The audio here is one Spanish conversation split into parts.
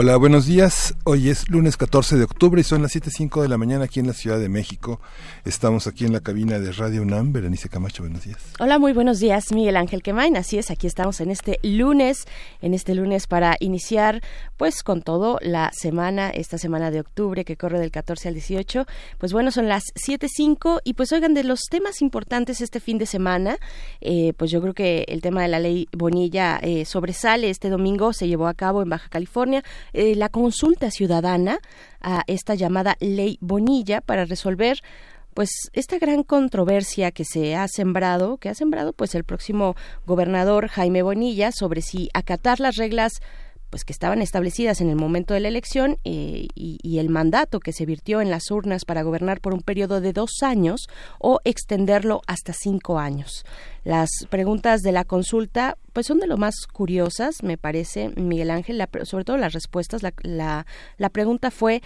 Hola, buenos días. Hoy es lunes 14 de octubre y son las 7.05 de la mañana aquí en la Ciudad de México. Estamos aquí en la cabina de Radio UNAM. Berenice Camacho, buenos días. Hola, muy buenos días, Miguel Ángel Quemain. Así es, aquí estamos en este lunes, en este lunes para iniciar pues con todo la semana, esta semana de octubre que corre del 14 al 18. Pues bueno, son las 7.05 y pues oigan, de los temas importantes este fin de semana, eh, pues yo creo que el tema de la ley Bonilla eh, sobresale. Este domingo se llevó a cabo en Baja California eh, la consulta ciudadana a esta llamada ley Bonilla para resolver pues esta gran controversia que se ha sembrado, que ha sembrado pues el próximo gobernador Jaime Bonilla sobre si acatar las reglas pues que estaban establecidas en el momento de la elección eh, y, el mandato que se virtió en las urnas para gobernar por un periodo de dos años o extenderlo hasta cinco años. Las preguntas de la consulta pues son de lo más curiosas, me parece, Miguel Ángel, sobre todo las respuestas. La, la, la pregunta fue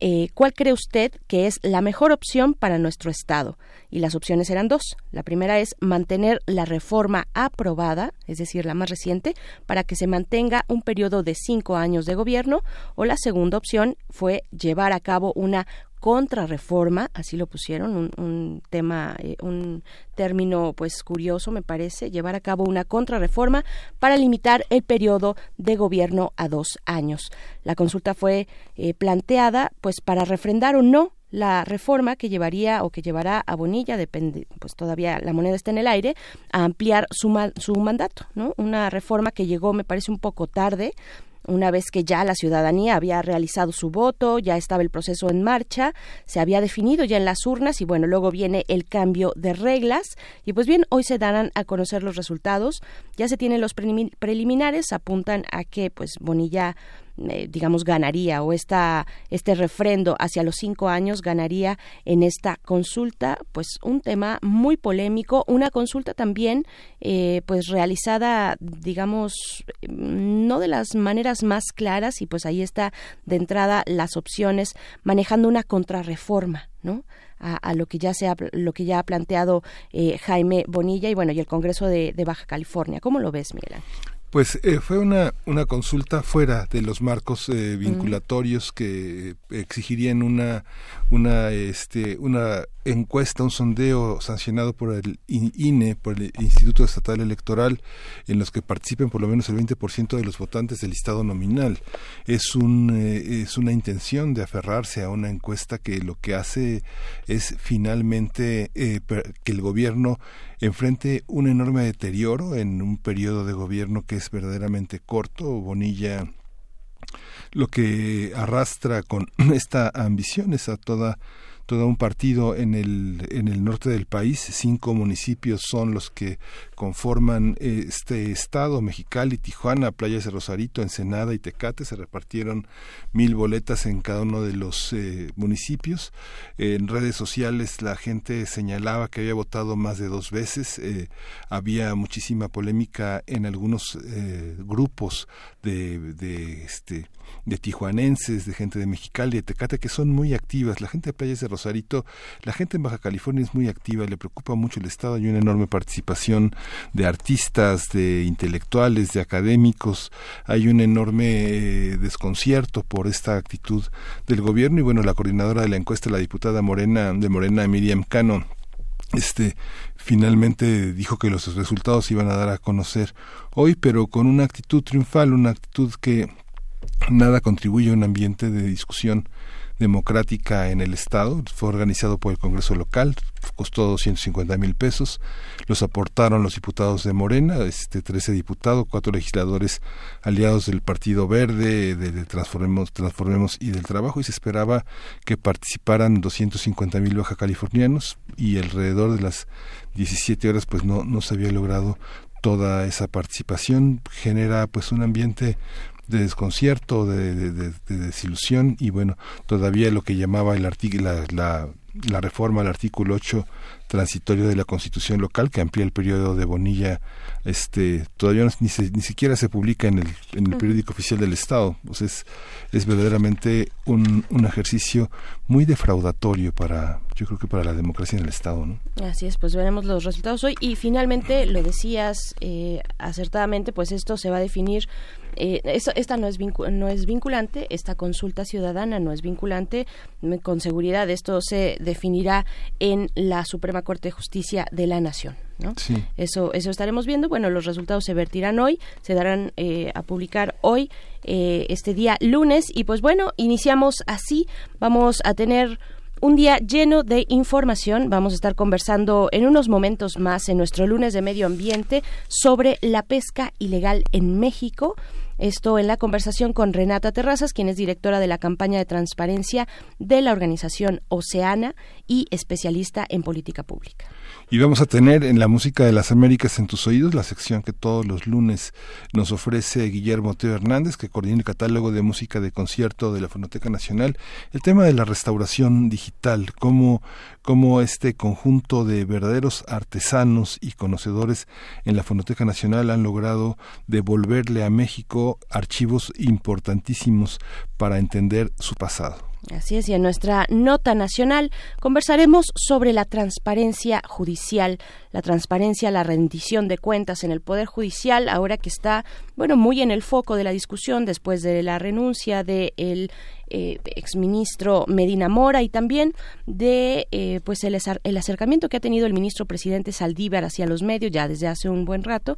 eh, ¿cuál cree usted que es la mejor opción para nuestro Estado? Y las opciones eran dos. La primera es mantener la reforma aprobada, es decir, la más reciente, para que se mantenga un periodo de cinco años de gobierno, o la segunda opción fue llevar a cabo una contrarreforma, así lo pusieron, un, un tema, eh, un término pues curioso me parece, llevar a cabo una contrarreforma para limitar el periodo de gobierno a dos años. La consulta fue eh, planteada pues para refrendar o no la reforma que llevaría o que llevará a Bonilla, depende, pues todavía la moneda está en el aire, a ampliar su, su mandato, ¿no? Una reforma que llegó, me parece, un poco tarde, una vez que ya la ciudadanía había realizado su voto, ya estaba el proceso en marcha, se había definido ya en las urnas y bueno, luego viene el cambio de reglas. Y pues bien, hoy se darán a conocer los resultados, ya se tienen los preliminares, apuntan a que pues Bonilla digamos, ganaría o esta, este refrendo hacia los cinco años ganaría en esta consulta, pues un tema muy polémico, una consulta también, eh, pues realizada, digamos, no de las maneras más claras y pues ahí está de entrada las opciones manejando una contrarreforma, ¿no? A, lo que ya se ha, lo que ya ha planteado eh, Jaime Bonilla y bueno y el Congreso de, de Baja California. ¿Cómo lo ves, Miguel? Pues eh, fue una, una consulta fuera de los marcos eh, vinculatorios que exigirían una, una, este, una encuesta, un sondeo sancionado por el INE, por el Instituto Estatal Electoral, en los que participen por lo menos el 20% de los votantes del listado nominal. Es, un, eh, es una intención de aferrarse a una encuesta que lo que hace es finalmente eh, que el gobierno enfrente un enorme deterioro en un periodo de gobierno que es verdaderamente corto. Bonilla lo que arrastra con esta ambición es a toda todo un partido en el, en el norte del país. Cinco municipios son los que conforman este estado, Mexicali, Tijuana, Playas de Rosarito, Ensenada y Tecate. Se repartieron mil boletas en cada uno de los eh, municipios. En redes sociales la gente señalaba que había votado más de dos veces. Eh, había muchísima polémica en algunos eh, grupos de, de, este, de tijuanenses, de gente de Mexicali, de Tecate, que son muy activas. La gente de Playas de Rosarito, la gente en Baja California es muy activa, le preocupa mucho el Estado, hay una enorme participación de artistas, de intelectuales, de académicos, hay un enorme eh, desconcierto por esta actitud del gobierno y bueno, la coordinadora de la encuesta, la diputada Morena, de Morena, Miriam Cano, este finalmente dijo que los resultados iban a dar a conocer hoy, pero con una actitud triunfal, una actitud que nada contribuye a un ambiente de discusión democrática en el Estado. Fue organizado por el Congreso local, costó 250 mil pesos. Los aportaron los diputados de Morena, este, 13 diputados, cuatro legisladores aliados del Partido Verde, de, Transformemos, Transformemos y del Trabajo, y se esperaba que participaran 250 mil baja californianos y alrededor de las 17 horas pues no, no se había logrado toda esa participación genera pues un ambiente de desconcierto, de, de, desilusión y bueno, todavía lo que llamaba el artículo, la, la, reforma al artículo 8 transitorio de la Constitución local que amplía el periodo de Bonilla este todavía ni, ni siquiera se publica en el, en el periódico oficial del Estado. Pues es, es verdaderamente un, un ejercicio muy defraudatorio para yo creo que para la democracia en el Estado ¿no? así es pues veremos los resultados hoy. Y finalmente lo decías eh, acertadamente pues esto se va a definir eh, esta no es, no es vinculante, esta consulta ciudadana no es vinculante, con seguridad esto se definirá en la Suprema Corte de Justicia de la Nación. ¿no? Eso, eso estaremos viendo. Bueno, los resultados se vertirán hoy, se darán eh, a publicar hoy, eh, este día lunes. Y pues bueno, iniciamos así. Vamos a tener un día lleno de información. Vamos a estar conversando en unos momentos más en nuestro lunes de medio ambiente sobre la pesca ilegal en México. Esto en la conversación con Renata Terrazas, quien es directora de la campaña de transparencia de la organización Oceana y especialista en política pública. Y vamos a tener en la música de las Américas en tus oídos, la sección que todos los lunes nos ofrece Guillermo Teo Hernández, que coordina el catálogo de música de concierto de la Fonoteca Nacional, el tema de la restauración digital, cómo, cómo este conjunto de verdaderos artesanos y conocedores en la Fonoteca Nacional han logrado devolverle a México archivos importantísimos para entender su pasado. Así es, y en nuestra nota nacional conversaremos sobre la transparencia judicial, la transparencia, la rendición de cuentas en el Poder Judicial, ahora que está, bueno, muy en el foco de la discusión después de la renuncia del de eh, exministro Medina Mora y también de eh, pues el, el, acercamiento que ha tenido el ministro presidente Saldívar hacia los medios ya desde hace un buen rato.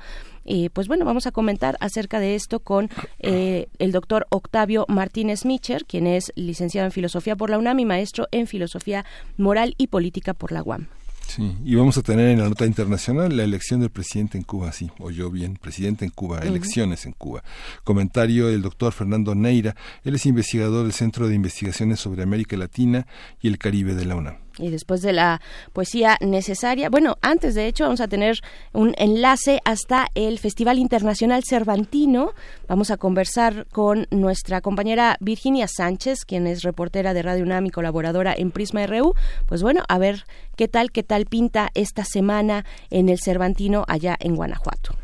Eh, pues bueno, vamos a comentar acerca de esto con eh, el doctor Octavio Martínez Micher, quien es licenciado en filosofía por la UNAM y maestro en filosofía moral y política por la UAM. Sí, y vamos a tener en la nota internacional la elección del presidente en Cuba, sí, oyó bien, presidente en Cuba, elecciones en Cuba. Comentario del doctor Fernando Neira, él es investigador del Centro de Investigaciones sobre América Latina y el Caribe de la UNAM y después de la poesía necesaria, bueno, antes de hecho vamos a tener un enlace hasta el Festival Internacional Cervantino. Vamos a conversar con nuestra compañera Virginia Sánchez, quien es reportera de Radio UNAM y colaboradora en Prisma RU. Pues bueno, a ver qué tal, qué tal pinta esta semana en el Cervantino allá en Guanajuato.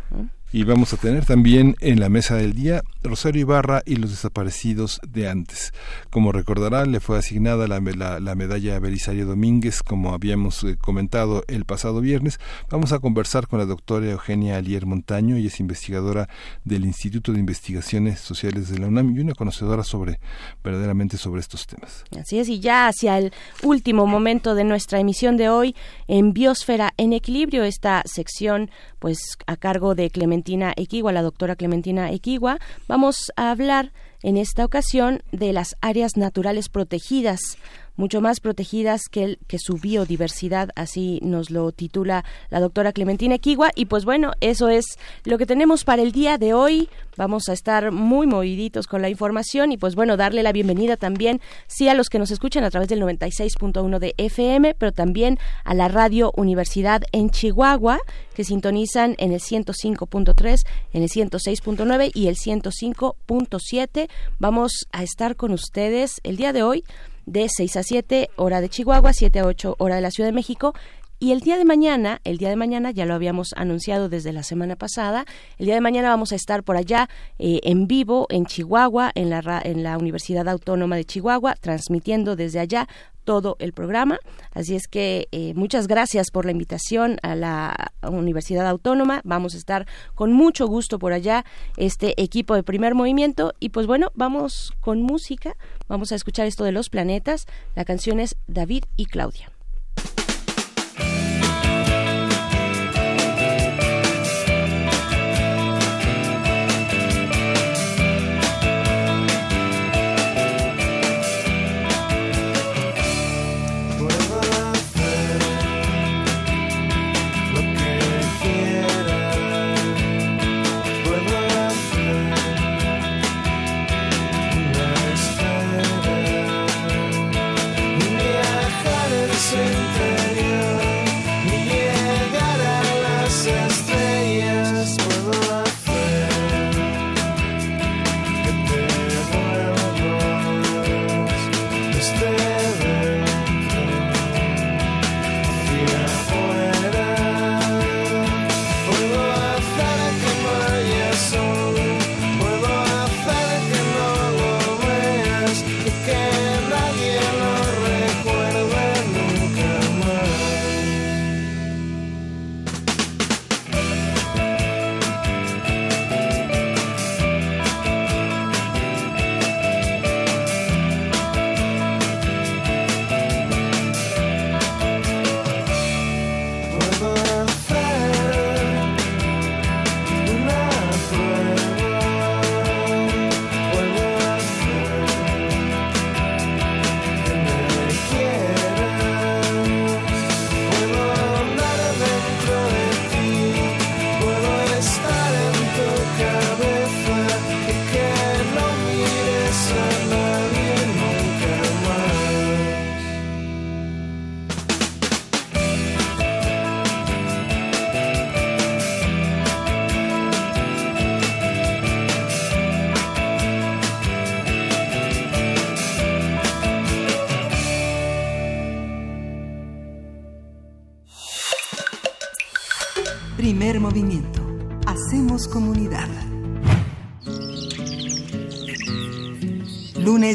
Y vamos a tener también en la mesa del día Rosario Ibarra y los desaparecidos de antes. Como recordarán, le fue asignada la, la, medalla Belisario Domínguez, como habíamos eh, comentado el pasado viernes. Vamos a conversar con la doctora Eugenia Alier Montaño, y es investigadora del Instituto de Investigaciones Sociales de la UNAM y una conocedora sobre verdaderamente sobre estos temas. Así es, y ya hacia el último momento de nuestra emisión de hoy en Biosfera en Equilibrio, esta sección pues a cargo de Clementina Equigua, la doctora Clementina Equigua, vamos a hablar en esta ocasión de las áreas naturales protegidas mucho más protegidas que, que su biodiversidad, así nos lo titula la doctora Clementina Equigua. Y pues bueno, eso es lo que tenemos para el día de hoy. Vamos a estar muy moviditos con la información y pues bueno, darle la bienvenida también, sí, a los que nos escuchan a través del 96.1 de FM, pero también a la Radio Universidad en Chihuahua, que sintonizan en el 105.3, en el 106.9 y el 105.7. Vamos a estar con ustedes el día de hoy de 6 a 7 hora de Chihuahua, 7 a 8 hora de la Ciudad de México. Y el día de mañana, el día de mañana ya lo habíamos anunciado desde la semana pasada, el día de mañana vamos a estar por allá eh, en vivo en Chihuahua, en la, en la Universidad Autónoma de Chihuahua, transmitiendo desde allá todo el programa. Así es que eh, muchas gracias por la invitación a la Universidad Autónoma. Vamos a estar con mucho gusto por allá, este equipo de primer movimiento. Y pues bueno, vamos con música. Vamos a escuchar esto de los planetas. La canción es David y Claudia.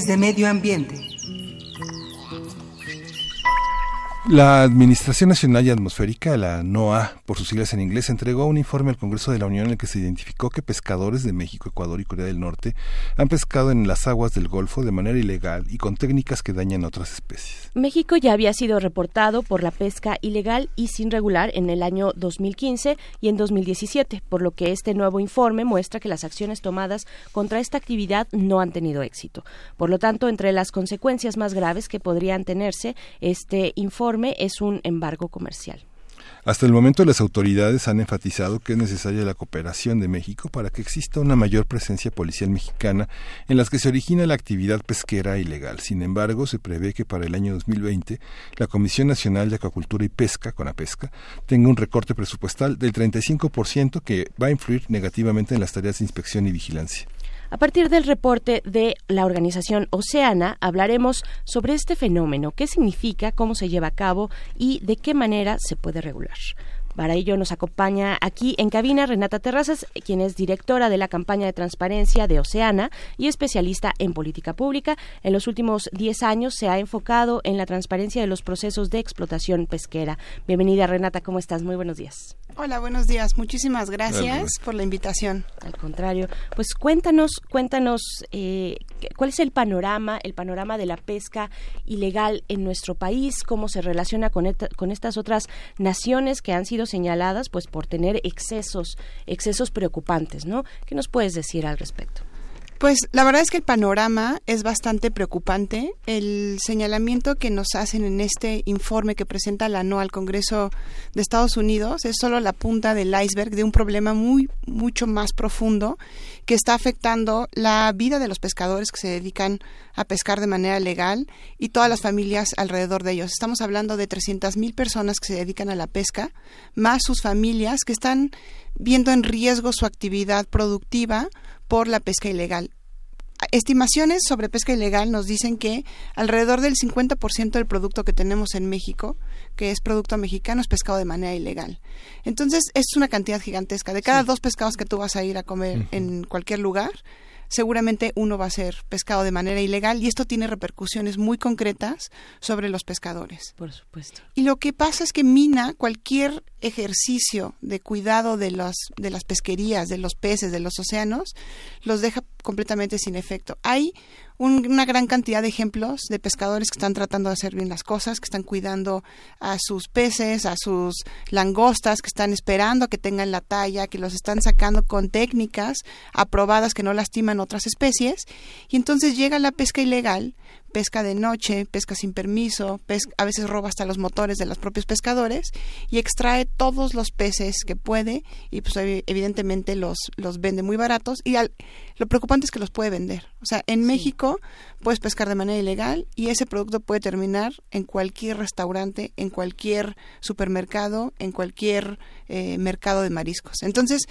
De Medio Ambiente. La Administración Nacional y Atmosférica, la NOAA, por sus siglas en inglés, entregó un informe al Congreso de la Unión en el que se identificó que pescadores de México, Ecuador y Corea del Norte han pescado en las aguas del Golfo de manera ilegal y con técnicas que dañan otras especies. México ya había sido reportado por la pesca ilegal y sin regular en el año 2015 y en 2017, por lo que este nuevo informe muestra que las acciones tomadas contra esta actividad no han tenido éxito. Por lo tanto, entre las consecuencias más graves que podrían tenerse, este informe es un embargo comercial. Hasta el momento las autoridades han enfatizado que es necesaria la cooperación de México para que exista una mayor presencia policial mexicana en las que se origina la actividad pesquera ilegal. Sin embargo, se prevé que para el año 2020 la Comisión Nacional de Acuacultura y Pesca, con la pesca, tenga un recorte presupuestal del 35% que va a influir negativamente en las tareas de inspección y vigilancia. A partir del reporte de la organización Oceana, hablaremos sobre este fenómeno, qué significa, cómo se lleva a cabo y de qué manera se puede regular. Para ello nos acompaña aquí en cabina Renata Terrazas, quien es directora de la campaña de transparencia de Oceana y especialista en política pública. En los últimos 10 años se ha enfocado en la transparencia de los procesos de explotación pesquera. Bienvenida Renata, ¿cómo estás? Muy buenos días. Hola, buenos días. Muchísimas gracias por la invitación. Al contrario, pues cuéntanos, cuéntanos eh, cuál es el panorama, el panorama de la pesca ilegal en nuestro país, cómo se relaciona con, con estas otras naciones que han sido señaladas, pues por tener excesos, excesos preocupantes, ¿no? ¿Qué nos puedes decir al respecto? Pues la verdad es que el panorama es bastante preocupante. El señalamiento que nos hacen en este informe que presenta la NOA al Congreso de Estados Unidos es solo la punta del iceberg de un problema muy mucho más profundo que está afectando la vida de los pescadores que se dedican a pescar de manera legal y todas las familias alrededor de ellos. Estamos hablando de 300.000 personas que se dedican a la pesca, más sus familias que están viendo en riesgo su actividad productiva por la pesca ilegal. Estimaciones sobre pesca ilegal nos dicen que alrededor del 50% del producto que tenemos en México, que es producto mexicano, es pescado de manera ilegal. Entonces, es una cantidad gigantesca. De cada dos pescados que tú vas a ir a comer en cualquier lugar, seguramente uno va a ser pescado de manera ilegal y esto tiene repercusiones muy concretas sobre los pescadores. Por supuesto. Y lo que pasa es que mina cualquier ejercicio de cuidado de las de las pesquerías, de los peces, de los océanos, los deja completamente sin efecto. Hay una gran cantidad de ejemplos de pescadores que están tratando de hacer bien las cosas, que están cuidando a sus peces, a sus langostas, que están esperando a que tengan la talla, que los están sacando con técnicas aprobadas que no lastiman otras especies. Y entonces llega la pesca ilegal pesca de noche, pesca sin permiso, a veces roba hasta los motores de los propios pescadores y extrae todos los peces que puede y pues evidentemente los, los vende muy baratos y lo preocupante es que los puede vender. O sea, en México puedes pescar de manera ilegal y ese producto puede terminar en cualquier restaurante, en cualquier supermercado, en cualquier eh, mercado de mariscos. Entonces,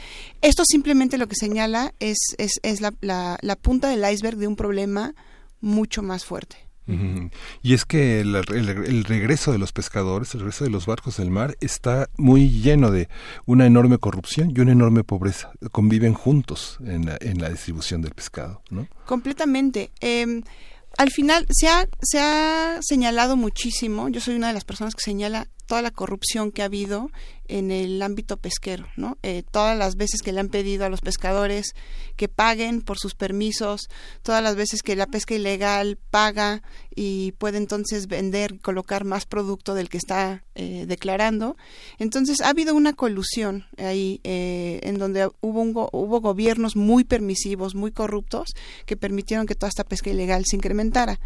esto simplemente lo que señala es, es, es la, la, la punta del iceberg de un problema mucho más fuerte. Y es que el, regreso de los pescadores, el regreso de los barcos del mar está muy lleno de una enorme corrupción y una enorme pobreza. Conviven juntos en la, en la distribución del pescado, ¿no? Completamente. Em, al final se ha, se ha señalado muchísimo, yo soy una de las personas que señala toda la corrupción que ha habido en el ámbito pesquero, ¿no? Eh, todas las veces que le han pedido a los pescadores que paguen por sus permisos, todas las veces que la pesca ilegal paga y puede entonces vender y colocar más producto del que está eh, declarando. Entonces ha habido una colusión ahí eh, en donde hubo, un hubo gobiernos muy permisivos, muy corruptos, que permitieron que toda esta pesca ilegal se incrementara.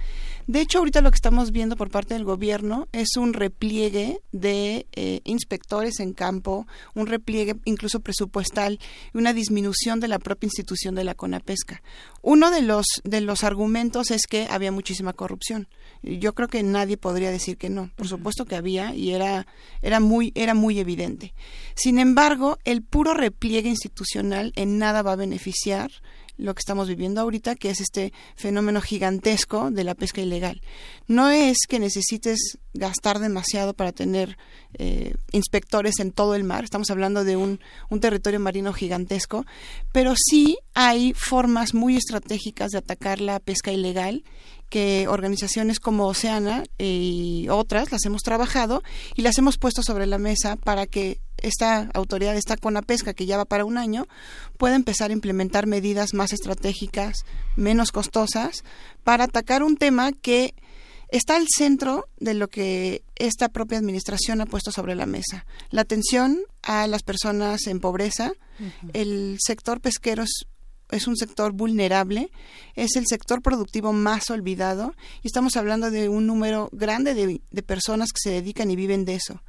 De hecho, ahorita lo que estamos viendo por parte del gobierno es un repliegue de inspectores en campo, un repliegue incluso presupuestal y una disminución de la propia institución de la CONAPESCA. Uno de los, de los argumentos es que había muchísima corrupción. Yo creo que nadie podría decir que no. Por supuesto que había y era, era, muy, era muy evidente. Sin embargo, el puro repliegue institucional en nada va a beneficiar lo que estamos viviendo ahorita, que es este fenómeno gigantesco de la pesca ilegal. No es que necesites gastar demasiado para tener eh, inspectores en todo el mar, estamos hablando de un, un territorio marino gigantesco, pero sí hay formas muy estratégicas de atacar la pesca ilegal que organizaciones como Oceana y otras las hemos trabajado y las hemos puesto sobre la mesa para que esta autoridad, esta CONAPESCA, que ya va para un año, pueda empezar a implementar medidas más estratégicas, menos costosas, para atacar un tema que está al centro de lo que esta propia administración ha puesto sobre la mesa. La atención a las personas en pobreza. El sector pesquero es es un sector vulnerable, es el sector productivo más olvidado y estamos hablando de un número grande de, personas que se dedican y viven de eso.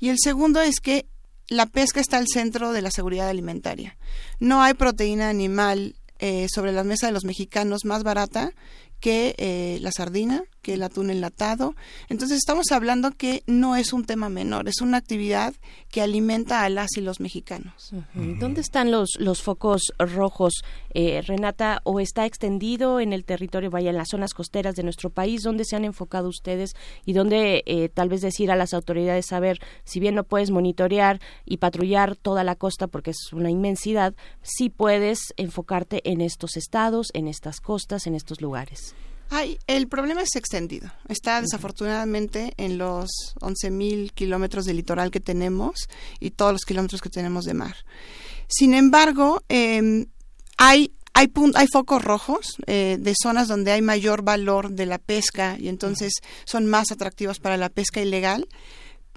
Y el segundo es que la pesca está al centro de la seguridad alimentaria. No hay proteína animal eh, sobre la mesa de los mexicanos más barata que eh, la sardina, que el atún enlatado. Entonces estamos hablando que no es un tema menor, es una actividad que alimenta a las y los mexicanos. ¿Dónde están los, los focos rojos, eh, Renata? ¿O está extendido en el territorio, vaya, en las zonas costeras de nuestro país? ¿Dónde se han enfocado ustedes y dónde eh, tal vez decir a las autoridades, saber, si bien no puedes monitorear y patrullar toda la costa porque es una inmensidad, sí puedes enfocarte en estos estados, en estas costas, en estos lugares? Ay, el problema es extendido. Está desafortunadamente en los 11.000 kilómetros de litoral que tenemos y todos los kilómetros que tenemos de mar. Sin embargo, eh, hay hay, hay focos rojos eh, de zonas donde hay mayor valor de la pesca y entonces son más atractivos para la pesca ilegal.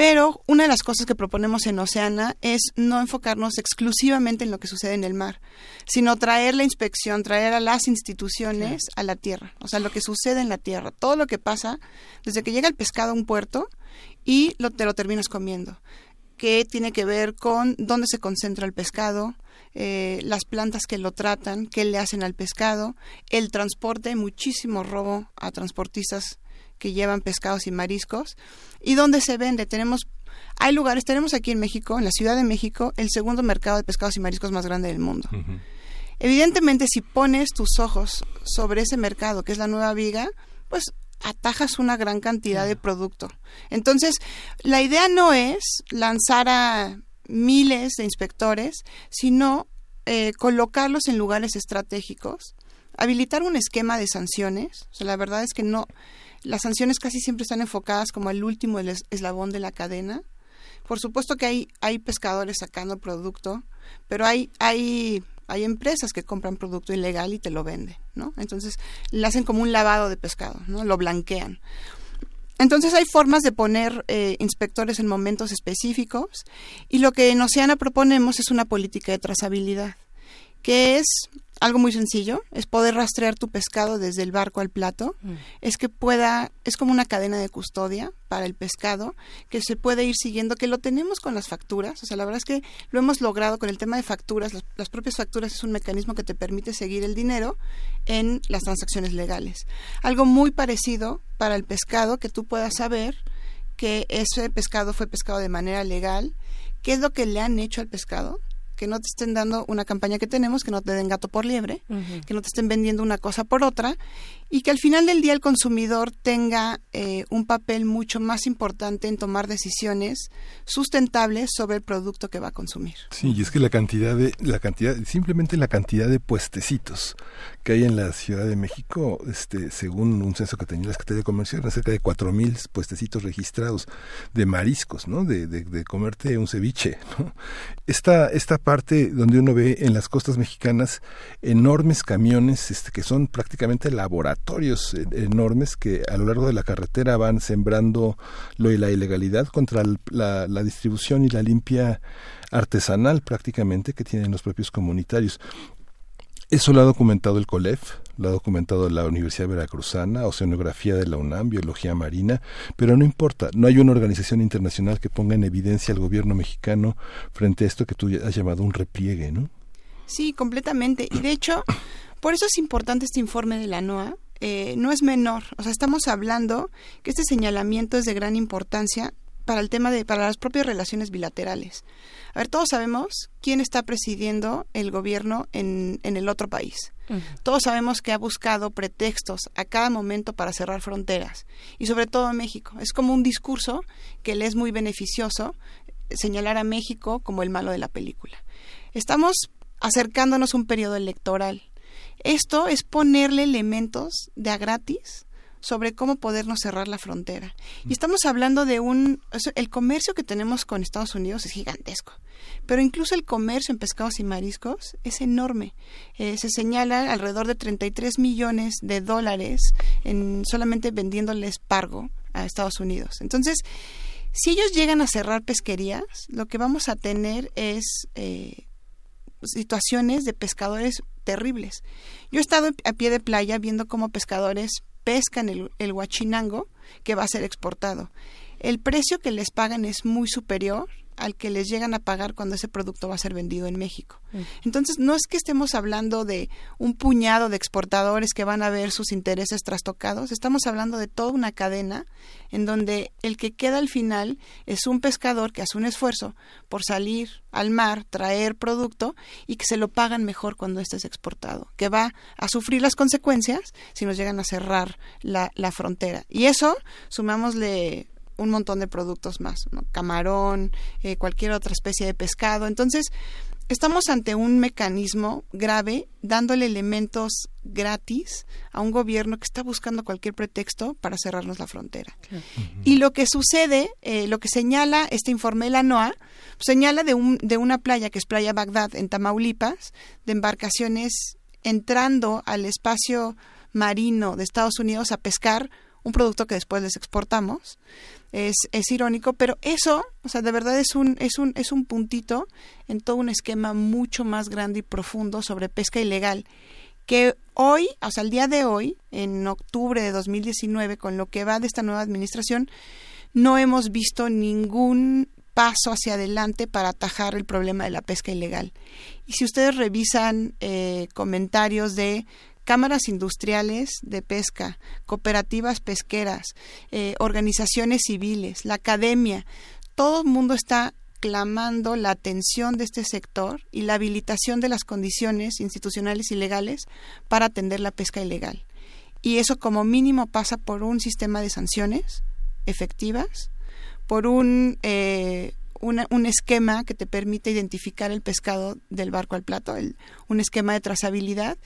Pero una de las cosas que proponemos en Oceana es no enfocarnos exclusivamente en lo que sucede en el mar, sino traer la inspección, traer a las instituciones a la tierra, o sea, lo que sucede en la tierra, todo lo que pasa desde que llega el pescado a un puerto y lo, te lo terminas comiendo, que tiene que ver con dónde se concentra el pescado, eh, las plantas que lo tratan, qué le hacen al pescado, el transporte, muchísimo robo a transportistas que llevan pescados y mariscos y dónde se vende. Tenemos hay lugares, tenemos aquí en México, en la Ciudad de México, el segundo mercado de pescados y mariscos más grande del mundo. Evidentemente, si pones tus ojos sobre ese mercado, que es la Nueva Viga, pues atajas una gran cantidad de producto. Entonces, la idea no es lanzar a miles de inspectores, sino eh, colocarlos en lugares estratégicos, habilitar un esquema de sanciones. O sea, la verdad es que no, las sanciones casi siempre están enfocadas como el último eslabón de la cadena. Por supuesto que hay, hay pescadores sacando producto, pero hay, hay, hay empresas que compran producto ilegal y te lo venden, ¿no? Entonces, le hacen como un lavado de pescado, ¿no? Lo blanquean. Entonces hay formas de poner eh, inspectores en momentos específicos y lo que en Oceana proponemos es una política de trazabilidad, que es algo muy sencillo, es poder rastrear tu pescado desde el barco al plato, mm. es que pueda, es como una cadena de custodia para el pescado, que se puede ir siguiendo, que lo tenemos con las facturas, o sea, la verdad es que lo hemos logrado con el tema de facturas, las, propias facturas es un mecanismo que te permite seguir el dinero en las transacciones legales. Algo muy parecido para el pescado, que tú puedas saber que ese pescado fue pescado de manera legal, qué es lo que le han hecho al pescado, que no te estén dando una campaña que tenemos, que no te den gato por liebre, que no te estén vendiendo una cosa por otra y que al final del día el consumidor tenga eh, un papel mucho más importante en tomar decisiones sustentables sobre el producto que va a consumir. Sí, y es que la cantidad de la cantidad simplemente la cantidad de puestecitos que hay en la Ciudad de México, este según un censo que tenía la Secretaría de Comercio, eran cerca de cuatro mil puestecitos registrados de mariscos, ¿no? De, de, comerte un ceviche, ¿no? Esta esta parte donde uno ve en las costas mexicanas enormes camiones este que son prácticamente laboratorios enormes que a lo largo de la carretera van sembrando lo y la ilegalidad contra la, distribución y la limpia artesanal prácticamente que tienen los propios comunitarios. Eso lo ha documentado el COLEF, lo ha documentado la Universidad Veracruzana, Oceanografía de la UNAM, Biología Marina, pero no importa, no hay una organización internacional que ponga en evidencia al gobierno mexicano frente a esto que tú has llamado un repliegue, ¿no? Sí, completamente. Y de hecho, por eso es importante este informe de la NOAA, eh, no es menor. O sea, estamos hablando que este señalamiento es de gran importancia para el tema de para las propias relaciones bilaterales. A ver, todos sabemos quién está presidiendo el gobierno en, en el otro país. Todos sabemos que ha buscado pretextos a cada momento para cerrar fronteras y sobre todo en México. Es como un discurso que le es muy beneficioso señalar a México como el malo de la película. Estamos acercándonos a un periodo electoral esto es ponerle elementos de a gratis sobre cómo podernos cerrar la frontera. Y estamos hablando de un... El comercio que tenemos con Estados Unidos es gigantesco, pero incluso el comercio en pescados y mariscos es enorme. Eh, se señala alrededor de 33 millones de dólares en solamente vendiéndoles pargo a Estados Unidos. Entonces, si ellos llegan a cerrar pesquerías, lo que vamos a tener es eh, situaciones de pescadores terribles. Yo he estado a pie de playa viendo cómo pescadores pescan el, el huachinango que va a ser exportado. El precio que les pagan es muy superior al que les llegan a pagar cuando ese producto va a ser vendido en México. Mm. Entonces, no es que estemos hablando de un puñado de exportadores que van a ver sus intereses trastocados, estamos hablando de toda una cadena en donde el que queda al final es un pescador que hace un esfuerzo por salir al mar, traer producto y que se lo pagan mejor cuando este es exportado, que va a sufrir las consecuencias si nos llegan a cerrar la, la frontera. Y eso, sumámosle un montón de productos más, camarón, eh, cualquier otra especie de pescado. Entonces, estamos ante un mecanismo grave dándole elementos gratis a un gobierno que está buscando cualquier pretexto para cerrarnos la frontera. Y lo que sucede, eh, lo que señala este informe de la NOAA, señala de, un, de una playa que es Playa Bagdad en Tamaulipas, de embarcaciones entrando al espacio marino de Estados Unidos a pescar un producto que después les exportamos es, es irónico, pero eso, o sea, de verdad es un, es un, es un puntito en todo un esquema mucho más grande y profundo sobre pesca ilegal que hoy, o sea, el día de hoy, en octubre de 2019, con lo que va de esta nueva administración, no hemos visto ningún paso hacia adelante para atajar el problema de la pesca ilegal. Y si ustedes revisan eh, comentarios de cámaras industriales de pesca, cooperativas pesqueras, eh, organizaciones civiles, la academia, todo el mundo está clamando la atención de este sector y la habilitación de las condiciones institucionales y legales para atender la pesca ilegal. Y eso como mínimo pasa por un sistema de sanciones efectivas, por un eh, un esquema que te permite identificar el pescado del barco al plato, un esquema de trazabilidad,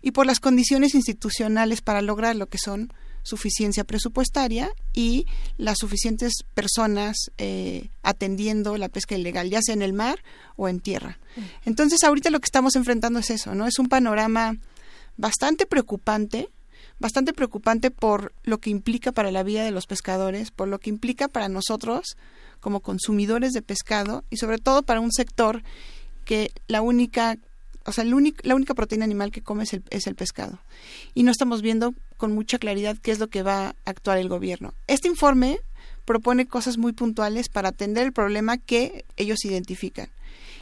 y por las condiciones institucionales para lograr lo que son suficiencia presupuestaria y las suficientes personas eh, atendiendo la pesca ilegal, ya sea en el mar o en tierra. Mm. Entonces, ahorita lo que estamos enfrentando es eso, ¿no? Es un panorama bastante preocupante, bastante preocupante por lo que implica para la vida de los pescadores, por lo que implica para nosotros como consumidores de pescado y sobre todo para un sector que la única o sea, la única proteína animal que come es el, es el pescado. Y no estamos viendo con mucha claridad qué es lo que va a actuar el gobierno. Este informe propone cosas muy puntuales para atender el problema que ellos identifican.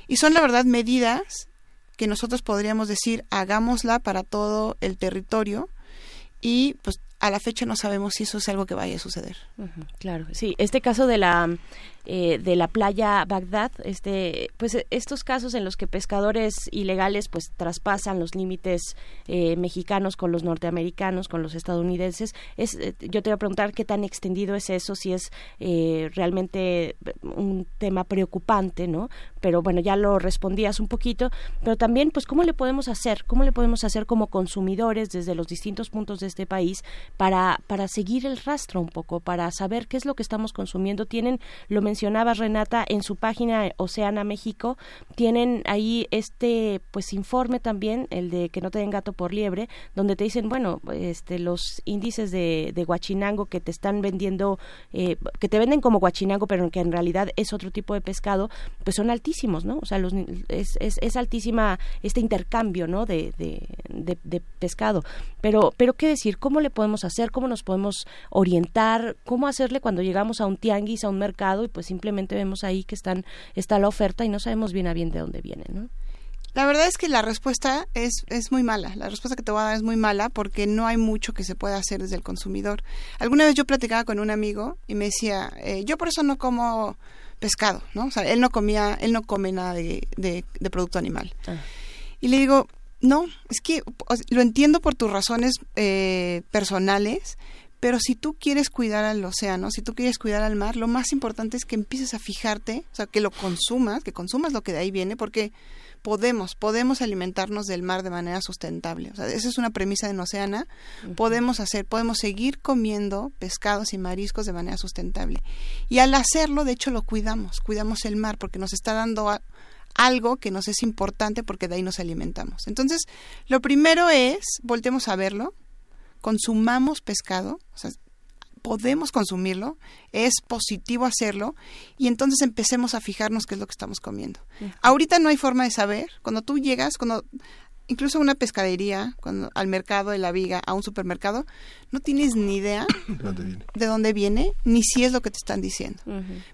Y son, la verdad, medidas que nosotros podríamos decir, hagámosla para todo el territorio y pues a la fecha no sabemos si eso es algo que vaya a suceder. claro, sí. Este caso de la eh, de la playa Bagdad, este, pues estos casos en los que pescadores ilegales pues traspasan los límites eh, mexicanos con los norteamericanos, con los estadounidenses, es, eh, yo te voy a preguntar qué tan extendido es eso, si es realmente un tema preocupante, ¿no? Pero bueno, ya lo respondías un poquito, pero también pues cómo le podemos hacer, cómo le podemos hacer como consumidores desde los distintos puntos de este país para, para seguir el rastro un poco, para saber qué es lo que estamos consumiendo. Tienen, lo mencionaba Renata, en su página Oceana México, tienen ahí este pues informe también, el de que no te den gato por liebre, donde te dicen, bueno, este los índices de, de guachinango que te están vendiendo, eh, que te venden como guachinango, pero que en realidad es otro tipo de pescado, pues son altísimos, ¿no? O sea, los, es, es, es altísima este intercambio, ¿no? De, de pescado. Pero, pero qué decir, ¿cómo le podemos hacer? ¿Cómo nos podemos orientar? ¿Cómo hacerle cuando llegamos a un tianguis, a un mercado y pues simplemente vemos ahí que están, está la oferta y no sabemos bien a bien de dónde viene, ¿no? La verdad es que la respuesta es, es muy mala. La respuesta que te voy a dar es muy mala porque no hay mucho que se pueda hacer desde el consumidor. Alguna vez yo platicaba con un amigo y me decía, eh, yo por eso no como pescado, ¿no? O sea, él no comía, él no come nada de, de, producto animal. Ah. Y le digo, no, es que lo entiendo por tus razones eh, personales, pero si tú quieres cuidar al océano, si tú quieres cuidar al mar, lo más importante es que empieces a fijarte, o sea, que lo consumas, que consumas lo que de ahí viene, porque podemos, podemos alimentarnos del mar de manera sustentable. O sea, esa es una premisa de Oceana. Podemos hacer, podemos seguir comiendo pescados y mariscos de manera sustentable. Y al hacerlo, de hecho, lo cuidamos, cuidamos el mar porque nos está dando algo que nos es importante porque de ahí nos alimentamos. Entonces, lo primero es, voltemos a verlo, consumamos pescado, o sea, podemos consumirlo, es positivo hacerlo y entonces empecemos a fijarnos qué es lo que estamos comiendo. Ahorita no hay forma de saber, cuando tú llegas, cuando incluso a una pescadería, cuando al mercado de la viga, a un supermercado, no tienes ni idea de dónde viene, ni si es lo que te están diciendo.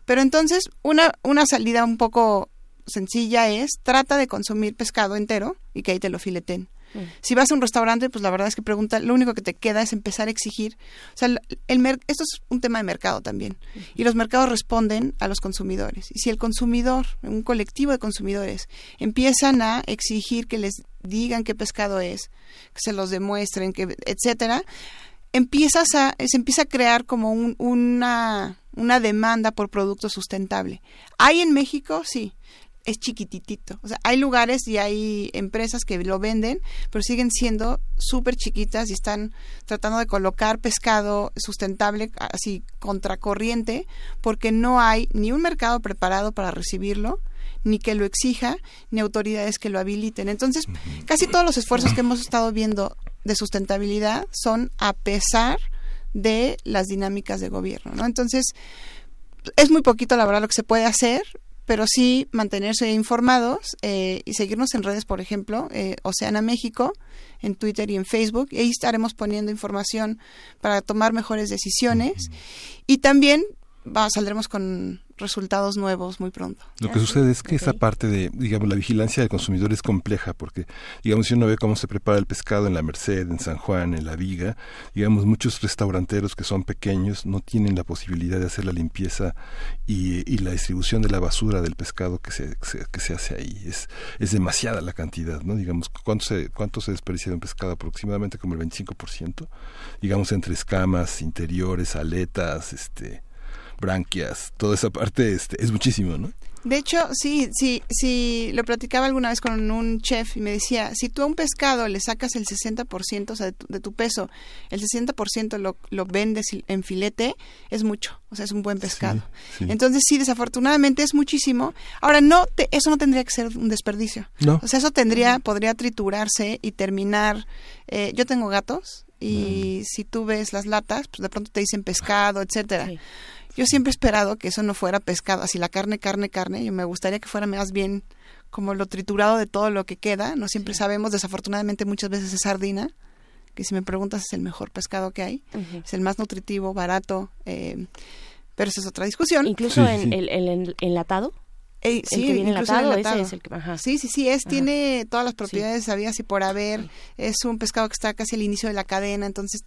Pero entonces una una salida un poco sencilla es trata de consumir pescado entero y que ahí te lo fileten. Mm. Si vas a un restaurante, pues la verdad es que pregunta, lo único que te queda es empezar a exigir. O sea, el, esto es un tema de mercado también. Y los mercados responden a los consumidores. Y si el consumidor, un colectivo de consumidores, empiezan a exigir que les digan qué pescado es, que se los demuestren, que etcétera, empiezas a, se empieza a crear como una, una demanda por producto sustentable. ¿Hay en México? Sí es chiquititito. O sea, hay lugares y hay empresas que lo venden, pero siguen siendo súper chiquitas y están tratando de colocar pescado sustentable así contracorriente porque no hay ni un mercado preparado para recibirlo, ni que lo exija, ni autoridades que lo habiliten. Entonces, casi todos los esfuerzos que hemos estado viendo de sustentabilidad son a pesar de las dinámicas de gobierno, ¿no? Entonces, es muy poquito la verdad lo que se puede hacer, pero sí mantenerse informados eh, y seguirnos en redes, por ejemplo, eh, Oceana México, en Twitter y en Facebook. Y ahí estaremos poniendo información para tomar mejores decisiones. Y también va, saldremos con resultados nuevos muy pronto. Lo que sucede es que esa parte de, digamos, la vigilancia del consumidor es compleja porque, digamos, si uno ve cómo se prepara el pescado en la Merced, en San Juan, en la Viga, digamos, muchos restauranteros que son pequeños no tienen la posibilidad de hacer la limpieza y, y la distribución de la basura del pescado que se, que se hace ahí. Es, es demasiada la cantidad, ¿no? Digamos, ¿cuánto se, cuánto se desperdicia de un pescado? Aproximadamente como el 25%, digamos, entre escamas, interiores, aletas, este branquias, toda esa parte este, es muchísimo, ¿no? De hecho, sí, sí, sí, lo platicaba alguna vez con un chef y me decía, si tú a un pescado le sacas el 60% o sea, de, tu, peso, el 60% lo, lo vendes en filete, es mucho, o sea, es un buen pescado. Entonces, sí, desafortunadamente es muchísimo. Ahora, no te, eso no tendría que ser un desperdicio. No. O sea, eso tendría, podría triturarse y terminar. Eh, yo tengo gatos y mm. si tú ves las latas, pues de pronto te dicen pescado, etcétera. Yo siempre he esperado que eso no fuera pescado, así la carne, carne, carne. Yo me gustaría que fuera más bien como lo triturado de todo lo que queda. No siempre sabemos, desafortunadamente muchas veces es sardina, que si me preguntas es el mejor pescado que hay, es el más nutritivo, barato, eh, pero esa es otra discusión. Incluso en el enlatado sí, que viene enlatado, ese es el que, Sí, sí, sí, es, tiene todas las propiedades sí. y por haber, es un pescado que está casi al inicio de la cadena, entonces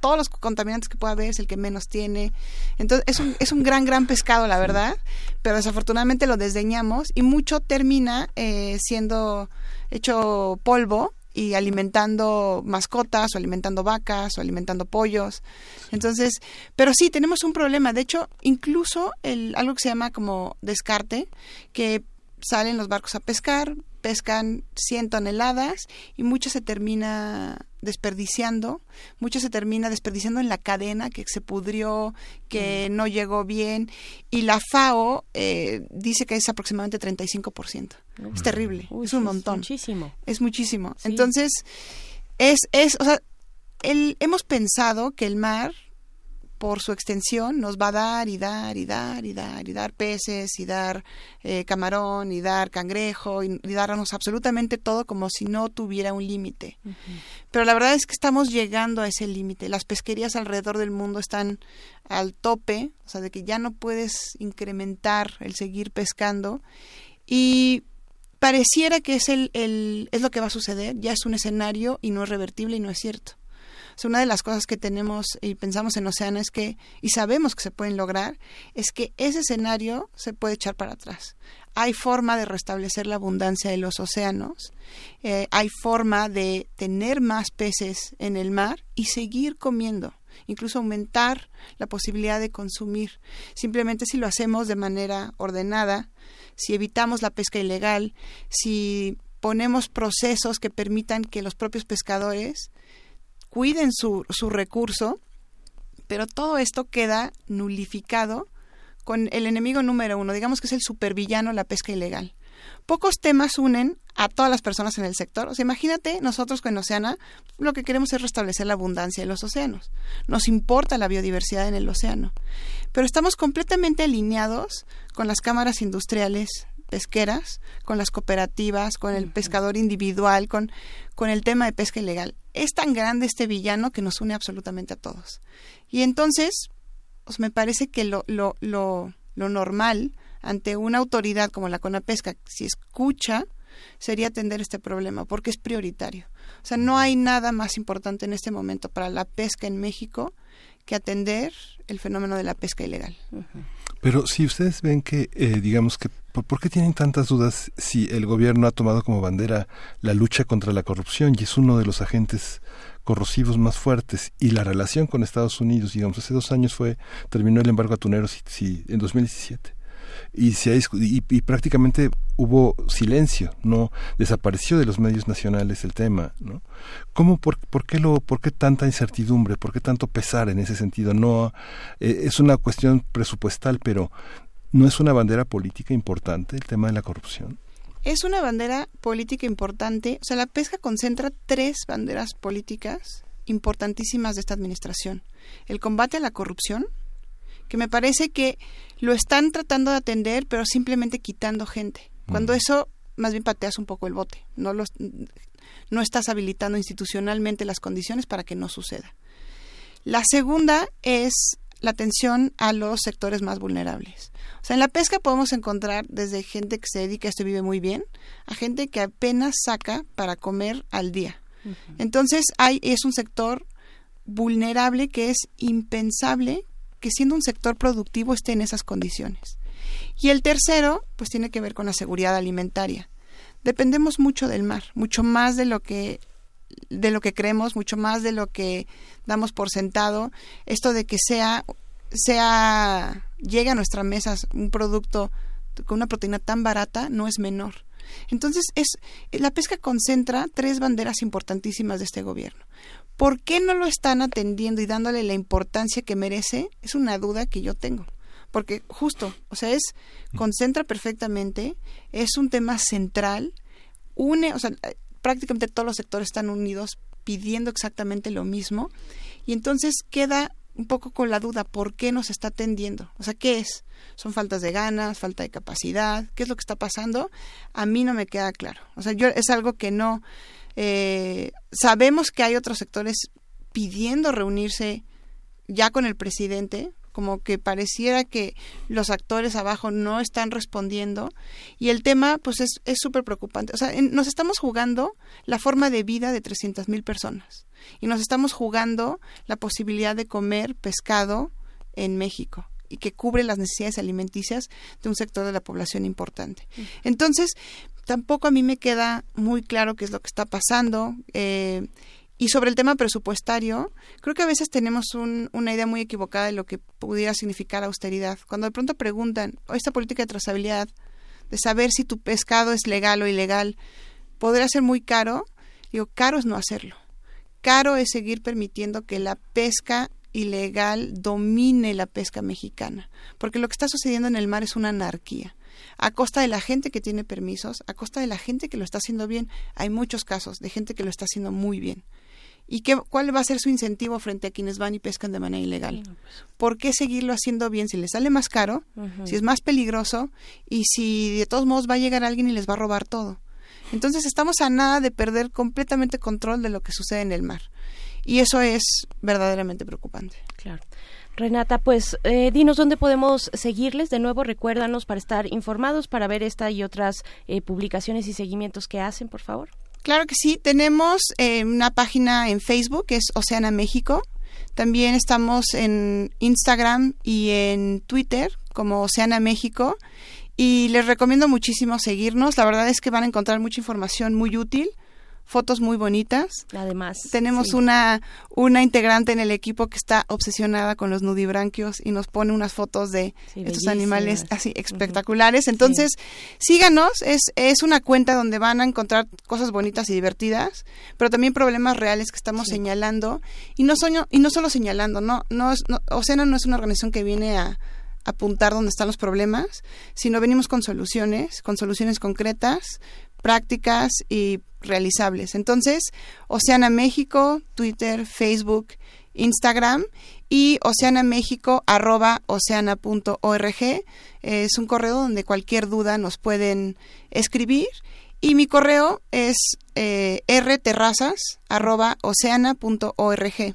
todos los contaminantes que pueda haber, es el que menos tiene. Entonces, es un, es un gran, gran pescado, la verdad, pero desafortunadamente lo desdeñamos y mucho termina eh, siendo hecho polvo y alimentando mascotas o alimentando vacas o alimentando pollos. Entonces, pero sí, tenemos un problema. De hecho, incluso el, algo que se llama como descarte, que salen los barcos a pescar, pescan 100 toneladas y mucho se termina desperdiciando, mucho se termina desperdiciando en la cadena que se pudrió, que no llegó bien y la FAO eh, dice que es aproximadamente 35%. Es terrible, es un montón. Es muchísimo. Es muchísimo. Entonces, es, es, o sea, el, hemos pensado que el mar por su extensión nos va a dar y dar y dar y dar y dar peces y dar eh, camarón y dar cangrejo y, darnos absolutamente todo como si no tuviera un límite. Pero la verdad es que estamos llegando a ese límite. Las pesquerías alrededor del mundo están al tope, o sea, de que ya no puedes incrementar el seguir pescando y pareciera que es el, el es lo que va a suceder, ya es un escenario y no es revertible y no es cierto una de las cosas que tenemos y pensamos en Océano es que, y sabemos que se pueden lograr, es que ese escenario se puede echar para atrás. Hay forma de restablecer la abundancia de los océanos, eh, hay forma de tener más peces en el mar y seguir comiendo incluso aumentar la posibilidad de consumir. Simplemente si lo hacemos de manera ordenada, si evitamos la pesca ilegal, si ponemos procesos que permitan que los propios pescadores cuiden su, su recurso, pero todo esto queda nulificado con el enemigo número uno, digamos que es el supervillano, la pesca ilegal. Pocos temas unen a todas las personas en el sector. O sea, imagínate, nosotros con Oceana lo que queremos es restablecer la abundancia de los océanos. Nos importa la biodiversidad en el océano. Pero estamos completamente alineados con las cámaras industriales pesqueras, con las cooperativas, con el pescador individual, con, con el tema de pesca ilegal. Es tan grande este villano que nos une absolutamente a todos. Y entonces, pues me parece que lo, lo, lo, lo normal ante una autoridad como la CONAPESCA, si escucha, sería atender este problema, porque es prioritario. O sea, no hay nada más importante en este momento para la pesca en México que atender el fenómeno de la pesca ilegal. Pero si ustedes ven que, eh, digamos que, ¿por, qué tienen tantas dudas si el gobierno ha tomado como bandera la lucha contra la corrupción y es uno de los agentes corrosivos más fuertes. Y la relación con Estados Unidos, digamos, hace dos años fue, terminó el embargo atunero si, en 2017 y, se y, prácticamente hubo silencio, no desapareció de los medios nacionales el tema, ¿no? ¿Cómo, por, por, qué lo, por qué tanta incertidumbre, por qué tanto pesar en ese sentido? No eh, es una cuestión presupuestal, pero no es una bandera política importante el tema de la corrupción. Es una bandera política importante, o sea, la pesca concentra tres banderas políticas importantísimas de esta administración. El combate a la corrupción, que me parece que lo están tratando de atender, pero simplemente quitando gente. Cuando eso más bien pateas un poco el bote, no los no estás habilitando institucionalmente las condiciones para que no suceda. La segunda es la atención a los sectores más vulnerables. O sea, en la pesca podemos encontrar desde gente que se dedica a esto y vive muy bien, a gente que apenas saca para comer al día. Entonces, hay, es un sector vulnerable que es impensable que siendo un sector productivo esté en esas condiciones. Y el tercero, pues tiene que ver con la seguridad alimentaria. Dependemos mucho del mar, mucho más de lo que de lo que creemos, mucho más de lo que damos por sentado. Esto de que sea sea llegue a nuestra mesa un producto con una proteína tan barata no es menor. Entonces, es la pesca concentra tres banderas importantísimas de este gobierno. ¿Por qué no lo están atendiendo y dándole la importancia que merece? Es una duda que yo tengo. Porque justo, o sea, es concentra perfectamente, es un tema central, une, o sea, prácticamente todos los sectores están unidos pidiendo exactamente lo mismo y entonces queda un poco con la duda, ¿por qué nos está atendiendo? O sea, ¿qué es? ¿Son faltas de ganas, falta de capacidad? ¿Qué es lo que está pasando? A mí no me queda claro. O sea, yo es algo que no, eh, sabemos que hay otros sectores pidiendo reunirse ya con el presidente, como que pareciera que los actores abajo no están respondiendo y el tema pues es súper preocupante. O sea, nos estamos jugando la forma de vida de 300 mil personas y nos estamos jugando la posibilidad de comer pescado en México y que cubre las necesidades alimenticias de un sector de la población importante. Entonces, tampoco a mí me queda muy claro qué es lo que está pasando. Eh, y sobre el tema presupuestario, creo que a veces tenemos una idea muy equivocada de lo que pudiera significar austeridad. Cuando de pronto preguntan, esta política de trazabilidad, de saber si tu pescado es legal o ilegal, podría ser muy caro. Digo, caro es no hacerlo. Caro es seguir permitiendo que la pesca ilegal domine la pesca mexicana, porque lo que está sucediendo en el mar es una anarquía a costa de la gente que tiene permisos, a costa de la gente que lo está haciendo bien. Hay muchos casos de gente que lo está haciendo muy bien. ¿Y qué, cuál va a ser su incentivo frente a quienes van y pescan de manera ilegal? Pues. ¿Por qué seguirlo haciendo bien si les sale más caro, si es más peligroso y si de todos modos va a llegar alguien y les va a robar todo? Entonces estamos a nada de perder completamente control de lo que sucede en el mar. Y eso es verdaderamente preocupante. Claro. Renata, pues eh, dinos dónde podemos seguirles. De nuevo, recuérdanos para estar informados, para ver esta y otras eh, publicaciones y seguimientos que hacen, por favor. Claro que sí. Tenemos eh, una página en Facebook que es Oceana México. También estamos en Instagram y en Twitter como Oceana México. Y les recomiendo muchísimo seguirnos. La verdad es que van a encontrar mucha información muy útil fotos muy bonitas. Además. Tenemos una, una integrante en el equipo que está obsesionada con los nudibranquios y nos pone unas fotos de estos animales así espectaculares. Entonces, síganos, es, es una cuenta donde van a encontrar cosas bonitas y divertidas, pero también problemas reales que estamos señalando. Y no, soño, y no solo señalando, no, no, no Ocena no es una organización que viene a apuntar dónde están los problemas, sino venimos con soluciones, con soluciones concretas, prácticas y realizables. Entonces, Oceana México, Twitter, Facebook, Instagram y Oceana México arroba oceana.org. Es un correo donde cualquier duda nos pueden escribir y mi correo es eh, rterrazas arroba oceana.org.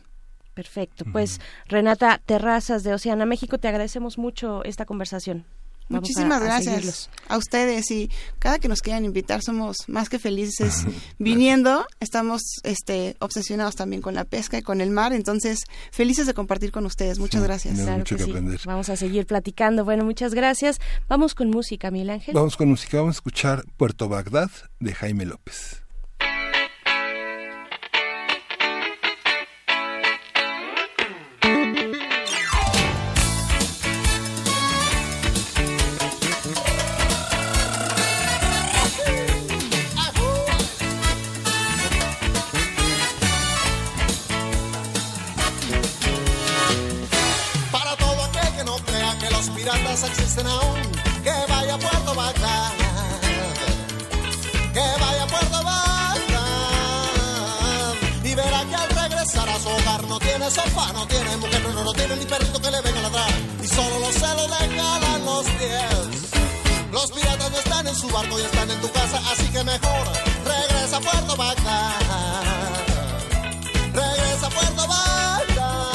Perfecto. Pues Renata Terrazas de Oceana México, te agradecemos mucho esta conversación. Muchísimas gracias a, ustedes y cada que nos quieran invitar somos más que felices viniendo. Estamos este, obsesionados también con la pesca y con el mar, entonces felices de compartir con ustedes. Muchas gracias. Claro que, sí. Vamos a seguir platicando. Bueno, muchas gracias. Vamos con música, Miguel Ángel. Vamos con música. Vamos a escuchar Puerto Bagdad de Jaime López. Sofá, no tiene mujer, no, no tiene ni perrito que le venga a ladrar y solo los celos le calan los pies. Los piratas no están en su barco y están en tu casa, así que mejor regresa a Puerto Bagdad. Regresa a Puerto Bagdad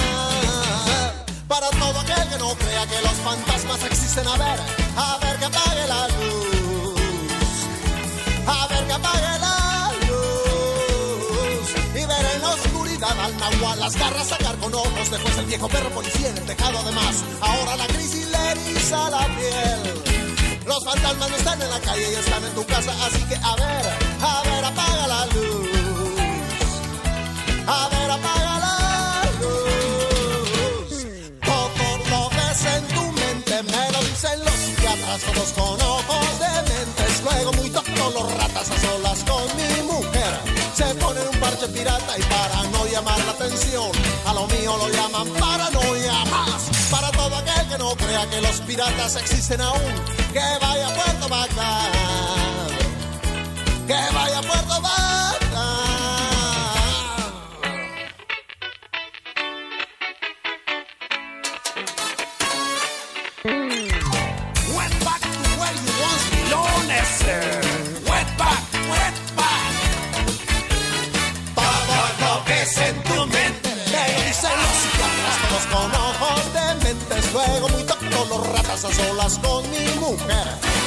para todo aquel que no crea que los fantasmas existen. A ver, a ver que apague la luz. A ver que apague en la oscuridad al nahual las garras sacar con ojos. Después el viejo perro policía en el tejado además. Ahora la crisis le eriza la piel. Los fantasmas no están en la calle y están en tu casa. Así que a ver, a ver, apaga la luz. A ver, apaga la luz. todos con ojos de mentes. Luego muy tontos los ratas a solas con mi mujer. Se ponen un pirata y para no llamar la atención, a lo mío lo llaman paranoia más. Para todo aquel que no crea que los piratas existen aún, que vaya a Puerto Bagdad. Que vaya a Puerto Bagdad. Luego muy tonto los ratas a solas con mi mujer.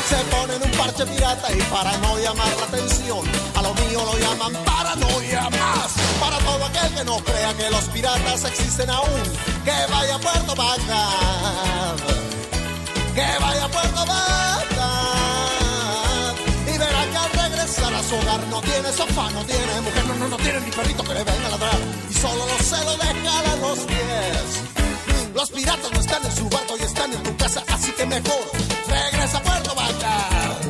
Se ponen un parche pirata y para no llamar la atención, a lo mío lo llaman paranoia más. Para todo aquel que no crea que los piratas existen aún, que vaya a Puerto Bagdad. Que vaya a Puerto Bagdad. Y verá que al regresar a su hogar no tiene sofá, no tiene mujer, no, no, no tiene ni perrito que le venga a ladrar. Y solo los celos le jalan los pies. Los piratas no están en su barco y están en tu casa, así que mejor regresa a Puerto Vallarta.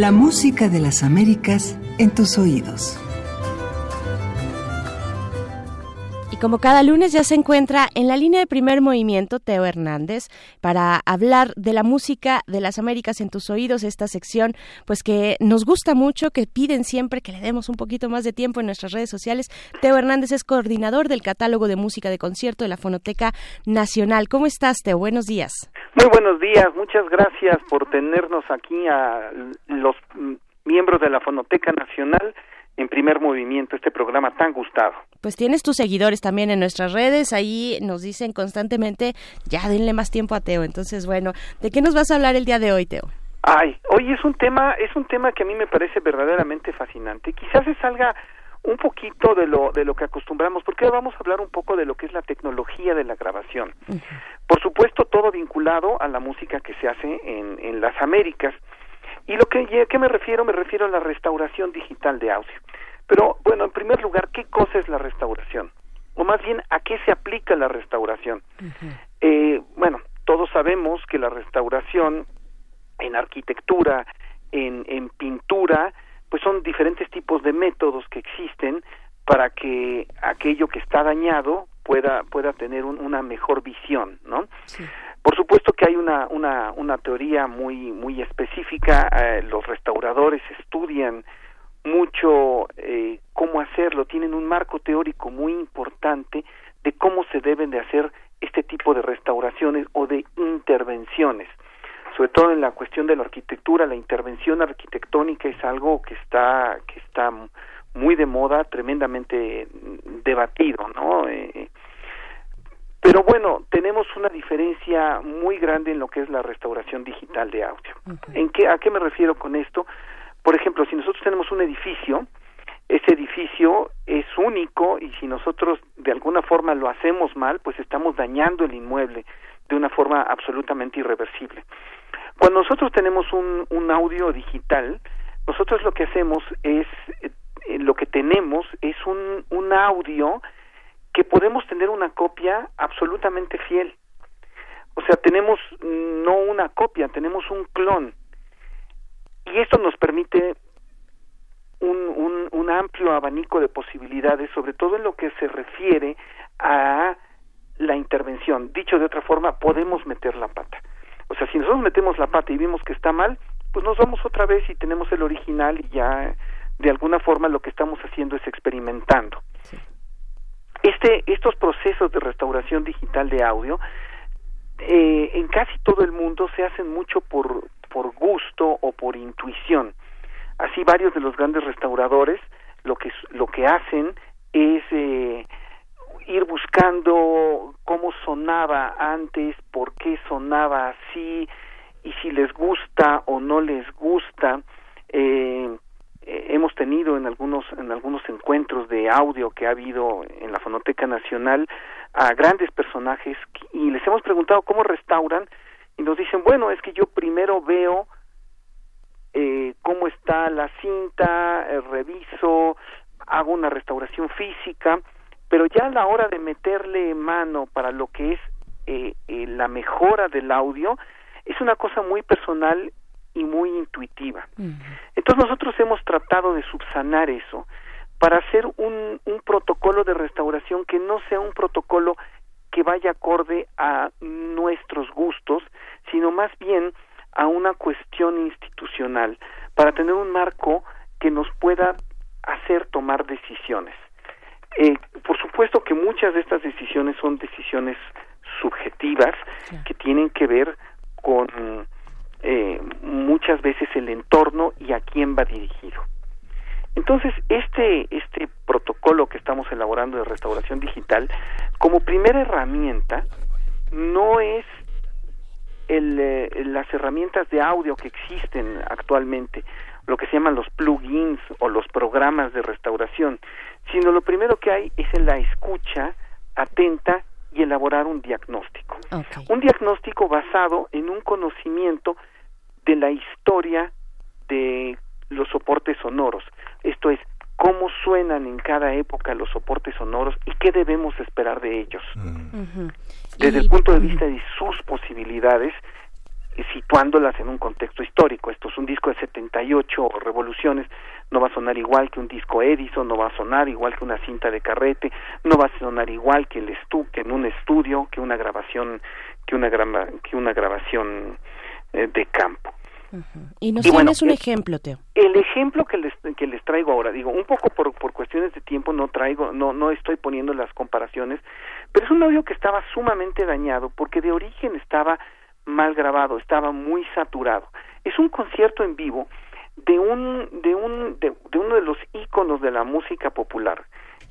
La música de las Américas en tus oídos. Como cada lunes ya se encuentra en la línea de primer movimiento Teo Hernández para hablar de la música de las Américas en tus oídos, esta sección pues que nos gusta mucho, que piden siempre que le demos un poquito más de tiempo en nuestras redes sociales. Teo Hernández es coordinador del catálogo de música de concierto de la Fonoteca Nacional. ¿Cómo estás, Teo? Buenos días. Muy buenos días, muchas gracias por tenernos aquí a los miembros de la Fonoteca Nacional en primer movimiento, este programa tan gustado. Pues tienes tus seguidores también en nuestras redes, ahí nos dicen constantemente, ya denle más tiempo a Teo. Entonces, bueno, ¿de qué nos vas a hablar el día de hoy, Teo? Ay, hoy es un tema, es un tema que a mí me parece verdaderamente fascinante. Quizás se salga un poquito de lo de lo que acostumbramos, porque hoy vamos a hablar un poco de lo que es la tecnología de la grabación. Por supuesto, todo vinculado a la música que se hace en, en las Américas. Y lo que ¿a qué me refiero? Me refiero a la restauración digital de audio. Pero bueno, en primer lugar, ¿qué cosa es la restauración? O más bien, ¿a qué se aplica la restauración? Eh, bueno, todos sabemos que la restauración en arquitectura, en, en pintura, pues son diferentes tipos de métodos que existen para que aquello que está dañado pueda pueda tener un- una mejor visión, ¿no? Por supuesto que hay una una una teoría muy muy específica. eh, los restauradores estudian mucho eh, cómo hacerlo. Tienen un marco teórico muy importante de cómo se deben de hacer este tipo de restauraciones o de intervenciones sobre todo en la cuestión de la arquitectura, la intervención arquitectónica es algo que está que está muy de moda, tremendamente debatido, ¿no? Eh, pero bueno, tenemos una diferencia muy grande en lo que es la restauración digital de audio. ¿En qué, ¿A qué me refiero con esto? Por ejemplo, si nosotros tenemos un edificio, ese edificio es único y si nosotros de alguna forma lo hacemos mal, pues estamos dañando el inmueble de una forma absolutamente irreversible. Cuando nosotros tenemos un, un audio digital, nosotros lo que hacemos es, eh, lo que tenemos es un, un audio que podemos tener una copia absolutamente fiel. O sea, tenemos no una copia, tenemos un clon. Y esto nos permite un, un, amplio abanico de posibilidades, sobre todo en lo que se refiere a la intervención. Dicho de otra forma, podemos meter la pata. O sea, si nosotros metemos la pata y vimos que está mal, pues nos vamos otra vez y tenemos el original y ya de alguna forma lo que estamos haciendo es experimentando. Este, estos procesos de restauración digital de audio eh, en casi todo el mundo se hacen mucho por, por gusto o por intuición. Así varios de los grandes restauradores lo que, lo que hacen es eh, ir buscando cómo sonaba antes, por qué sonaba así y si les gusta o no les gusta. Eh, eh, hemos tenido en algunos en algunos encuentros de audio que ha habido en la Fonoteca Nacional a grandes personajes y les hemos preguntado cómo restauran y nos dicen bueno es que yo primero veo eh, cómo está la cinta, eh, reviso, hago una restauración física, pero ya a la hora de meterle mano para lo que es eh, la mejora del audio, es una cosa muy personal y muy intuitiva. Entonces nosotros hemos tratado de subsanar eso para hacer un, un protocolo de restauración que no sea un protocolo que vaya acorde a nuestros gustos, sino más bien a una cuestión institucional, para tener un marco que nos pueda hacer tomar decisiones. Eh, por supuesto que muchas de estas decisiones son decisiones subjetivas que tienen que ver con eh, muchas veces el entorno y a quién va dirigido. Entonces, este, este protocolo que estamos elaborando de restauración digital, como primera herramienta, no es el, eh, las herramientas de audio que existen actualmente, lo que se llaman los plugins o los programas de restauración, sino lo primero que hay es en la escucha atenta y elaborar un diagnóstico. Un diagnóstico basado en un conocimiento de la historia de los soportes sonoros. Esto es, cómo suenan en cada época los soportes sonoros y qué debemos esperar de ellos. Desde el punto de vista de sus posibilidades, situándolas en un contexto histórico. Esto es un disco de 78 revoluciones, no va a sonar igual que un disco Edison, no va a sonar igual que una cinta de carrete, no va a sonar igual que el estu que en un estudio, que una grabación que una que una grabación eh, de campo. Y nos tienes un ejemplo, Teo. El ejemplo que les, que les traigo ahora, digo, un poco por, por cuestiones de tiempo no traigo, no, no estoy poniendo las comparaciones, pero es un audio que estaba sumamente dañado porque de origen estaba mal grabado, estaba muy saturado. Es un concierto en vivo de un de un de, uno de los íconos de la música popular,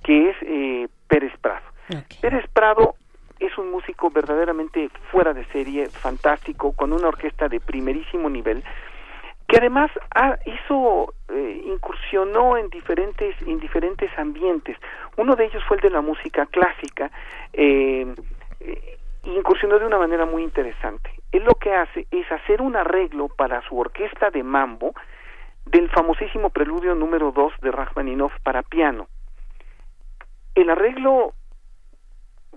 que es eh, Pérez Prado. Pérez Prado es un músico verdaderamente fuera de serie, fantástico, con una orquesta de primerísimo nivel, que además hizo eh, incursionó en diferentes en diferentes ambientes. Uno de ellos fue el de la música clásica. Eh, incursionó de una manera muy interesante. Él lo que hace es hacer un arreglo para su orquesta de mambo del famosísimo preludio número 2 de Rachmaninoff para piano. El arreglo,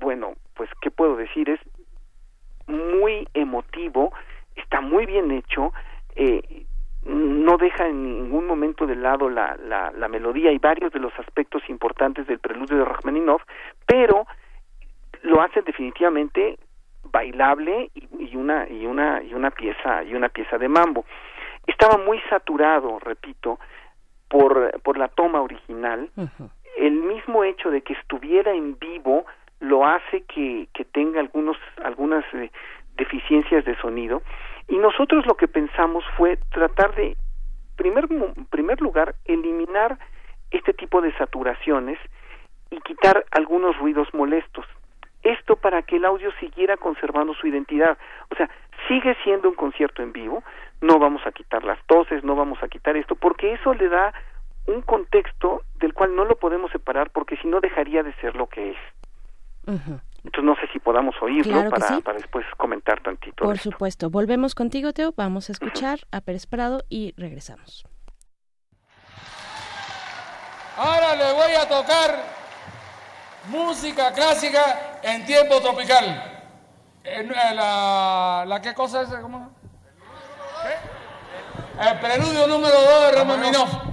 bueno, pues qué puedo decir, es muy emotivo, está muy bien hecho, eh, no deja en ningún momento de lado la, la, la melodía y varios de los aspectos importantes del preludio de Rachmaninoff, pero lo hace definitivamente bailable y, una y una y una pieza y una pieza de mambo. Estaba muy saturado repito por por la toma original. El mismo hecho de que estuviera en vivo lo hace que, que tenga algunos algunas eh, deficiencias de sonido. Y nosotros lo que pensamos fue tratar de primer primer lugar eliminar este tipo de saturaciones y quitar algunos ruidos molestos esto para que el audio siguiera conservando su identidad. O sea, sigue siendo un concierto en vivo, no vamos a quitar las toses, no vamos a quitar esto, porque eso le da un contexto del cual no lo podemos separar porque si no dejaría de ser lo que es. Entonces no sé si podamos oírlo para, para después comentar tantito. Por supuesto. Volvemos contigo, Teo. Vamos a escuchar a Pérez Prado y regresamos. Ahora le voy a tocar música clásica en tiempo tropical. Eh, la, la, qué cosa es? ¿Cómo? El preludio número 2 de Rachmaninoff.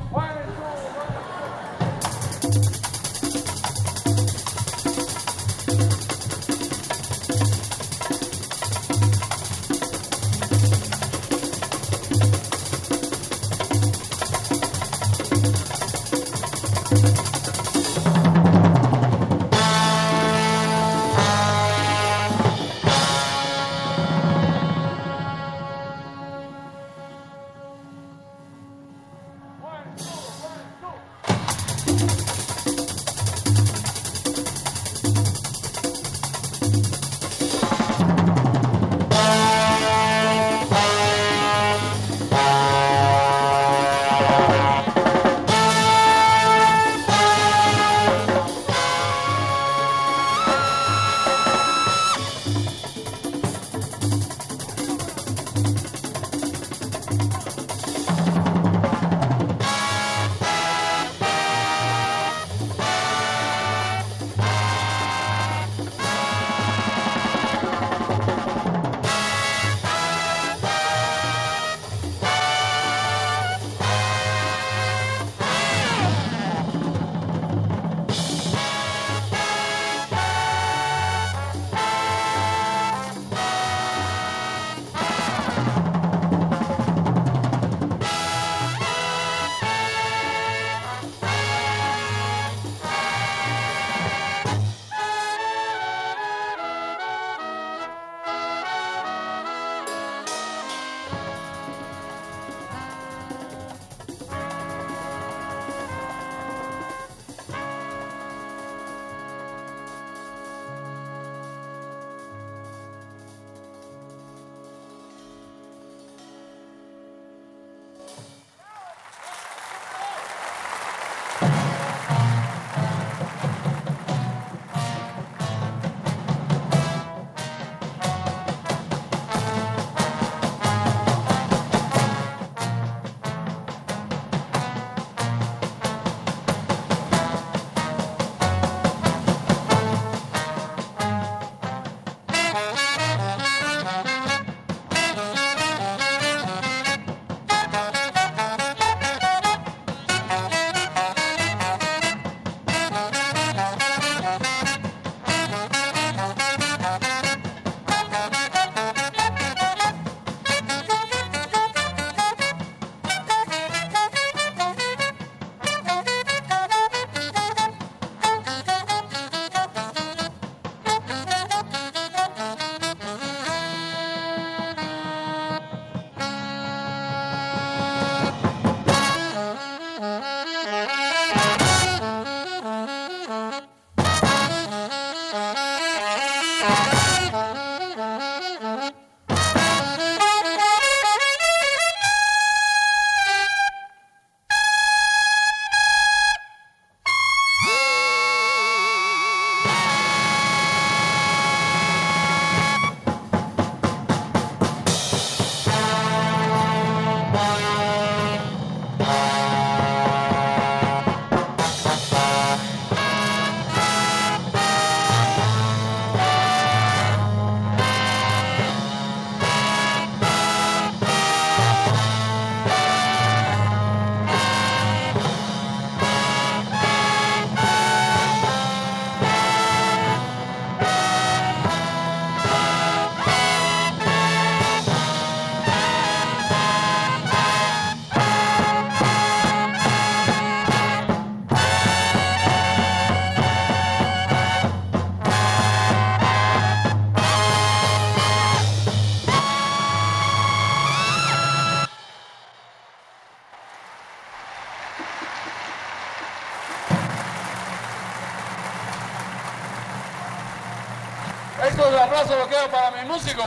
Quiero para mi músico.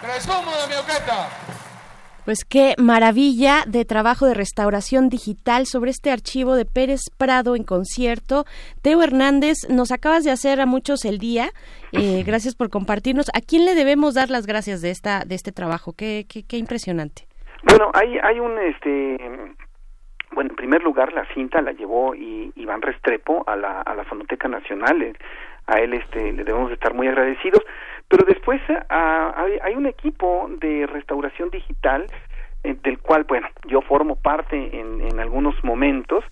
Presumo de mi orquesta. Pues qué maravilla de trabajo de restauración digital sobre este archivo de Pérez Prado en concierto. Teo Hernández, nos acabas de hacer a muchos el día. Eh, gracias por compartirnos. ¿A quién le debemos dar las gracias de esta de este trabajo? Qué, qué, qué impresionante. Bueno, hay, hay un, este, bueno, en primer lugar, la cinta la llevó I- Iván Restrepo a la, a la Fonoteca Nacional. Eh, A él este, le debemos de estar muy agradecidos. Pero después ah, hay, hay un equipo de restauración digital eh, del cual, bueno, yo formo parte en, en algunos momentos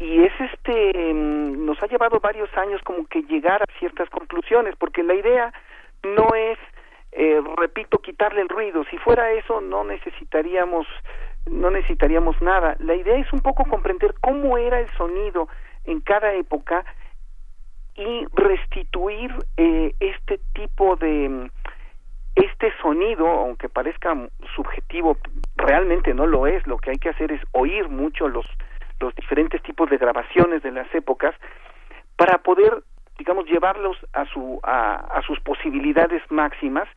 y es este, mm, nos ha llevado varios años como que llegar a ciertas conclusiones, porque la idea no es eh, repito, quitarle el ruido. Si fuera eso, no necesitaríamos, no necesitaríamos nada. La idea es un poco comprender cómo era el sonido en cada época y restituir eh, este tipo de este sonido, aunque parezca subjetivo, realmente no lo es. Lo que hay que hacer es oír mucho los los diferentes tipos de grabaciones de las épocas para poder digamos llevarlos a su a, a sus posibilidades máximas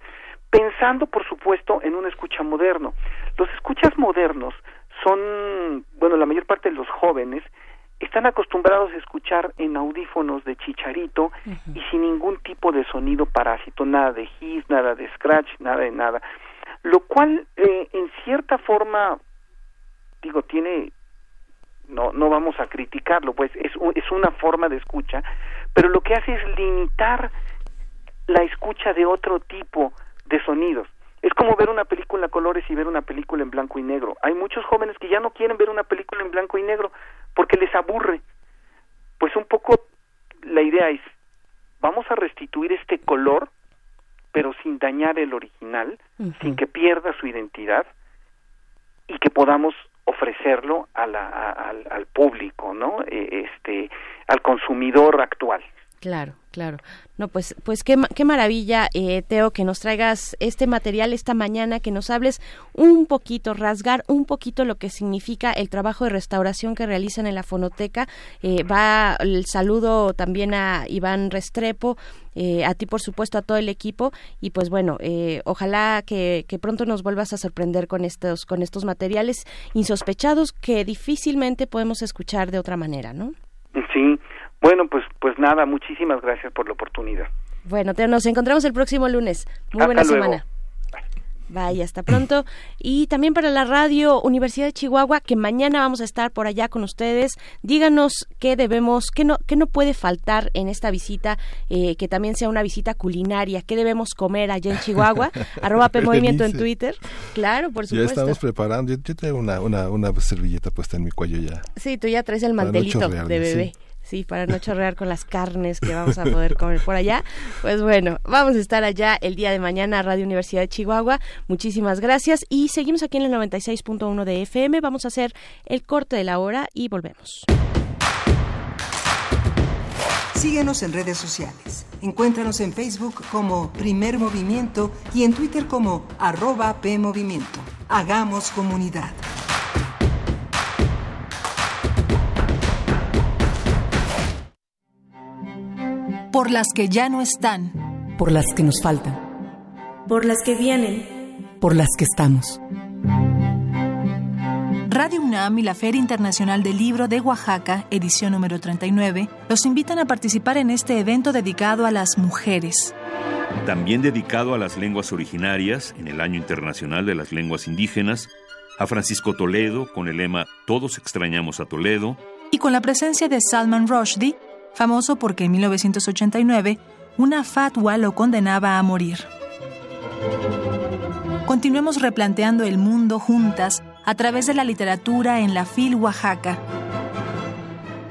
pensando por supuesto en una escucha moderno los escuchas modernos son bueno la mayor parte de los jóvenes están acostumbrados a escuchar en audífonos de chicharito y sin ningún tipo de sonido parásito nada de hiss nada de scratch nada de nada. Lo cual eh, en cierta forma digo tiene no no vamos a criticarlo pues es es una forma de escucha pero lo que hace es limitar la escucha de otro tipo de sonidos. Es como ver una película a colores y ver una película en blanco y negro. Hay muchos jóvenes que ya no quieren ver una película en blanco y negro porque les aburre pues un poco la idea es vamos a restituir este color pero sin dañar el original sin que pierda su identidad y que podamos ofrecerlo a la, a- al, al público, ¿no? Eh, Este, al consumidor actual. Claro, claro. No, pues, pues qué, qué maravilla, eh, Teo, que nos traigas este material esta mañana, que nos hables un poquito, rasgar un poquito lo que significa el trabajo de restauración que realizan en la fonoteca. Eh, va el saludo también a Iván Restrepo, eh, a ti, por supuesto, a todo el equipo. Y pues bueno, eh, ojalá que, que pronto nos vuelvas a sorprender con estos, con estos materiales insospechados que difícilmente podemos escuchar de otra manera, ¿no? Sí, bueno, pues, pues nada, muchísimas gracias por la oportunidad. Bueno, te, nos encontramos el próximo lunes. Muy Hasta buena luego. semana. Vaya, hasta pronto. Y también para la radio Universidad de Chihuahua, que mañana vamos a estar por allá con ustedes. Díganos qué debemos, qué no, qué no puede faltar en esta visita, eh, que también sea una visita culinaria. ¿Qué debemos comer allá en Chihuahua? Arroba P Movimiento en. Twitter. Claro, por Ya supuesto. estamos preparando. Yo, yo tengo una, una, una servilleta puesta en mi cuello ya. Sí, tú ya traes el no mantelito chorrear, de bebé. sí. Sí. para no chorrear con las carnes que vamos a poder comer por allá. Pues bueno, vamos a estar allá el día de mañana, Radio Universidad de Chihuahua. Muchísimas gracias y seguimos aquí en el 96.1 de FM. Vamos a hacer el corte de la hora y volvemos. Síguenos en redes sociales. Encuéntranos en Facebook como Primer Movimiento y en Twitter como arroba PMovimiento. Hagamos comunidad. Por las que ya no están, por las que nos faltan, por las que vienen, por las que estamos. Radio UNAM y la Feria Internacional del Libro de Oaxaca, edición número 39, los invitan a participar en este evento dedicado a las mujeres. También dedicado a las lenguas originarias en el Año Internacional de las Lenguas Indígenas, a Francisco Toledo con el lema Todos extrañamos a Toledo, y con la presencia de Salman Rushdie, famoso porque en 1989 una fatwa lo condenaba a morir. Continuemos replanteando el mundo juntas a través de la literatura en la FIL Oaxaca.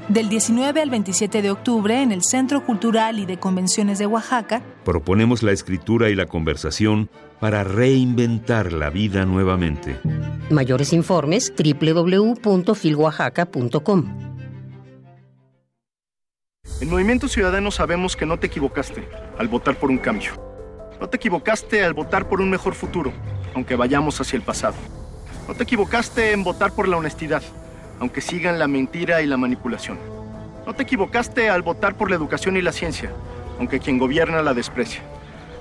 Del 19 al 27 de octubre, en el Centro Cultural y de Convenciones de Oaxaca, proponemos la escritura y la conversación para reinventar la vida nuevamente. Mayores informes www.filoaxaca.com. En Movimiento Ciudadano sabemos que no te equivocaste al votar por un cambio. No te equivocaste al votar por un mejor futuro, aunque vayamos hacia el pasado. No te equivocaste en votar por la honestidad, aunque sigan la mentira y la manipulación. No te equivocaste al votar por la educación y la ciencia, aunque quien gobierna la desprecia.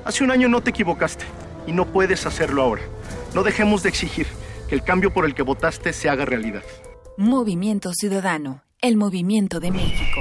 Hace un año no te equivocaste y no puedes hacerlo ahora. No dejemos de exigir que el cambio por el que votaste se haga realidad. Movimiento Ciudadano, el movimiento de México.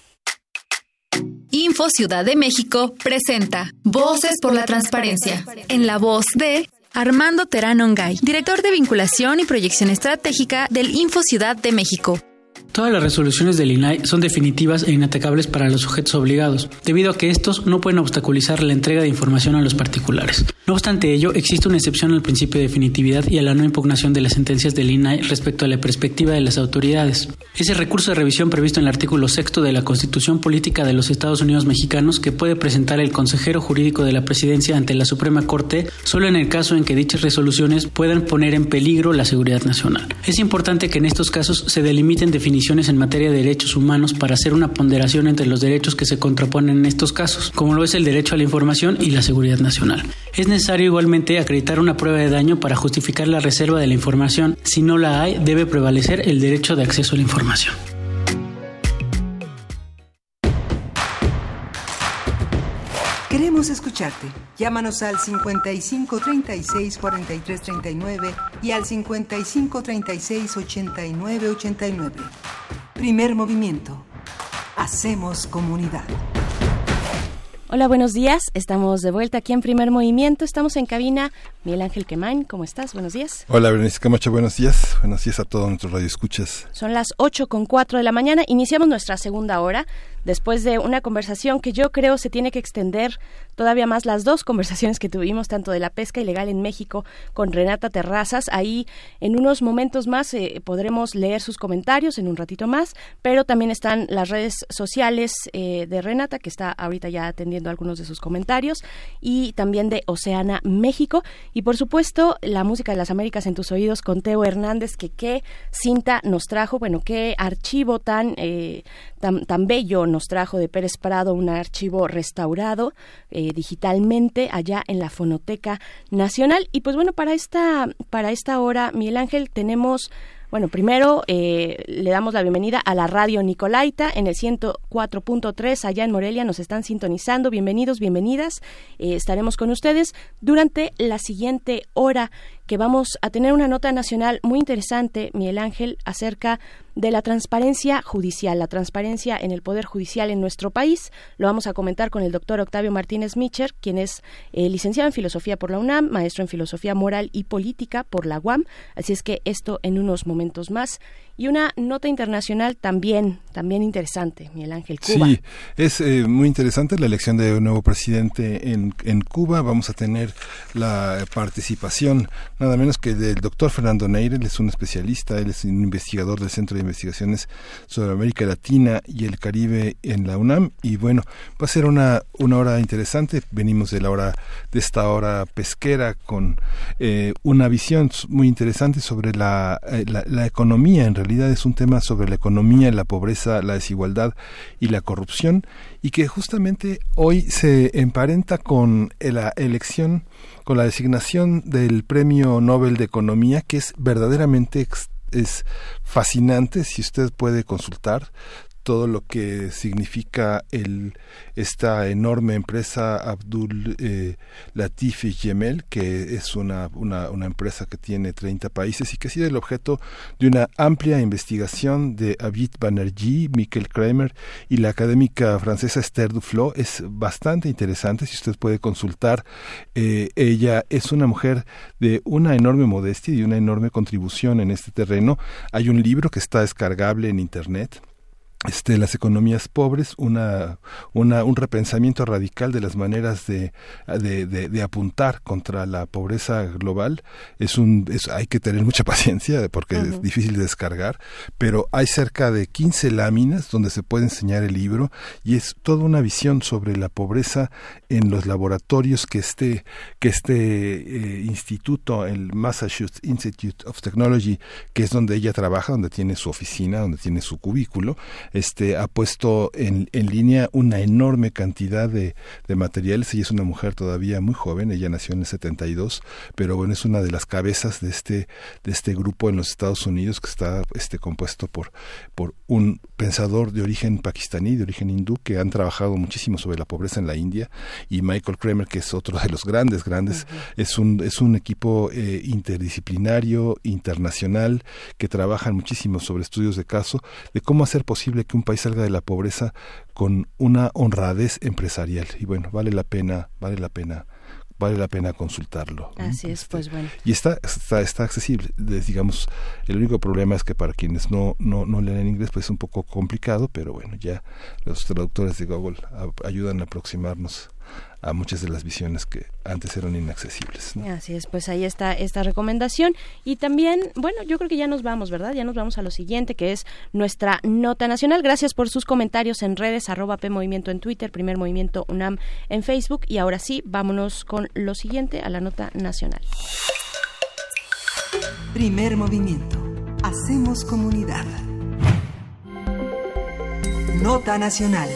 Info Ciudad de México presenta Voces por la Transparencia, en la voz de Armando Terán Ongay, director de vinculación y proyección estratégica del Info Ciudad de México. Todas las resoluciones del INAI son definitivas e inatacables para los sujetos obligados, debido a que estos no pueden obstaculizar la entrega de información a los particulares. No obstante ello, existe una excepción al principio de definitividad y a la no impugnación de las sentencias del INAI respecto a la perspectiva de las autoridades. Ese recurso de revisión previsto en el artículo sexto de la Constitución Política de los Estados Unidos Mexicanos que puede presentar el consejero jurídico de la presidencia ante la Suprema Corte solo en el caso en que dichas resoluciones puedan poner en peligro la seguridad nacional. Es importante que en estos casos se delimiten definiciones en materia de derechos humanos para hacer una ponderación entre los derechos que se contraponen en estos casos, como lo es el derecho a la información y la seguridad nacional. Es necesario igualmente acreditar una prueba de daño para justificar la reserva de la información. Si no la hay, debe prevalecer el derecho de acceso a la información. Queremos escucharte. Llámanos al 55 36 43 39 y al 55 36 89 89. Primer movimiento. Hacemos comunidad. Hola, buenos días. Estamos de vuelta aquí en Primer Movimiento. Estamos en cabina. Miguel Ángel Quemain, ¿cómo estás? Buenos días. Hola, Berenice Camacho, buenos días. Buenos días a todos nuestros radioescuchas. Son las 8 con 4 de la mañana. Iniciamos nuestra segunda hora después de una conversación que yo creo se tiene que extender todavía más las dos conversaciones que tuvimos, tanto de la pesca ilegal en México con Renata Terrazas. Ahí en unos momentos más eh, podremos leer sus comentarios en un ratito más, pero también están las redes sociales eh, de Renata, que está ahorita ya atendiendo algunos de sus comentarios, y también de Oceana México. Y por supuesto, la música de las Américas en tus oídos con Teo Hernández, que qué cinta nos trajo, bueno, qué archivo tan, eh, tan, tan bello nos trajo de Pérez Prado un archivo restaurado eh, digitalmente allá en la Fonoteca Nacional. Y pues bueno, para esta, para esta hora, Miguel Ángel, tenemos bueno, primero eh, le damos la bienvenida a la radio Nicolaita en el 104.3 allá en Morelia. Nos están sintonizando. Bienvenidos, bienvenidas. Eh, estaremos con ustedes durante la siguiente hora que vamos a tener una nota nacional muy interesante, Miguel Ángel, acerca de la transparencia judicial, la transparencia en el Poder Judicial en nuestro país. Lo vamos a comentar con el doctor Octavio Martínez Micher, quien es eh, licenciado en Filosofía por la UNAM, maestro en Filosofía Moral y Política por la UAM. Así es que esto en unos momentos más. Y una nota internacional también, también interesante, Miguel Ángel Cuba. Sí, es eh, muy interesante la elección de un nuevo presidente en, en Cuba. Vamos a tener la participación nada menos que del doctor Fernando Neire, él es un especialista, él es un investigador del Centro de Investigaciones sobre América Latina y el Caribe en la UNAM. Y bueno, va a ser una, una hora interesante. Venimos de la hora, de esta hora pesquera con eh, una visión muy interesante sobre la, eh, la, la economía. En realidad es un tema sobre la economía, la pobreza, la desigualdad y la corrupción y que justamente hoy se emparenta con la elección, con la designación del Premio Nobel de Economía, que es verdaderamente es fascinante si usted puede consultar todo lo que significa el, esta enorme empresa Abdul eh, Latif Yemel, que es una, una, una, empresa que tiene 30 países y que ha sido el objeto de una amplia investigación de Abid Banerjee, Michael Kramer y la académica francesa Esther Duflo. Es bastante interesante, si usted puede consultar. Eh, ella es una mujer de una enorme modestia y una enorme contribución en este terreno. Hay un libro que está descargable en Internet este, las economías pobres, una, una, un repensamiento radical de las maneras de, de, de, apuntar contra la pobreza global. Es un, es, hay que tener mucha paciencia porque uh -huh. es difícil de descargar, pero hay cerca de 15 láminas donde se puede enseñar el libro y es toda una visión sobre la pobreza en los laboratorios que este, que este eh, instituto, el Massachusetts Institute of Technology, que es donde ella trabaja, donde tiene su oficina, donde tiene su cubículo, este, ha puesto en, en línea una enorme cantidad de, de, materiales. Ella es una mujer todavía muy joven, ella nació en el 72, pero bueno, es una de las cabezas de este, de este grupo en los Estados Unidos que está este, compuesto por, por un pensador de origen pakistaní, de origen hindú, que han trabajado muchísimo sobre la pobreza en la India, y Michael Kramer, que es otro de los grandes, grandes, uh -huh. es, un, es un equipo eh, interdisciplinario, internacional, que trabajan muchísimo sobre estudios de caso, de cómo hacer posible que un país salga de la pobreza con una honradez empresarial. Y bueno, vale la pena, vale la pena vale la pena consultarlo. Así es, pues bueno. Y está, está, está accesible. digamos, el único problema es que para quienes no, no, no leen inglés, pues es un poco complicado, pero bueno, ya los traductores de Google ayudan a aproximarnos a muchas de las visiones que antes eran inaccesibles. ¿no? Así es, pues ahí está esta recomendación. Y también, bueno, yo creo que ya nos vamos, ¿verdad? Ya nos vamos a lo siguiente, que es nuestra nota nacional. Gracias por sus comentarios en redes, arroba P Movimiento en Twitter, Primer Movimiento UNAM en Facebook. Y ahora sí, vámonos con lo siguiente, a la nota nacional. Primer Movimiento. Hacemos comunidad. Nota nacional.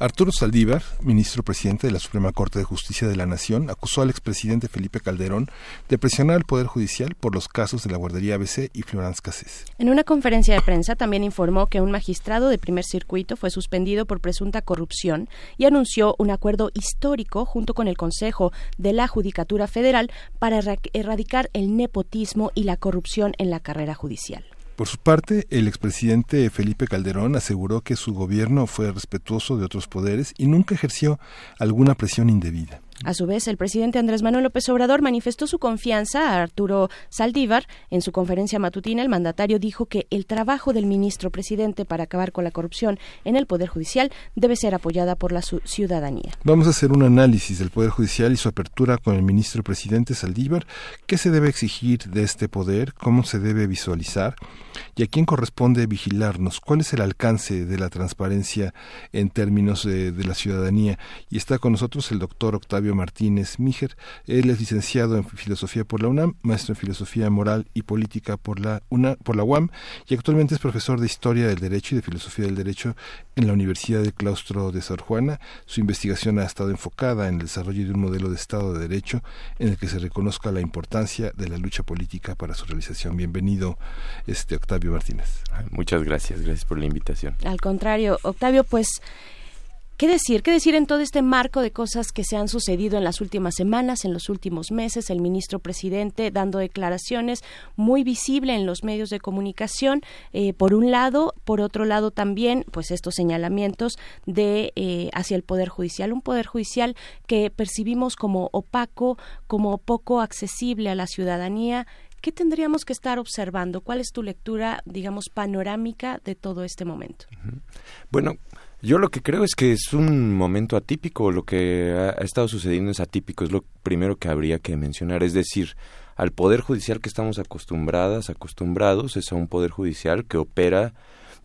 Arturo Saldívar, ministro presidente de la Suprema Corte de Justicia de la Nación, acusó al expresidente Felipe Calderón de presionar al Poder Judicial por los casos de la guardería ABC y Florence Cassés. En una conferencia de prensa también informó que un magistrado de primer circuito fue suspendido por presunta corrupción y anunció un acuerdo histórico junto con el Consejo de la Judicatura Federal para erradicar el nepotismo y la corrupción en la carrera judicial. Por su parte, el expresidente Felipe Calderón aseguró que su gobierno fue respetuoso de otros poderes y nunca ejerció alguna presión indebida. A su vez, el presidente Andrés Manuel López Obrador manifestó su confianza a Arturo Saldívar. En su conferencia matutina, el mandatario dijo que el trabajo del ministro presidente para acabar con la corrupción en el Poder Judicial debe ser apoyada por la ciudadanía. Vamos a hacer un análisis del Poder Judicial y su apertura con el ministro presidente Saldívar. ¿Qué se debe exigir de este poder? ¿Cómo se debe visualizar? ¿Y a quién corresponde vigilarnos? ¿Cuál es el alcance de la transparencia en términos de, de la ciudadanía? Y está con nosotros el doctor Octavio Martínez Mijer. Él es licenciado en Filosofía por la UNAM, maestro en Filosofía Moral y Política por la, UNA, por la UAM y actualmente es profesor de Historia del Derecho y de Filosofía del Derecho en la Universidad del Claustro de Sor Juana. Su investigación ha estado enfocada en el desarrollo de un modelo de Estado de Derecho en el que se reconozca la importancia de la lucha política para su realización. Bienvenido, este Octavio Martínez. Muchas gracias, gracias por la invitación. Al contrario, Octavio, pues ¿Qué decir? ¿Qué decir en todo este marco de cosas que se han sucedido en las últimas semanas, en los últimos meses? El ministro presidente dando declaraciones muy visible en los medios de comunicación, eh, por un lado, por otro lado también, pues estos señalamientos de eh, hacia el poder judicial, un poder judicial que percibimos como opaco, como poco accesible a la ciudadanía ¿qué tendríamos que estar observando? ¿Cuál es tu lectura, digamos, panorámica de todo este momento? Bueno, yo lo que creo es que es un momento atípico, lo que ha, estado sucediendo es atípico, es lo primero que habría que mencionar, es decir, al poder judicial que estamos acostumbradas, acostumbrados, es a un poder judicial que opera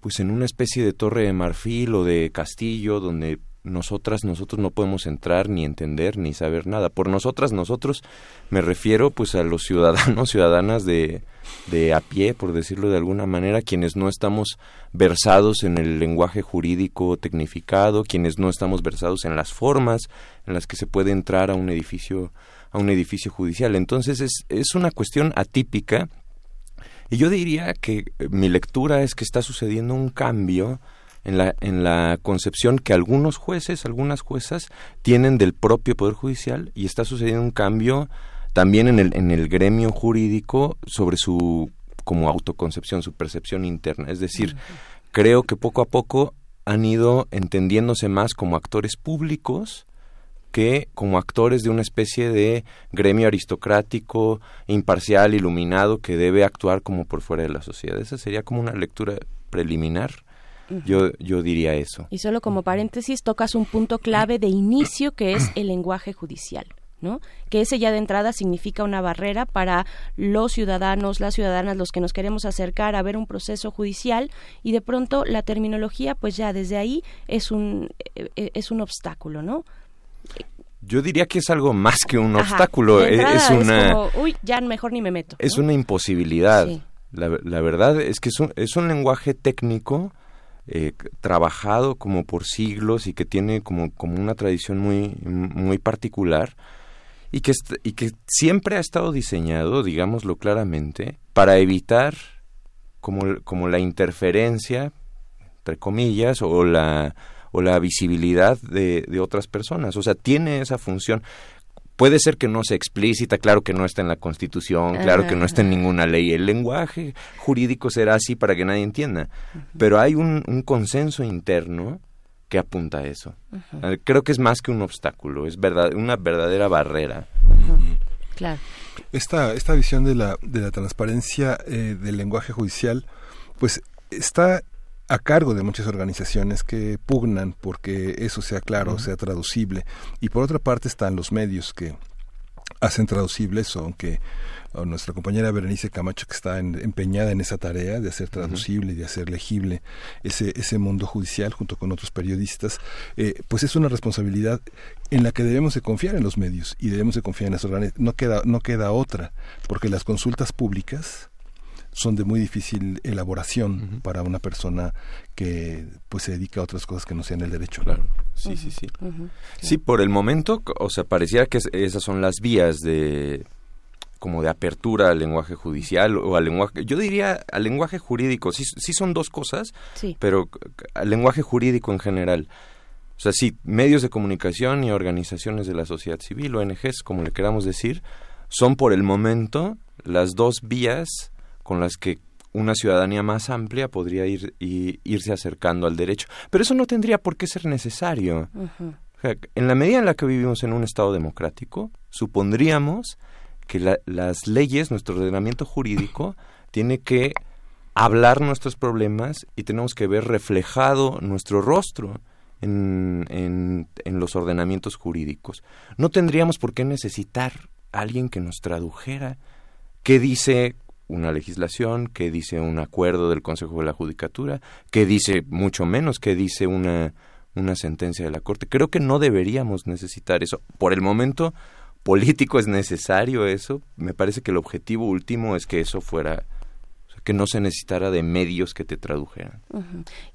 pues en una especie de torre de marfil o de castillo donde nosotras, nosotros no podemos entrar ni entender ni saber nada. Por nosotras, nosotros me refiero pues a los ciudadanos, ciudadanas de, de a pie, por decirlo de alguna manera, quienes no estamos versados en el lenguaje jurídico tecnificado, quienes no estamos versados en las formas en las que se puede entrar a un edificio a un edificio judicial. Entonces es, es una cuestión atípica y yo diría que mi lectura es que está sucediendo un cambio en la, en la concepción que algunos jueces, algunas juezas tienen del propio Poder Judicial y está sucediendo un cambio también en el, en el gremio jurídico sobre su como autoconcepción, su percepción interna. Es decir, creo que poco a poco han ido entendiéndose más como actores públicos que como actores de una especie de gremio aristocrático, imparcial, iluminado, que debe actuar como por fuera de la sociedad. Esa sería como una lectura preliminar yo, yo diría eso. Y solo como paréntesis, tocas un punto clave de inicio que es el lenguaje judicial. ¿no? Que ese ya de entrada significa una barrera para los ciudadanos, las ciudadanas, los que nos queremos acercar a ver un proceso judicial y de pronto la terminología, pues ya desde ahí es un eh, eh, es un obstáculo, ¿no? Yo diría que es algo más que un obstáculo, De es, una como, uy, ya mejor ni me meto. es ¿no? una imposibilidad. Sí. La, la verdad es que es un, es un lenguaje técnico eh, trabajado como por siglos y que tiene como, como una tradición muy, muy particular y que, y que siempre ha estado diseñado, digámoslo claramente, para evitar como, como la interferencia, entre comillas, o la, o la visibilidad de, de otras personas. O sea, tiene esa función. Puede ser que no sea explícita, claro que no está en la Constitución, claro que no está en ninguna ley. El lenguaje jurídico será así para que nadie entienda. Pero hay un, un consenso interno que apunta a eso. Eh, Creo que es más que un obstáculo, es verdad, una verdadera barrera. Claro. Esta, esta visión de la, de la transparencia eh, del lenguaje judicial, pues está a cargo de muchas organizaciones que pugnan porque eso sea claro, sea traducible. Y por otra parte están los medios que hacen traducibles, aunque o nuestra compañera Berenice Camacho que está en- empeñada en esa tarea de hacer traducible y de hacer legible ese, ese mundo judicial junto con otros periodistas, eh, pues es una responsabilidad en la que debemos de confiar en los medios y debemos de confiar en las organizaciones. No queda, no queda otra, porque las consultas públicas son de muy difícil elaboración para una persona que pues se dedica a otras cosas que no sean el derecho. Claro. Sí, sí, sí. Sí, por el momento, o sea, pareciera que es- esas son las vías de como de apertura al lenguaje judicial o al lenguaje, yo diría al lenguaje jurídico, sí, sí son dos cosas, Sí. pero al lenguaje jurídico en general. O sea, sí, medios de comunicación y organizaciones de la sociedad civil, ONGs, como le queramos decir, son por el momento las dos vías con las que una ciudadanía más amplia podría ir, y- irse acercando al derecho. Pero eso no tendría por qué ser necesario. Ujú. O sea, en la medida en la que vivimos en un Estado democrático, supondríamos que la- las leyes, nuestro ordenamiento jurídico, tiene que hablar nuestros problemas y tenemos que ver reflejado nuestro rostro en, en, en los ordenamientos jurídicos. No tendríamos por qué necesitar a alguien que nos tradujera qué dice una legislación, qué dice un acuerdo del Consejo de la Judicatura, qué dice mucho menos, qué dice una, una sentencia de la Corte. Creo que no deberíamos necesitar eso. Por el momento político es necesario eso. Me parece que el objetivo último es que eso fuera, que no se necesitara de medios que te tradujeran.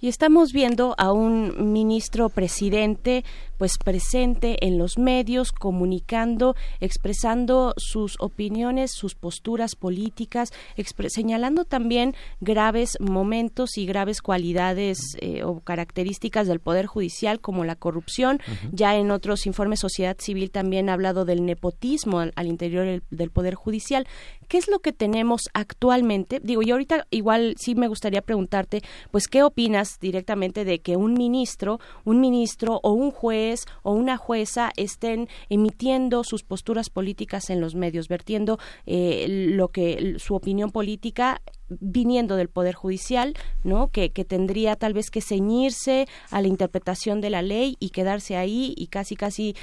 Y estamos viendo a un ministro presidente pues presente en los medios, comunicando, expresando sus opiniones, sus posturas políticas, señalando también graves momentos y graves cualidades eh, o características del Poder Judicial como la corrupción. Ya en otros informes Sociedad Civil también ha hablado del nepotismo al, al interior del, del Poder Judicial. ¿Qué es lo que tenemos actualmente? Digo, y ahorita igual sí me gustaría preguntarte, pues, ¿qué opinas directamente de que un ministro, un ministro o un juez o una jueza estén emitiendo sus posturas políticas en los medios, vertiendo eh, lo que su opinión política viniendo del poder judicial, ¿no? Que, que tendría tal vez que ceñirse a la interpretación de la ley y quedarse ahí y casi casi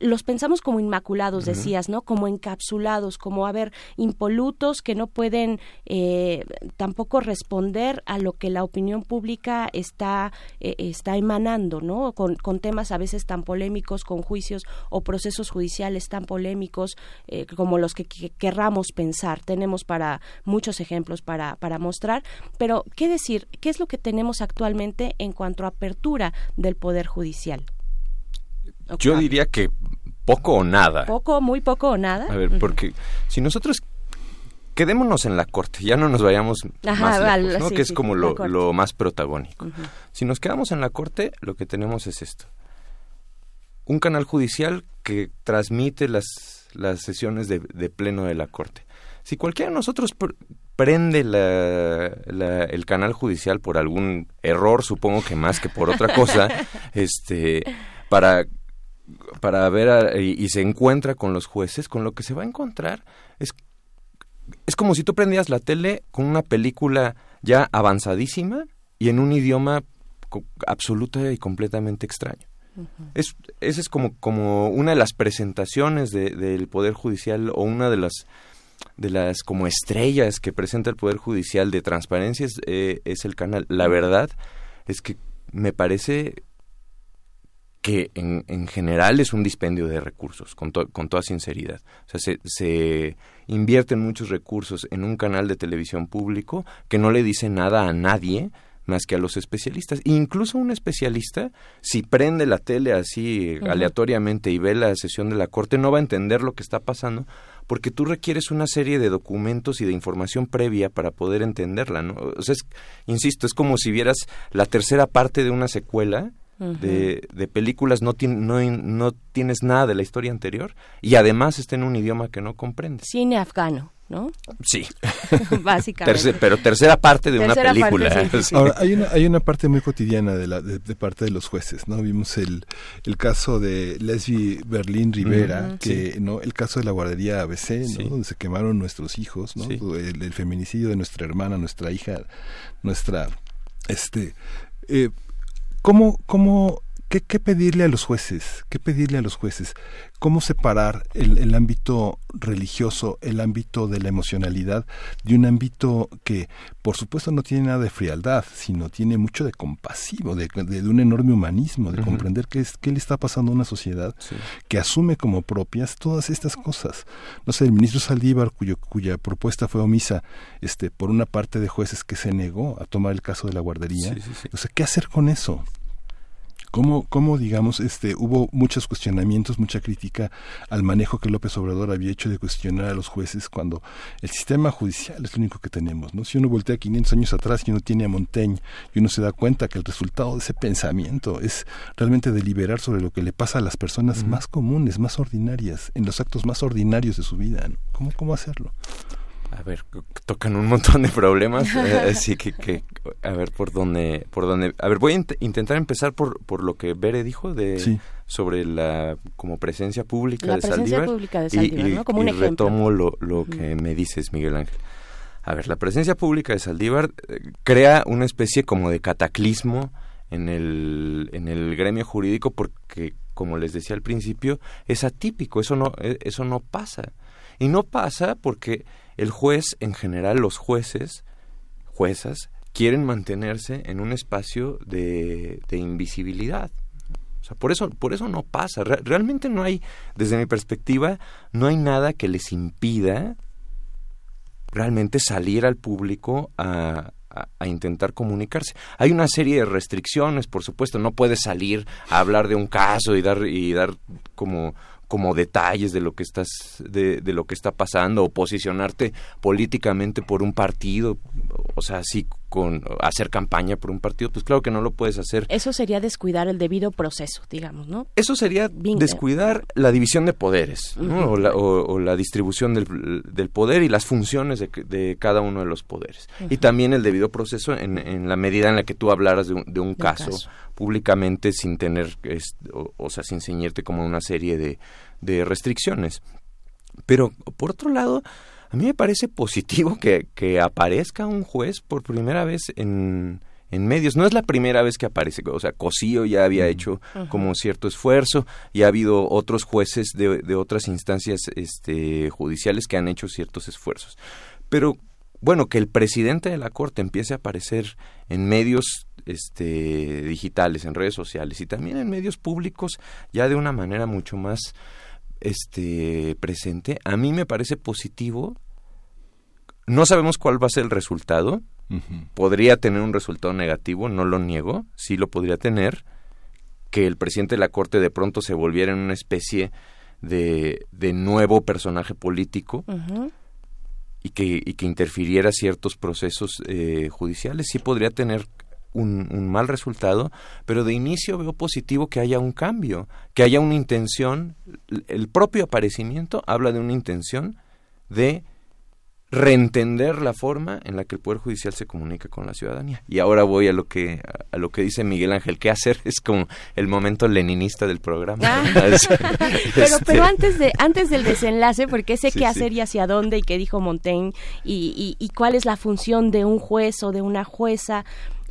los pensamos como inmaculados, decías, ¿no? Como encapsulados, como, a ver, impolutos que no pueden eh, tampoco responder a lo que la opinión pública está, eh, está emanando, ¿no? Con, con, temas a veces tan polémicos, con juicios o procesos judiciales tan polémicos eh, como los que, que, querramos pensar. Tenemos para muchos ejemplos para, para mostrar, pero ¿qué decir? ¿Qué es lo que tenemos actualmente en cuanto a apertura del Poder Judicial? Yo diría que poco o nada. Poco, muy poco o nada. A ver, porque si nosotros quedémonos en la corte, ya no nos vayamos más lejos, ¿no? que es como lo, lo, más protagónico. Si nos quedamos en la corte, lo que tenemos es esto. Un canal judicial que transmite las, las sesiones de, de pleno de la corte. Si cualquiera de nosotros pr prende la, la, el canal judicial por algún error, supongo que más que por otra cosa, este, para para ver a, y, y, se encuentra con los jueces, con lo que se va a encontrar es es como si tú prendías la tele con una película ya avanzadísima y en un idioma absoluta y completamente extraño. Uh -huh. es, esa es como, como una de las presentaciones de, del Poder Judicial o una de las de las como estrellas que presenta el Poder Judicial de transparencia es, eh, es el canal. La verdad es que me parece que en, en, general es un dispendio de recursos, con, to, con toda sinceridad. O sea, se, se, invierten muchos recursos en un canal de televisión público que no le dice nada a nadie más que a los especialistas. E incluso un especialista, si prende la tele así uh -huh. aleatoriamente y ve la sesión de la corte, no va a entender lo que está pasando porque tú requieres una serie de documentos y de información previa para poder entenderla, ¿no? O sea, es, insisto, es como si vieras la tercera parte de una secuela Uh -huh. de, de, películas no, ti, no, no, tienes nada de la historia anterior y además está en un idioma que no comprendes. Cine afgano, ¿no? Sí. Básicamente. Tercer, pero tercera parte de tercera una película. Parte, sí, sí. Ahora, hay una, hay una parte muy cotidiana de, la, de, de, parte de los jueces, ¿no? Vimos el, el caso de Leslie Berlín Rivera, uh -huh. que, ¿no? El caso de la guardería ABC, ¿no? Donde se quemaron nuestros hijos, ¿no? El, el, feminicidio de nuestra hermana, nuestra hija, nuestra, este, eh, ¿Cómo, cómo, qué, qué, pedirle a los jueces? ¿Qué pedirle a los jueces? ¿Cómo separar el, el, ámbito religioso, el ámbito de la emocionalidad, de un ámbito que, por supuesto, no tiene nada de frialdad, sino tiene mucho de compasivo, de, de, de un enorme humanismo, de uh -huh. comprender qué, es, qué le está pasando a una sociedad sí. que asume como propias todas estas cosas? No sé, el ministro Saldívar, cuyo, cuya propuesta fue omisa este, por una parte de jueces que se negó a tomar el caso de la guardería. Sí, sí, o sea, ¿qué hacer con eso? Cómo, cómo digamos, este, hubo muchos cuestionamientos, mucha crítica al manejo que López Obrador había hecho de cuestionar a los jueces cuando el sistema judicial es lo único que tenemos, ¿no? Si uno voltea 500 años atrás y uno tiene a Montaigne y uno se da cuenta que el resultado de ese pensamiento es realmente deliberar sobre lo que le pasa a las personas más comunes, más ordinarias, en los actos más ordinarios de su vida, ¿no? ¿Cómo, cómo hacerlo? A ver, tocan un montón de problemas, eh, así que, que, a ver por dónde, por dónde, a ver, voy a int intentar empezar por, por lo que Bere dijo de sí. sobre la como presencia pública la de presencia Saldívar pública de Saldívar, y, ¿no? Como y, un y ejemplo. retomo lo, lo que me dices, Miguel Ángel. A ver, la presencia pública de Saldívar eh, crea una especie como de cataclismo en el, en el gremio jurídico porque, como les decía al principio, es atípico, eso no, eh, eso no pasa. Y no pasa porque el juez, en general los jueces, juezas, quieren mantenerse en un espacio de, invisibilidad. O sea, por eso, por eso no pasa. Re realmente no hay, desde mi perspectiva, no hay nada que les impida realmente salir al público a, intentar comunicarse. Hay una serie de restricciones, por supuesto, no puedes salir a hablar de un caso y dar y dar como como detalles de lo que estás de, de, lo que está pasando o posicionarte políticamente por un partido. O sea sí con hacer campaña por un partido, pues claro que no lo puedes hacer. Eso sería descuidar el debido proceso, digamos, ¿no? Eso sería descuidar la división de poderes, ¿no? o, la, o, la, distribución del, del, poder y las funciones de, de, cada uno de los poderes. Y también el debido proceso en, en, la medida en la que tú hablaras de un, de un, caso, caso, públicamente sin tener, o, o, sea, sin ceñirte como una serie de, de restricciones. Pero, por otro lado, a mí me parece positivo que, que aparezca un juez por primera vez en, en medios. No es la primera vez que aparece, o sea, Cosío ya había hecho como cierto esfuerzo y ha habido otros jueces de, de, otras instancias este, judiciales que han hecho ciertos esfuerzos. Pero bueno, que el presidente de la Corte empiece a aparecer en medios este, digitales, en redes sociales y también en medios públicos ya de una manera mucho más este presente, a mí me parece positivo no sabemos cuál va a ser el resultado. Podría tener un resultado negativo, no lo niego, sí lo podría tener. Que el presidente de la Corte de pronto se volviera en una especie de, de nuevo personaje político y, que, y que interfiriera ciertos procesos eh, judiciales, sí podría tener un, un, mal resultado, pero de inicio veo positivo que haya un cambio, que haya una intención, el propio aparecimiento habla de una intención de reentender la forma en la que el poder judicial se comunica con la ciudadanía. Y ahora voy a lo que a lo que dice Miguel Ángel, qué hacer es como el momento leninista del programa. Ah. pero pero antes de antes del desenlace, porque sé sí, qué hacer sí. y hacia dónde y qué dijo Montaigne y, y, y cuál es la función de un juez o de una jueza,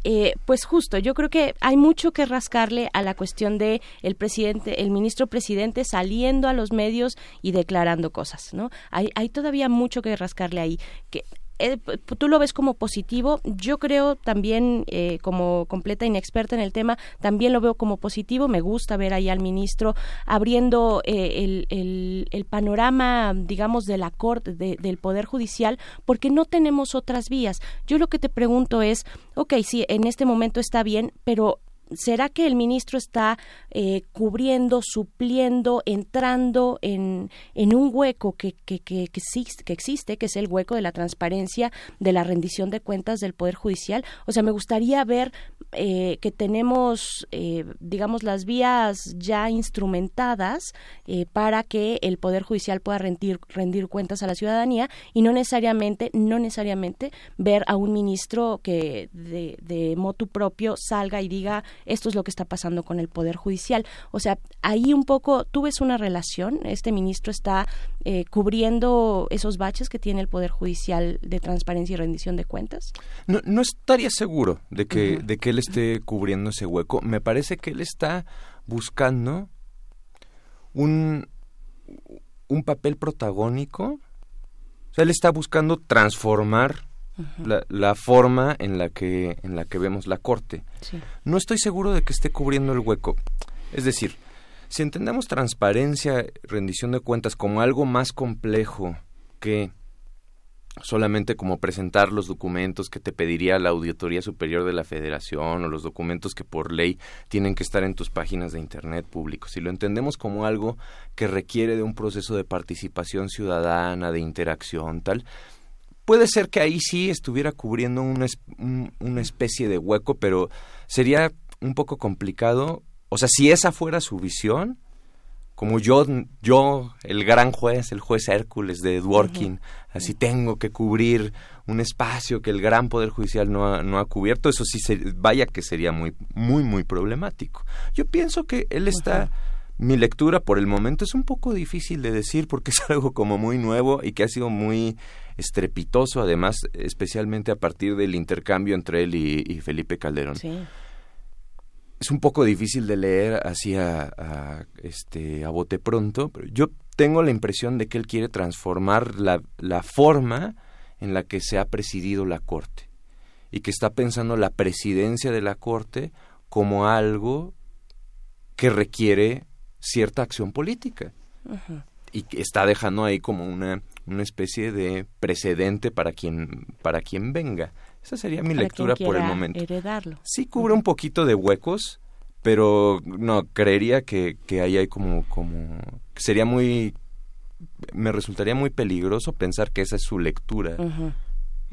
eh, pues justo, yo creo que hay mucho que rascarle a la cuestión de el presidente, el ministro presidente saliendo a los medios y declarando cosas, ¿no? Hay, hay todavía mucho que rascarle ahí. Que eh, tú lo ves como positivo. Yo creo también, eh, como completa inexperta en el tema, también lo veo como positivo. Me gusta ver ahí al ministro abriendo eh, el, el, panorama, digamos, de la corte, de, del Poder Judicial, porque no tenemos otras vías. Yo lo que te pregunto es, ok, sí, en este momento está bien, pero ¿será que el ministro está eh, cubriendo, supliendo, entrando en, en un hueco que, que, que, que, existe, que existe, que es el hueco de la transparencia, de la rendición de cuentas del Poder Judicial? O sea, me gustaría ver eh, que tenemos, eh, digamos, las vías ya instrumentadas eh, para que el Poder Judicial pueda rendir, rendir cuentas a la ciudadanía y no necesariamente, no necesariamente ver a un ministro que de, de motu propio salga y diga esto es lo que está pasando con el Poder Judicial. O sea, ahí un poco tú ves una relación, este ministro está eh, cubriendo esos baches que tiene el Poder Judicial de transparencia y rendición de cuentas. No, no estaría seguro de que, uh -huh. de que él esté cubriendo ese hueco. Me parece que él está buscando un, un papel protagónico. O sea, él está buscando transformar. La, la, forma en la que en la que vemos la corte. Sí. No estoy seguro de que esté cubriendo el hueco. Es decir, si entendemos transparencia, rendición de cuentas como algo más complejo que solamente como presentar los documentos que te pediría la Auditoría Superior de la Federación o los documentos que por ley tienen que estar en tus páginas de Internet públicos. Si lo entendemos como algo que requiere de un proceso de participación ciudadana, de interacción, tal, puede ser que ahí sí estuviera cubriendo una, un, una especie de hueco, pero sería un poco complicado. O sea, si esa fuera su visión, como yo, yo, el gran juez, el juez Hércules de Dworkin, uh -huh. así tengo que cubrir un espacio que el gran poder judicial no ha, no ha cubierto, eso sí, se, vaya que sería muy, muy, muy problemático. Yo pienso que él está... Uh -huh mi lectura por el momento es un poco difícil de decir porque es algo como muy nuevo y que ha sido muy estrepitoso, además, especialmente a partir del intercambio entre él y, y Felipe Calderón. Sí. Es un poco difícil de leer así a, a, este, a bote pronto, pero yo tengo la impresión de que él quiere transformar la, la forma en la que se ha presidido la Corte y que está pensando la presidencia de la Corte como algo que requiere cierta acción política. -huh. Y que está dejando ahí como una, una especie de precedente para quien, para quien venga. Esa sería mi para lectura por el momento. Heredarlo. Sí cubre un poquito de huecos, pero no, creería que, que ahí hay como, como, sería muy, me resultaría muy peligroso pensar que esa es su lectura.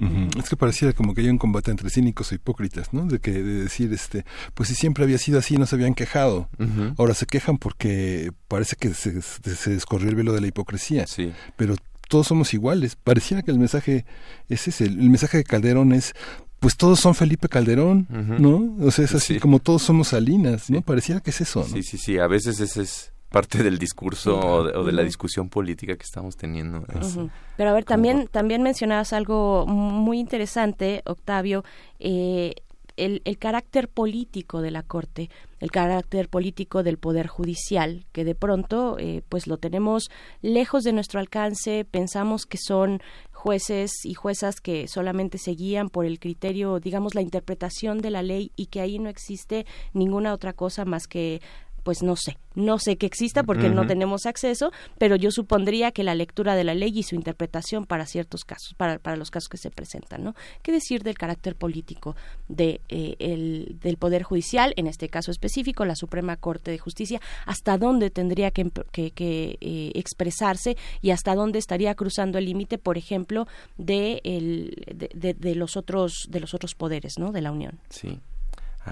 Uh -huh. Es que pareciera como que hay un combate entre cínicos e hipócritas, ¿no? De que de decir, este, pues si siempre había sido así, no se habían quejado. Ahora se quejan porque parece que se, se, descorrió el velo de la hipocresía. Sí. Pero todos somos iguales. Pareciera que el mensaje es ese. El, mensaje de Calderón es, pues todos son Felipe Calderón. ¿no? O sea, es así Sí. como todos somos Salinas, ¿no? Pareciera que es eso, ¿no? Sí, sí, sí. A veces ese es parte del discurso o de, o de la discusión política que estamos teniendo. Es-. Pero a ver, también, también mencionabas algo muy interesante, Octavio, eh, el, el carácter político de la Corte, el carácter político del Poder Judicial, que de pronto eh, pues lo tenemos lejos de nuestro alcance, pensamos que son jueces y juezas que solamente se guían por el criterio, digamos, la interpretación de la ley y que ahí no existe ninguna otra cosa más que pues no sé, no sé que exista porque no tenemos acceso, pero yo supondría que la lectura de la ley y su interpretación para ciertos casos, para, para los casos que se presentan, ¿no? ¿Qué decir del carácter político de, eh, el, del Poder Judicial, en este caso específico, la Suprema Corte de Justicia? ¿Hasta dónde tendría que, que, que, eh, expresarse y hasta dónde estaría cruzando el límite, por ejemplo, de, el, de, de- de los otros de los otros poderes, ¿no? De la Unión. Sí.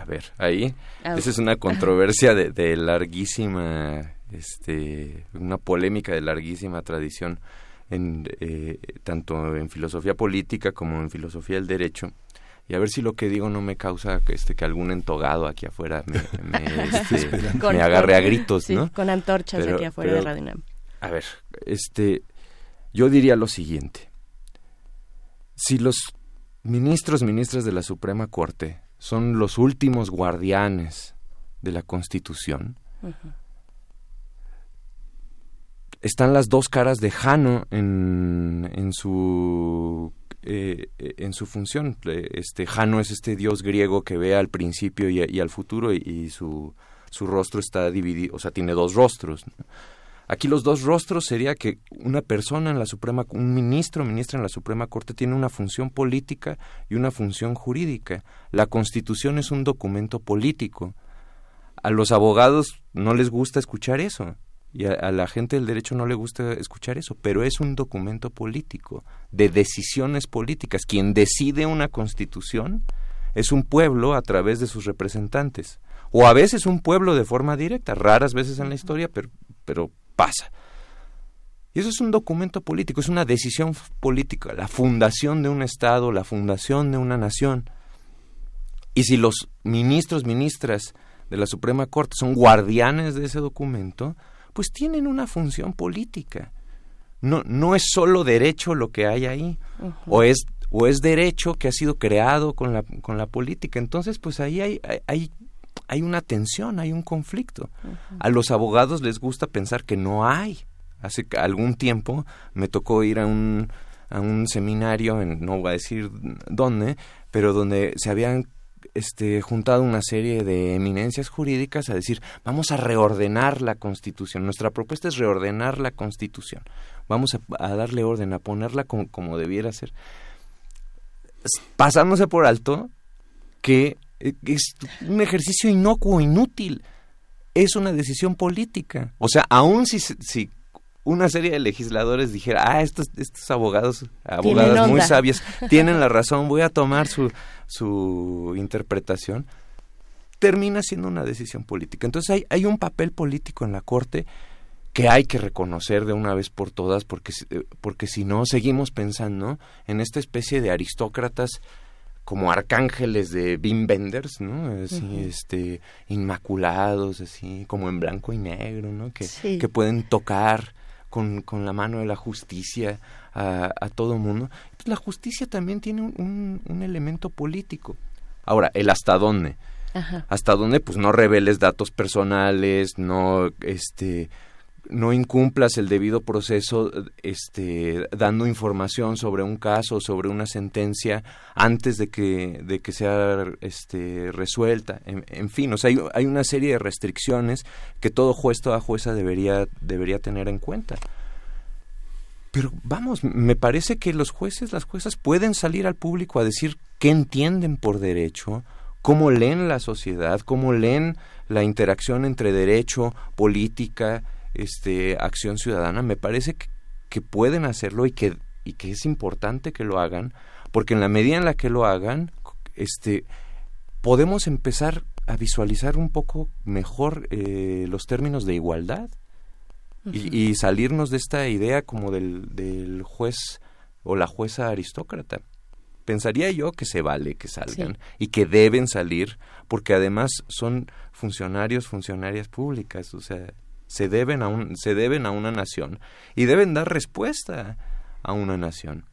A ver, ahí. Ah, Esa es una controversia de, de larguísima, este, una polémica de larguísima tradición, en, eh, tanto en filosofía política como en filosofía del derecho. Y a ver si lo que digo no me causa que, este, que algún entogado aquí afuera me, me, este, Con- me agarre a gritos, sí, ¿no? con antorchas Pero- aquí afuera de Radio UNAM. A ver, este, yo diría lo siguiente. Si los ministros, ministras de la Suprema Corte son los últimos guardianes de la Constitución, están las dos caras de Jano en, en su eh, en su función. Eh, Este Jano es este dios griego que ve al principio y, y al futuro y, y su, su rostro está dividido, o sea, tiene dos rostros. ¿no? Aquí los dos rostros sería que una persona en la Suprema, un ministro o ministra en la Suprema Corte tiene una función política y una función jurídica. La Constitución es un documento político. A los abogados no les gusta escuchar eso y a, a la gente del derecho no le gusta escuchar eso, pero es un documento político de decisiones políticas. Quien decide una Constitución es un pueblo a través de sus representantes o a veces un pueblo de forma directa, raras veces en la historia, pero, pero pasa. Y eso es un documento político, es una decisión política, la fundación de un Estado, la fundación de una nación. Y si los ministros, ministras de la Suprema Corte son guardianes de ese documento, pues tienen una función política. No, no es solo derecho lo que hay ahí, o es o es derecho que ha sido creado con la, con la política. Entonces, pues ahí hay, hay- hay, hay una tensión, hay un conflicto. A los abogados les gusta pensar que no hay. Hace algún tiempo me tocó ir a un, a un seminario, en, no voy a decir dónde, pero donde se habían este, juntado una serie de eminencias jurídicas a decir, vamos a reordenar la Constitución. Nuestra propuesta es reordenar la Constitución. Vamos a, a darle orden, a ponerla como, como debiera ser. Pasándose por alto que es un ejercicio inocuo, inútil. Es una decisión política. O sea, aun si, se- si una serie de legisladores dijera, ah, estos, estos abogados, abogadas muy sabias, tienen la razón, voy a tomar su, su interpretación, termina siendo una decisión política. Entonces hay, hay un papel político en la Corte que hay que reconocer de una vez por todas, porque, eh, porque si no, seguimos pensando en esta especie de aristócratas como arcángeles de Wim Wenders, ¿no? Así, este, inmaculados, así, como en blanco y negro, ¿no? Que, Sí. que pueden tocar con, con la mano de la justicia a, a todo mundo. Pues la justicia también tiene un, un- un elemento político. Ahora, el hasta dónde. Ajá. Hasta dónde, pues no reveles datos personales, no, este, no incumplas el debido proceso este dando información sobre un caso sobre una sentencia antes de que de que sea este resuelta. En, fin o sea hay, hay una serie de restricciones que todo juez toda jueza debería debería tener en cuenta. Pero vamos, me parece que los jueces, las juezas pueden salir al público a decir qué entienden por derecho, cómo leen la sociedad, cómo leen la interacción entre derecho, política, este, acción ciudadana. Me parece que, que pueden hacerlo y que, y que es importante que lo hagan, porque en la medida en la que lo hagan, este, podemos empezar a visualizar un poco mejor eh, los términos de igualdad y, y salirnos de esta idea como del, del juez o la jueza aristócrata. Pensaría yo que se vale que salgan y que deben salir porque además son funcionarios, funcionarias públicas, o sea, se deben a un, se deben a una nación y deben dar respuesta a una nación.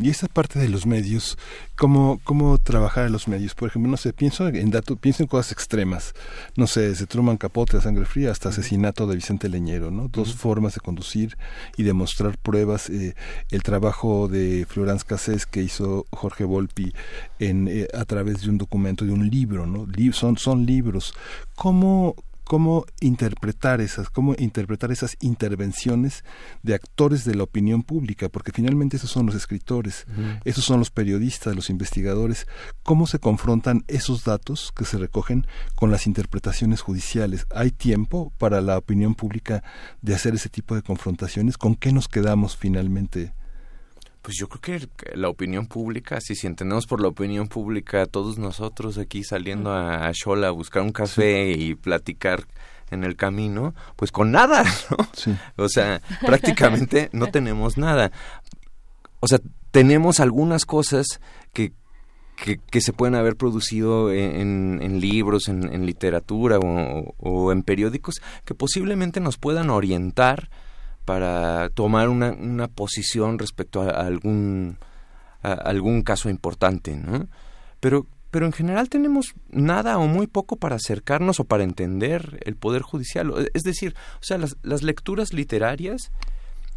Y esa parte de los medios, ¿cómo, cómo trabajar en los medios? Por ejemplo, no sé, pienso en datos, pienso en cosas extremas. No sé, desde Truman Capote a Sangre Fría hasta asesinato de Vicente Leñero, ¿no? Dos formas de conducir y demostrar pruebas. eh, el trabajo de Florence Cassés que hizo Jorge Volpi en, eh, a través de un documento, de un libro, ¿no? Son, son libros. ¿Cómo, cómo interpretar esas, cómo interpretar esas intervenciones de actores de la opinión pública, porque finalmente esos son los escritores, esos son los periodistas, los investigadores, cómo se confrontan esos datos que se recogen con las interpretaciones judiciales. ¿Hay tiempo para la opinión pública de hacer ese tipo de confrontaciones? ¿Con qué nos quedamos finalmente? Pues yo creo que la opinión pública, si, si entendemos por la opinión pública, todos nosotros aquí saliendo a, a Xola a buscar un café y platicar en el camino, pues con nada, ¿no? O sea, prácticamente no tenemos nada. O sea, tenemos algunas cosas que, que, que se pueden haber producido en, en libros, en, en literatura o, o en periódicos que posiblemente nos puedan orientar para tomar una, una posición respecto a, algún algún caso importante, ¿no? Pero pero en general tenemos nada o muy poco para acercarnos o para entender el poder judicial. Es decir, o sea, las, las lecturas literarias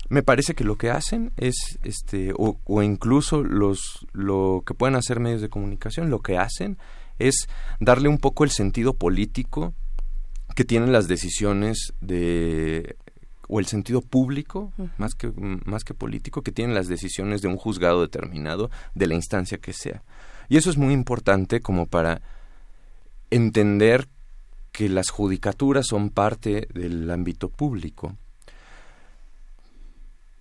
me parece que lo que hacen es este o, o incluso los lo que pueden hacer medios de comunicación lo que hacen es darle un poco el sentido político que tienen las decisiones de o el sentido público más que más que político que tienen las decisiones de un juzgado determinado de la instancia que sea y eso es muy importante como para entender que las judicaturas son parte del ámbito público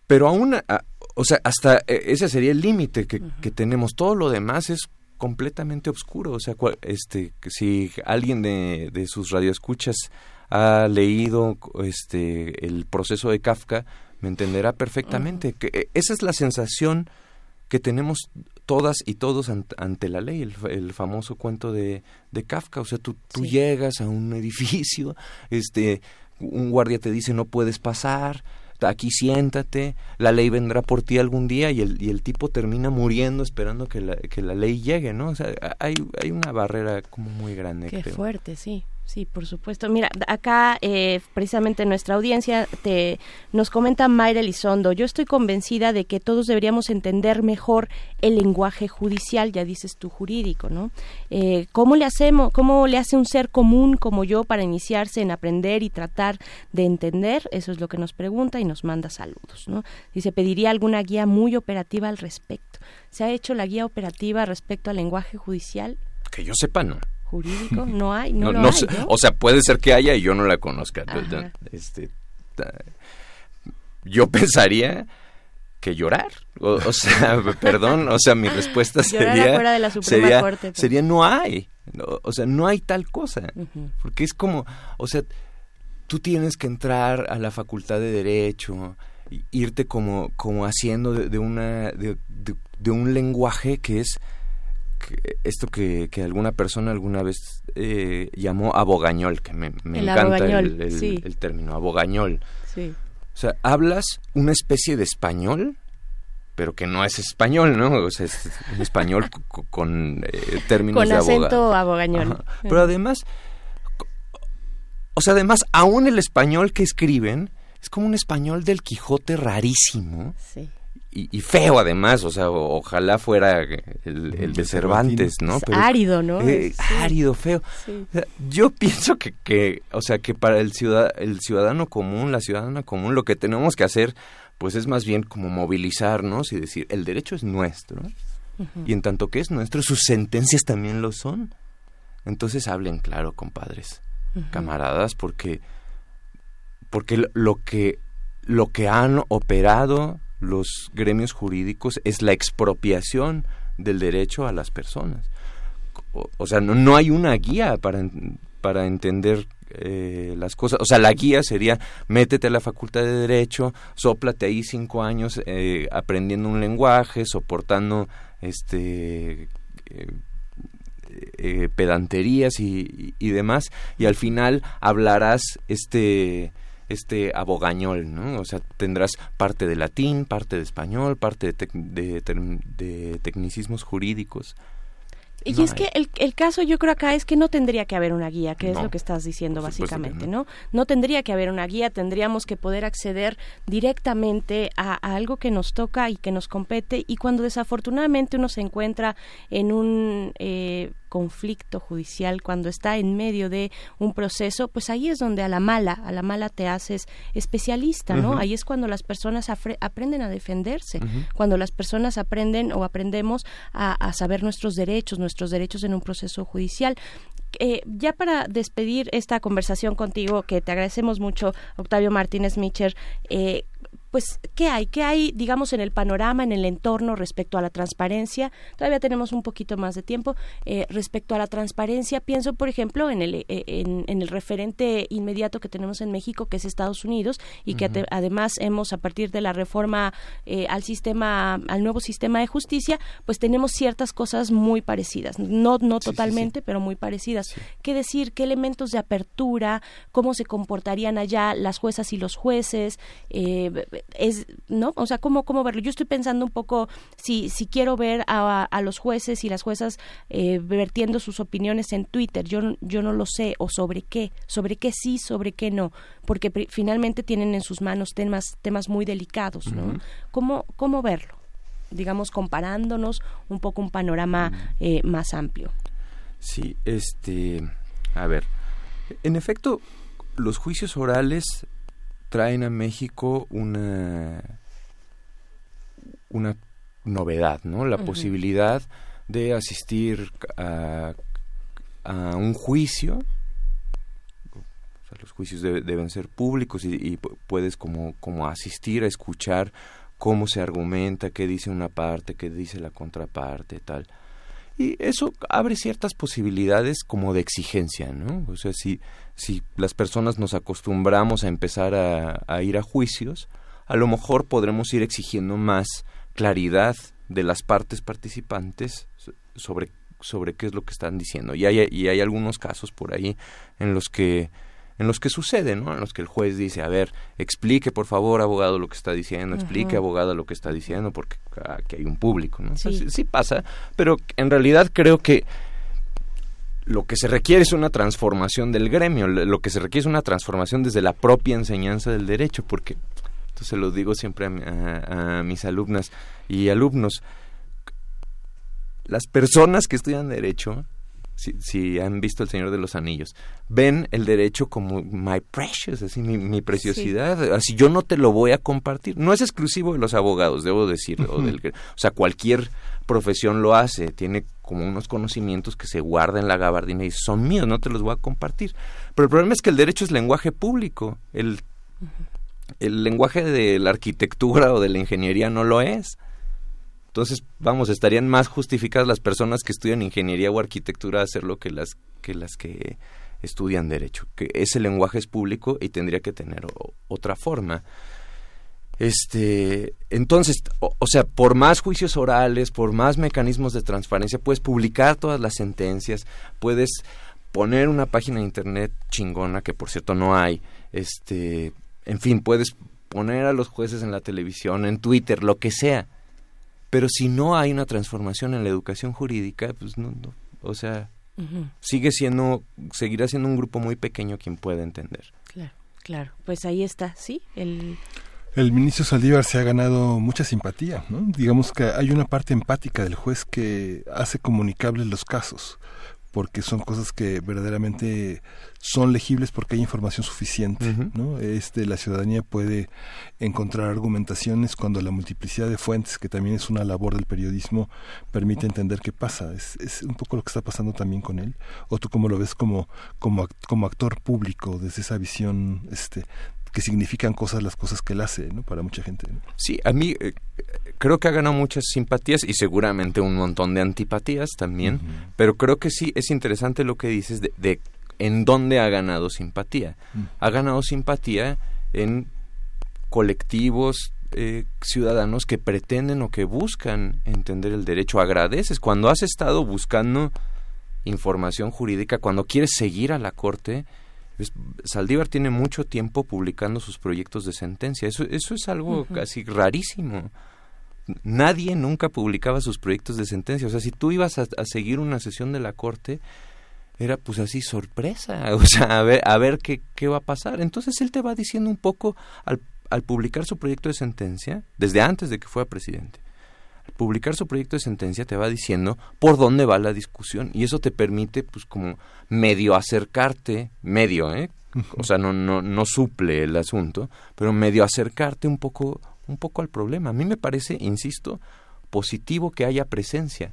pero aún, a- o sea, hasta eh, ese sería el límite que, que tenemos. Todo lo demás es completamente oscuro. O sea, cual- este, si alguien de, de sus radioescuchas ha leído este, el proceso de Kafka, me entenderá perfectamente. que eh, esa es la sensación que tenemos todas y todos ant- ante la ley, el, el famoso cuento de, de Kafka. O sea, tú, tú llegas a un edificio, este, un guardia te dice no puedes pasar, aquí siéntate, la ley vendrá por ti algún día y el, y el tipo termina muriendo esperando que la, que la ley llegue, ¿no? O sea, hay, hay una barrera como muy grande, Qué creo. fuerte, sí. Sí, por supuesto. Mira, acá eh, precisamente nuestra audiencia te nos comenta Mayra Elizondo. Yo estoy convencida de que todos deberíamos entender mejor el lenguaje judicial, ya dices tú jurídico, ¿no? Eh, ¿Cómo le hacemos, cómo le hace un ser común como yo para iniciarse en aprender y tratar de entender? Eso es lo que nos pregunta y nos manda saludos, ¿no? Dice pediría alguna guía muy operativa al respecto. ¿Se ha hecho la guía operativa respecto al lenguaje judicial? Que yo sepa, no. Jurídico no hay no, No, lo no hay. O sea, puede ser que haya y yo no la conozca. Ajá. Este, yo pensaría que llorar. O, o sea, perdón, o sea, mi respuesta sería afuera de la Suprema sería, Corte, pues. sería no hay. No, o sea, no hay tal cosa. Porque es como, o sea, tú tienes que entrar a la facultad de derecho, irte como, como haciendo de, de una de, de- de un lenguaje que es esto que, que alguna persona alguna vez eh, llamó abogañol, que me, me El encanta abogañol, el, el- sí. el término abogañol. Sí. O sea, hablas una especie de español, pero que no es español, ¿no? O sea, es un español co- con eh, términos Con de abogado. acento abogañol. Ajá. Pero además, co- o sea, además, aún el español que escriben es como un español del Quijote rarísimo. Sí. Y, y feo además, o sea, o- ojalá fuera el, el de Cervantes, ¿no? Es árido, ¿no? eh, Sí. Árido, feo. Sí. O sea, yo pienso que, que, o sea, que para el, ciudad, el ciudadano común, la ciudadana común, lo que tenemos que hacer, pues es más bien como movilizarnos y decir, el derecho es nuestro. Y en tanto que es nuestro, sus sentencias también lo son. Entonces hablen claro, compadres, camaradas, porque, porque lo que, lo que han operado los gremios jurídicos es la expropiación del derecho a las personas. O, sea, no, no, hay una guía para, para entender eh, las cosas. O sea, la guía sería métete a la facultad de derecho, sóplate ahí cinco años eh, aprendiendo un lenguaje, soportando este eh, pedanterías y, y, demás, y al final hablarás este este abogañol, ¿no? O sea, tendrás parte de latín, parte de español, parte de, de tecnicismos jurídicos. Y es que el, el, caso yo creo acá es que no tendría que haber una guía, que es lo que estás diciendo básicamente, no. no. tendría que haber una guía, tendríamos que poder acceder directamente a, algo que nos toca y que nos compete y cuando desafortunadamente uno se encuentra en un eh, conflicto judicial, cuando está en medio de un proceso, pues ahí es donde a la mala, a la mala te haces especialista, ¿no? Ahí es cuando las personas aprenden a defenderse, cuando las personas aprenden o aprendemos a, saber nuestros derechos, nuestros derechos en un proceso judicial. Eh, ya para despedir esta conversación contigo, que te agradecemos mucho, Octavio Martínez Micher, eh, pues, ¿qué hay? ¿Qué hay, digamos, en el panorama, en el entorno respecto a la transparencia? Todavía tenemos un poquito más de tiempo. Eh, respecto a la transparencia, pienso, por ejemplo, en el, eh, en, el referente inmediato que tenemos en México, que es Estados Unidos, y que además hemos, a partir de la reforma eh, al sistema, al nuevo sistema de justicia, pues tenemos ciertas cosas muy parecidas. No, no totalmente, pero muy parecidas. ¿Qué decir? ¿Qué elementos de apertura? ¿Cómo se comportarían allá las juezas y los jueces? Eh, es, ¿no? O sea, ¿cómo, cómo verlo? Yo estoy pensando un poco si, si quiero ver a, a los jueces y las juezas eh, vertiendo sus opiniones en Twitter, yo, yo no lo sé, o sobre qué, sobre qué sí, sobre qué no, porque finalmente tienen en sus manos temas, temas muy delicados, ¿no? ¿Cómo, ¿Cómo verlo? Digamos, comparándonos un poco un panorama eh, más amplio. Sí, este, a ver, en efecto, los juicios orales traen a México una, una novedad, ¿no? La posibilidad de asistir a, a un juicio. los juicios deben ser públicos y, puedes como, como asistir a escuchar cómo se argumenta, qué dice una parte, qué dice la contraparte, tal. Y eso abre ciertas posibilidades como de exigencia, ¿no? O sea, si, si las personas nos acostumbramos a empezar a, ir a juicios, a lo mejor podremos ir exigiendo más claridad de las partes participantes sobre, sobre qué es lo que están diciendo. Y hay, y hay algunos casos por ahí en los que en los que sucede, ¿no? En los que el juez dice, a ver, explique por favor, abogado, lo que está diciendo, explique, abogado, lo que está diciendo, porque aquí hay un público, ¿no? Sí. pasa, pero en realidad creo que lo que se requiere es una transformación del gremio, lo que se requiere es una transformación desde la propia enseñanza del derecho, porque, entonces lo digo siempre a mis alumnas y alumnos, las personas que estudian derecho si, han visto El Señor de los Anillos, ven el derecho como my precious, así mi, preciosidad, así yo no te lo voy a compartir. No es exclusivo de los abogados, debo decirlo, o, o sea, cualquier profesión lo hace, tiene como unos conocimientos que se guardan en la gabardina y son míos, no te los voy a compartir. Pero el problema es que el derecho es lenguaje público, el, el lenguaje de la arquitectura o de la ingeniería no lo es. Entonces, vamos, estarían más justificadas las personas que estudian ingeniería o arquitectura a hacerlo que las que las que estudian derecho, que ese lenguaje es público y tendría que tener otra forma. Este, entonces, o, sea, por más juicios orales, por más mecanismos de transparencia, puedes publicar todas las sentencias, puedes poner una página de internet chingona que por cierto no hay, este, en fin, puedes poner a los jueces en la televisión, en Twitter, lo que sea pero si no hay una transformación en la educación jurídica, pues no, o sea, sigue siendo, seguirá siendo un grupo muy pequeño quien pueda entender. Claro, claro. Pues ahí está, sí, el... El ministro Saldívar se ha ganado mucha simpatía, ¿no? Digamos que hay una parte empática del juez que hace comunicables los casos porque son cosas que verdaderamente son legibles porque hay información suficiente, ¿no? Este, la ciudadanía puede encontrar argumentaciones cuando la multiplicidad de fuentes, que también es una labor del periodismo, permite entender qué pasa. Es, es un poco lo que está pasando también con él. O tú cómo lo ves como, como, como actor público, desde esa visión este, que significan cosas las cosas que él hace, ¿no? Para mucha gente. Sí, a mí eh, creo que ha ganado muchas simpatías y seguramente un montón de antipatías también, pero creo que sí es interesante lo que dices de, de en dónde ha ganado simpatía. Ha ganado simpatía en colectivos eh, ciudadanos que pretenden o que buscan entender el derecho. Agradeces cuando has estado buscando información jurídica, cuando quieres seguir a la corte. Saldívar tiene mucho tiempo publicando sus proyectos de sentencia. Eso, eso es algo casi rarísimo. Nadie nunca publicaba sus proyectos de sentencia. O sea, si tú ibas a, a seguir una sesión de la corte, era pues así sorpresa, o sea, a ver, a ver qué, qué va a pasar. Entonces él te va diciendo un poco al, al publicar su proyecto de sentencia, desde antes de que fuera presidente, al publicar su proyecto de sentencia te va diciendo por dónde va la discusión y eso te permite pues como medio acercarte, medio, ¿eh? O sea, no, no, no suple el asunto, pero medio acercarte un poco, un poco al problema. A mí me parece, insisto, positivo que haya presencia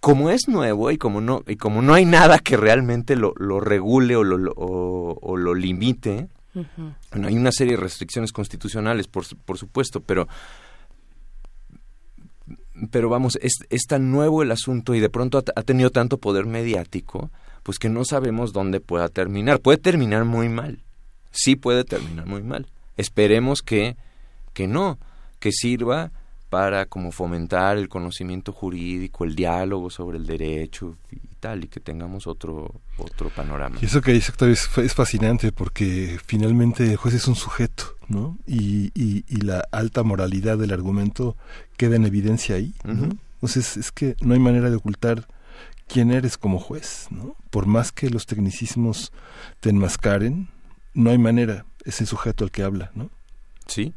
como es nuevo y como no y como no hay nada que realmente lo, lo regule o lo, lo o, o, lo limite uh -huh. bueno, hay una serie de restricciones constitucionales por, por supuesto pero pero vamos es, es, tan nuevo el asunto y de pronto ha, ha, tenido tanto poder mediático pues que no sabemos dónde pueda terminar puede terminar muy mal sí puede terminar muy mal esperemos que que no que sirva para como fomentar el conocimiento jurídico, el diálogo sobre el derecho y tal, y que tengamos otro otro panorama. Y eso que dice Octavio es, es fascinante porque finalmente el juez es un sujeto, ¿no? Y, y, y, la alta moralidad del argumento queda en evidencia ahí, ¿no? Uh -huh. Entonces es que no hay manera de ocultar quién eres como juez, ¿no? Por más que los tecnicismos te enmascaren, no hay manera, es el sujeto el que habla, ¿no? Sí,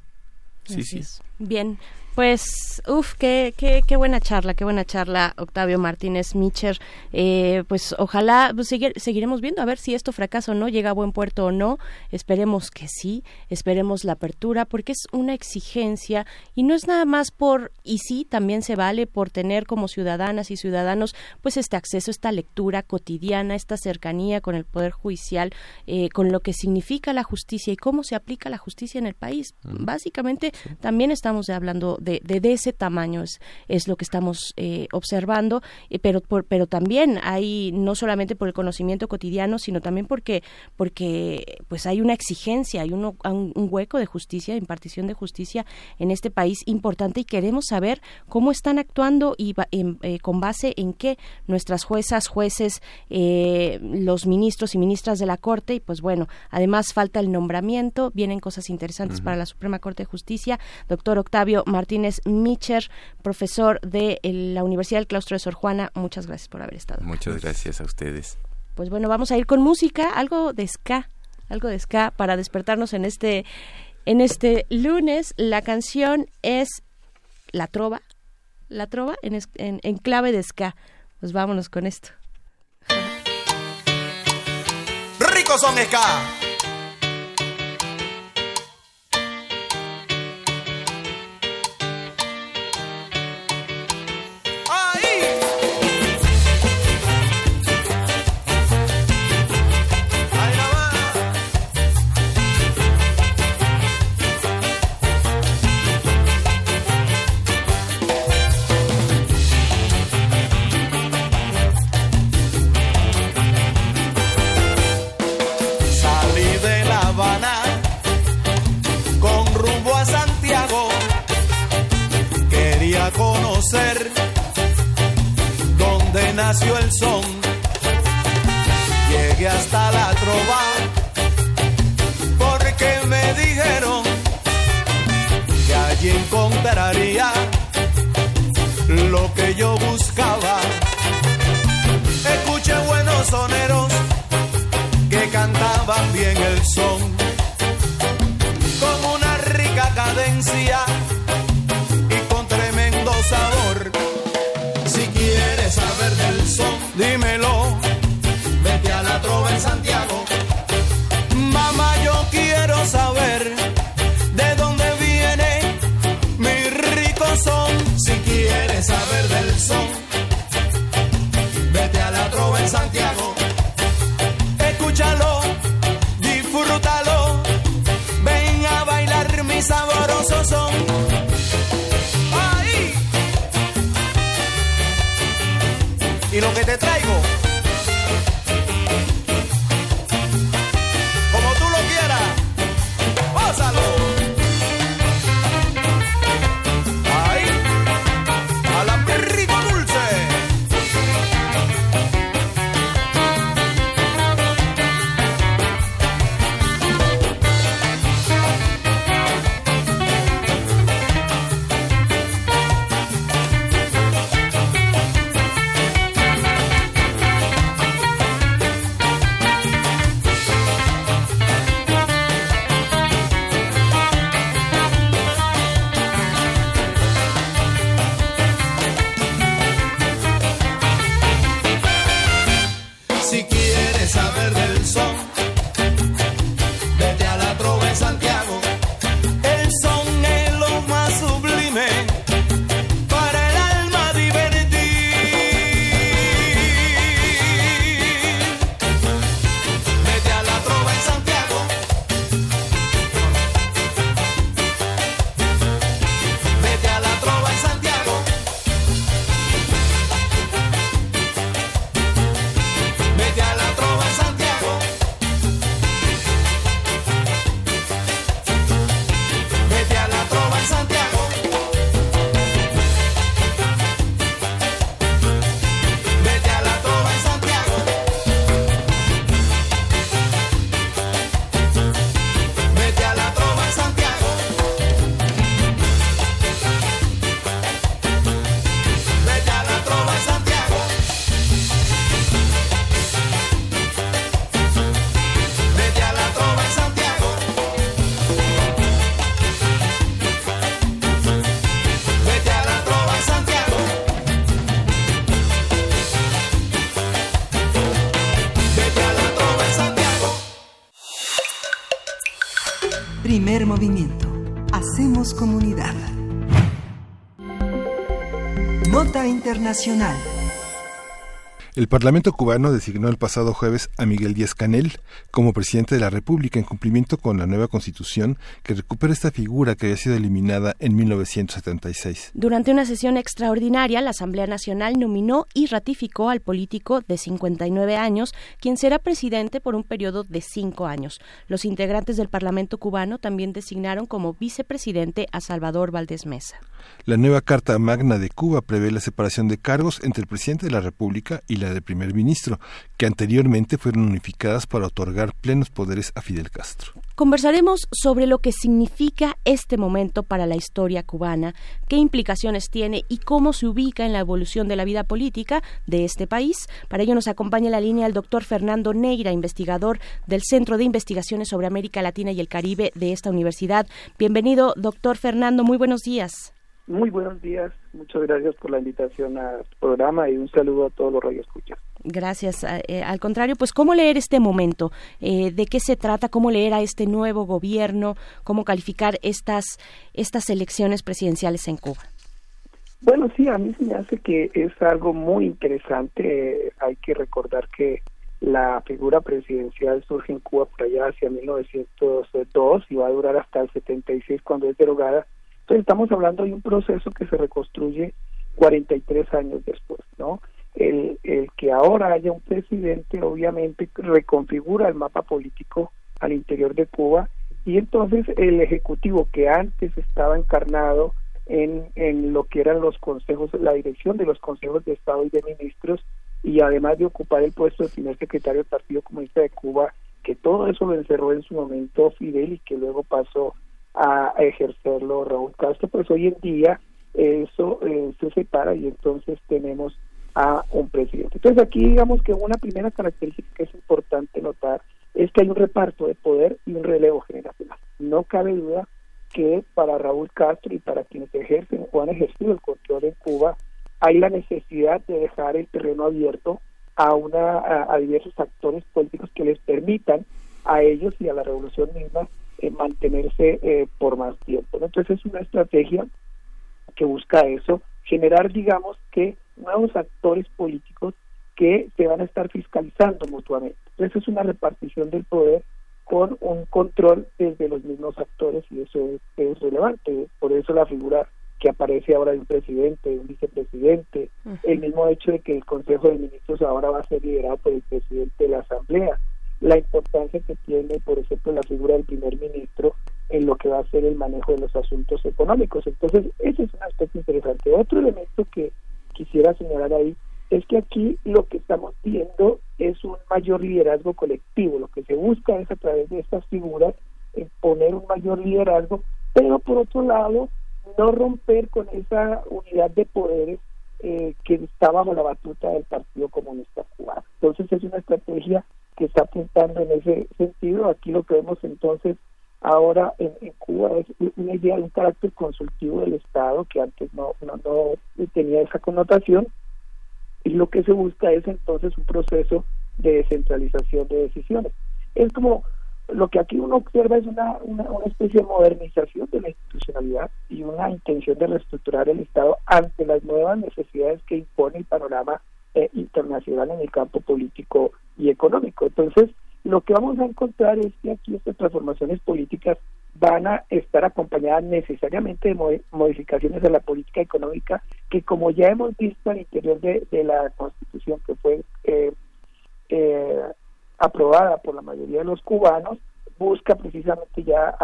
sí, Así sí. Es. Bien, pues, uff, qué, qué, qué buena charla, qué buena charla, Octavio Martínez Micher. Eh, pues ojalá pues, seguir, seguiremos viendo a ver si esto fracasa o no, llega a buen puerto o no. Esperemos que sí, esperemos la apertura, porque es una exigencia y no es nada más por, y sí, también se vale por tener como ciudadanas y ciudadanos, pues este acceso, esta lectura cotidiana, esta cercanía con el Poder Judicial, eh, con lo que significa la justicia y cómo se aplica la justicia en el país. Básicamente, también estamos hablando de, de, de, ese tamaño es, es lo que estamos eh, observando, eh, pero, por, pero también hay, no solamente por el conocimiento cotidiano, sino también porque, porque pues hay una exigencia, hay uno, un, un, hueco de justicia, impartición de justicia en este país importante y queremos saber cómo están actuando y en, eh, con base en qué nuestras juezas, jueces, eh, los ministros y ministras de la Corte y pues bueno, además falta el nombramiento, vienen cosas interesantes uh -huh. para la Suprema Corte de Justicia. Doctor Octavio Martínez Micher, profesor de la Universidad del Claustro de Sor Juana. Muchas gracias por haber estado. Muchas gracias a ustedes. Pues bueno, vamos a ir con música, algo de ska, algo de ska para despertarnos en este en este lunes. La canción es La Trova, La Trova en, en, en clave de ska. Pues vámonos con esto. Ricos son ska. Internacional. El Parlamento cubano designó el pasado jueves a Miguel Díaz Canel como presidente de la República en cumplimiento con la nueva constitución que recupera esta figura que había sido eliminada en 1976. Durante una sesión extraordinaria, la Asamblea Nacional nominó y ratificó al político de 59 años, quien será presidente por un periodo de cinco años. Los integrantes del Parlamento cubano también designaron como vicepresidente a Salvador Valdés Mesa. La nueva Carta Magna de Cuba prevé la separación de cargos entre el presidente de la República y la del primer ministro, que anteriormente fueron unificadas para otorgar plenos poderes a Fidel Castro. Conversaremos sobre lo que significa este momento para la historia cubana, qué implicaciones tiene y cómo se ubica en la evolución de la vida política de este país. Para ello nos acompaña en la línea el doctor Fernando Neira, investigador del Centro de Investigaciones sobre América Latina y el Caribe de esta universidad. Bienvenido, doctor Fernando, muy buenos días. Muy buenos días, muchas gracias por la invitación al programa y un saludo a todos los radioescuchas. Gracias. Eh, al contrario, pues cómo leer este momento, eh, de qué se trata, cómo leer a este nuevo gobierno, cómo calificar estas estas elecciones presidenciales en Cuba. Bueno, sí, a mí se me hace que es algo muy interesante. hay que recordar que la figura presidencial surge en Cuba por allá hacia 1902 y va a durar hasta el 76 cuando es derogada entonces estamos hablando de un proceso que se reconstruye 43 años después, ¿no? El, el que ahora haya un presidente obviamente reconfigura el mapa político al interior de Cuba y entonces el ejecutivo que antes estaba encarnado en, en lo que eran los consejos, la dirección de los consejos de Estado y de ministros y además de ocupar el puesto de primer secretario del Partido Comunista de Cuba, que todo eso lo encerró en su momento Fidel y que luego pasó a ejercerlo Raúl Castro, pues hoy en día eso eh, se separa y entonces tenemos a un presidente. Entonces aquí digamos que una primera característica que es importante notar es que hay un reparto de poder y un relevo generacional. No cabe duda que para Raúl Castro y para quienes ejercen o han ejercido el control en Cuba hay la necesidad de dejar el terreno abierto a una a diversos actores políticos que les permitan a ellos y a la revolución misma eh, mantenerse eh, por más tiempo. Entonces es una estrategia que busca eso, generar, digamos, que nuevos actores políticos que se van a estar fiscalizando mutuamente. Entonces es una repartición del poder con un control desde los mismos actores y eso es, relevante. Por eso la figura que aparece ahora de un presidente, de un vicepresidente, el mismo hecho de que el Consejo de Ministros ahora va a ser liderado por el presidente de la Asamblea, la importancia que tiene, por ejemplo, la figura del primer ministro en lo que va a ser el manejo de los asuntos económicos. Entonces, ese es un aspecto interesante. Otro elemento que quisiera señalar ahí es que aquí lo que estamos viendo es un mayor liderazgo colectivo. Lo que se busca es a través de estas figuras poner un mayor liderazgo, pero por otro lado, no romper con esa unidad de poderes eh, que está bajo la batuta del Partido Comunista Cubano. Entonces es una estrategia que está apuntando en ese sentido. Aquí lo que vemos entonces ahora en, Cuba es una idea de un carácter consultivo del Estado que antes no, no, no tenía esa connotación y lo que se busca es entonces un proceso de descentralización de decisiones. Es como lo que aquí uno observa es una, una, una, especie de modernización de la institucionalidad y una intención de reestructurar el Estado ante las nuevas necesidades que impone el panorama eh, internacional en el campo político y económico. Entonces, lo que vamos a encontrar es que aquí estas transformaciones políticas van a estar acompañadas necesariamente de modificaciones de la política económica que como ya hemos visto al interior de, la constitución que fue eh, eh, aprobada por la mayoría de los cubanos busca precisamente ya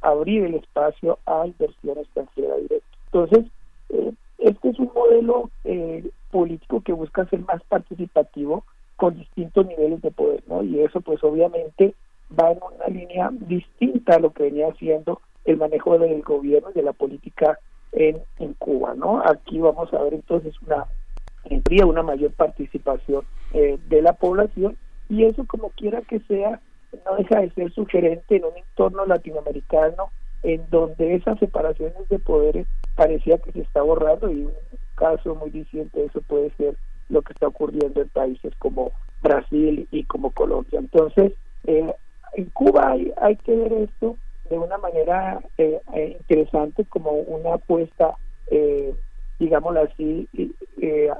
abrir el espacio a inversión extranjera directa. Entonces, este es un modelo eh, político que busca ser más participativo con distintos niveles de poder, ¿no? Y eso pues obviamente va en una línea distinta a lo que venía haciendo el manejo del gobierno y de la política en, Cuba, ¿no? Aquí vamos a ver entonces una una mayor participación eh, de la población y eso como quiera que sea no deja de ser sugerente en un entorno latinoamericano en donde esas separaciones de poderes parecía que se está borrando y caso muy diciente eso puede ser lo que está ocurriendo en países como Brasil y como Colombia. Entonces, eh, en Cuba hay, hay que ver esto de una manera eh, eh, interesante como una apuesta, eh, digámoslo así, eh,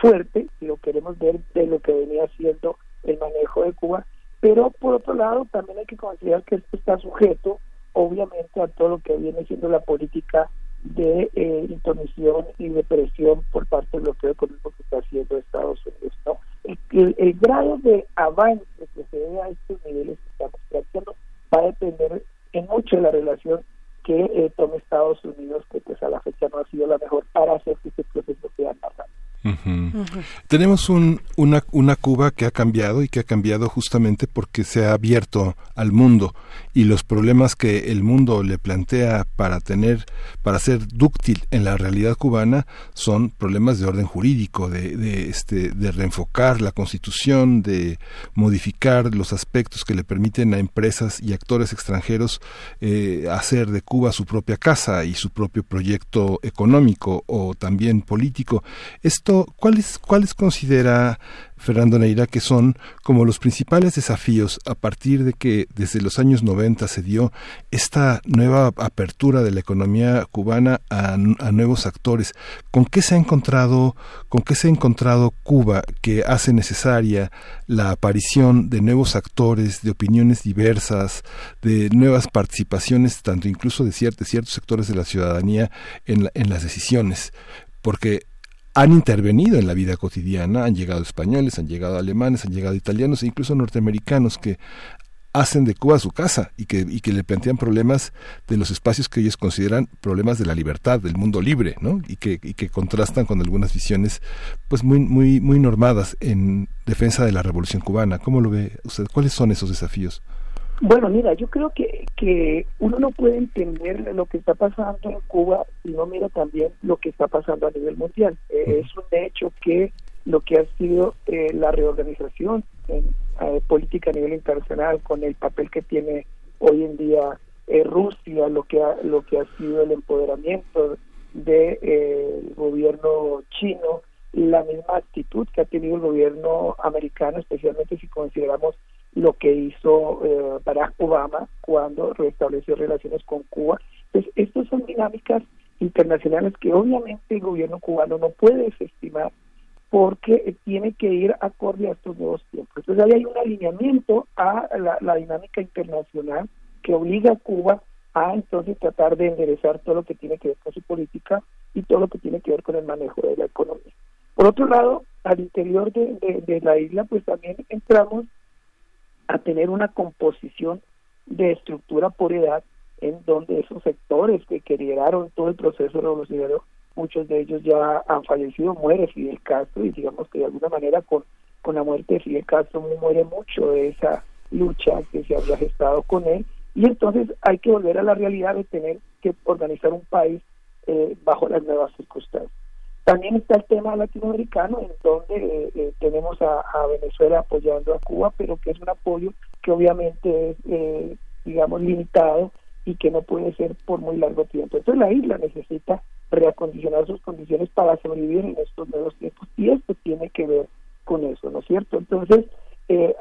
fuerte, si lo queremos ver, de lo que venía siendo el manejo de Cuba. Pero por otro lado, también hay que considerar que esto está sujeto, obviamente, a todo lo que viene siendo la política de eh, intromisión y de presión por parte del bloqueo económico que está haciendo Estados Unidos. ¿no? El, el- el grado de avance que se dé a estos niveles que estamos planteando va a depender en mucho de la relación que eh, tome Estados Unidos, que pues a la fecha no ha sido la mejor para hacer que este proceso sea más rápido. Ujú. Tenemos un, una, una Cuba que ha cambiado y que ha cambiado justamente porque se ha abierto al mundo y los problemas que el mundo le plantea para tener, para ser dúctil en la realidad cubana son problemas de orden jurídico, de, de, este, de reenfocar la constitución, de modificar los aspectos que le permiten a empresas y actores extranjeros eh, hacer de Cuba su propia casa y su propio proyecto económico o también político. Esto, ¿cuáles, considera Fernando Neira que son como los principales desafíos a partir de que desde los años 90 se dio esta nueva apertura de la economía cubana a, nuevos actores? ¿Con qué se ha encontrado, con qué se ha encontrado Cuba que hace necesaria la aparición de nuevos actores, de opiniones diversas, de nuevas participaciones, tanto incluso de, ciert- de ciertos sectores de la ciudadanía en las decisiones? Porque han intervenido en la vida cotidiana, han llegado españoles, han llegado alemanes, han llegado italianos e incluso norteamericanos que hacen de Cuba su casa y que, y que le plantean problemas de los espacios que ellos consideran problemas de la libertad, del mundo libre, ¿no? Y que, y que contrastan con algunas visiones pues muy, muy, muy normadas en defensa de la revolución cubana. ¿Cómo lo ve usted? ¿Cuáles son esos desafíos? Bueno, mira, yo creo que, que uno no puede entender lo que está pasando en Cuba si no mira también lo que está pasando a nivel mundial. Eh, es un hecho que lo que ha sido eh, la reorganización en eh, política a nivel internacional con el papel que tiene hoy en día eh, Rusia, lo que ha, lo que ha sido el empoderamiento del gobierno chino, la misma actitud que ha tenido el gobierno americano, especialmente si consideramos lo que hizo eh, Barack Obama cuando restableció relaciones con Cuba. Entonces, estas son dinámicas internacionales que obviamente el gobierno cubano no puede desestimar porque tiene que ir acorde a estos nuevos tiempos. Entonces, ahí hay un alineamiento a la, dinámica internacional que obliga a Cuba a entonces tratar de enderezar todo lo que tiene que ver con su política y todo lo que tiene que ver con el manejo de la economía. Por otro lado, al interior de la isla, pues también entramos a tener una composición de estructura por edad en donde esos sectores que, lideraron todo el proceso revolucionario, muchos de ellos ya han fallecido, muere Fidel Castro y digamos que de alguna manera con, con la muerte de Fidel Castro muere mucho de esa lucha que se había gestado con él y entonces hay que volver a la realidad de tener que organizar un país eh, bajo las nuevas circunstancias. También está el tema latinoamericano, en donde eh, eh, tenemos a, Venezuela apoyando a Cuba, pero que es un apoyo que obviamente es, eh, digamos, limitado y que no puede ser por muy largo tiempo. Entonces la isla necesita reacondicionar sus condiciones para sobrevivir en estos nuevos tiempos y esto tiene que ver con eso, ¿no es cierto? Entonces,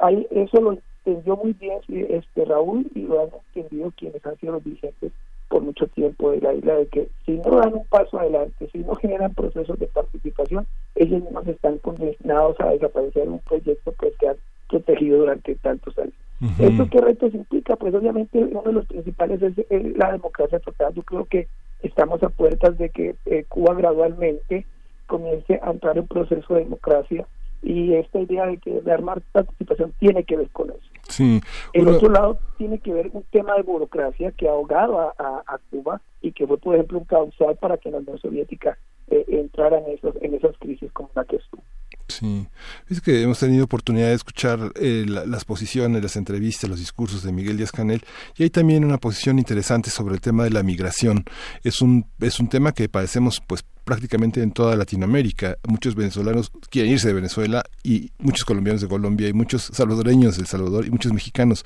hay, eso lo entendió muy bien este Raúl y lo han entendido quienes han sido los dirigentes por mucho tiempo de la isla de que si no dan un paso adelante, si no generan procesos de participación, ellos mismos están condenados a desaparecer un proyecto pues, que han protegido durante tantos años. Uh -huh. ¿Esto qué retos implica? Pues obviamente uno de los principales es la democracia total. Yo creo que estamos a puertas de que eh, Cuba gradualmente comience a entrar en proceso de democracia y esta idea de que de armar participación tiene que ver con eso. Sí. El otro lado tiene que ver un tema de burocracia que ha ahogado a, a, a, Cuba y que fue, por ejemplo, un causal para que la Unión Soviética eh, entrara en, esos, en esas crisis como la que estuvo. Sí, es que hemos tenido oportunidad de escuchar eh, la, las posiciones, las entrevistas, los discursos de Miguel Díaz Canel y hay también una posición interesante sobre el tema de la migración. Es un es un tema que padecemos pues prácticamente en toda Latinoamérica. Muchos venezolanos quieren irse de Venezuela y muchos colombianos de Colombia y muchos salvadoreños de El Salvador y muchos mexicanos.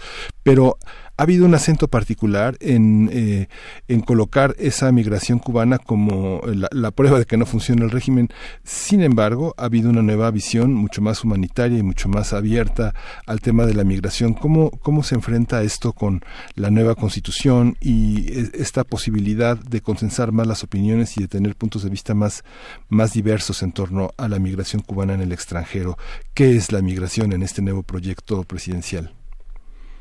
Pero ha habido un acento particular en, eh, en colocar esa migración cubana como la, prueba de que no funciona el régimen. Sin embargo, ha habido una nueva visión mucho más humanitaria y mucho más abierta al tema de la migración. ¿Cómo, cómo se enfrenta esto con la nueva constitución y e, esta posibilidad de consensar más las opiniones y de tener puntos de vista más, más diversos en torno a la migración cubana en el extranjero? ¿Qué es la migración en este nuevo proyecto presidencial?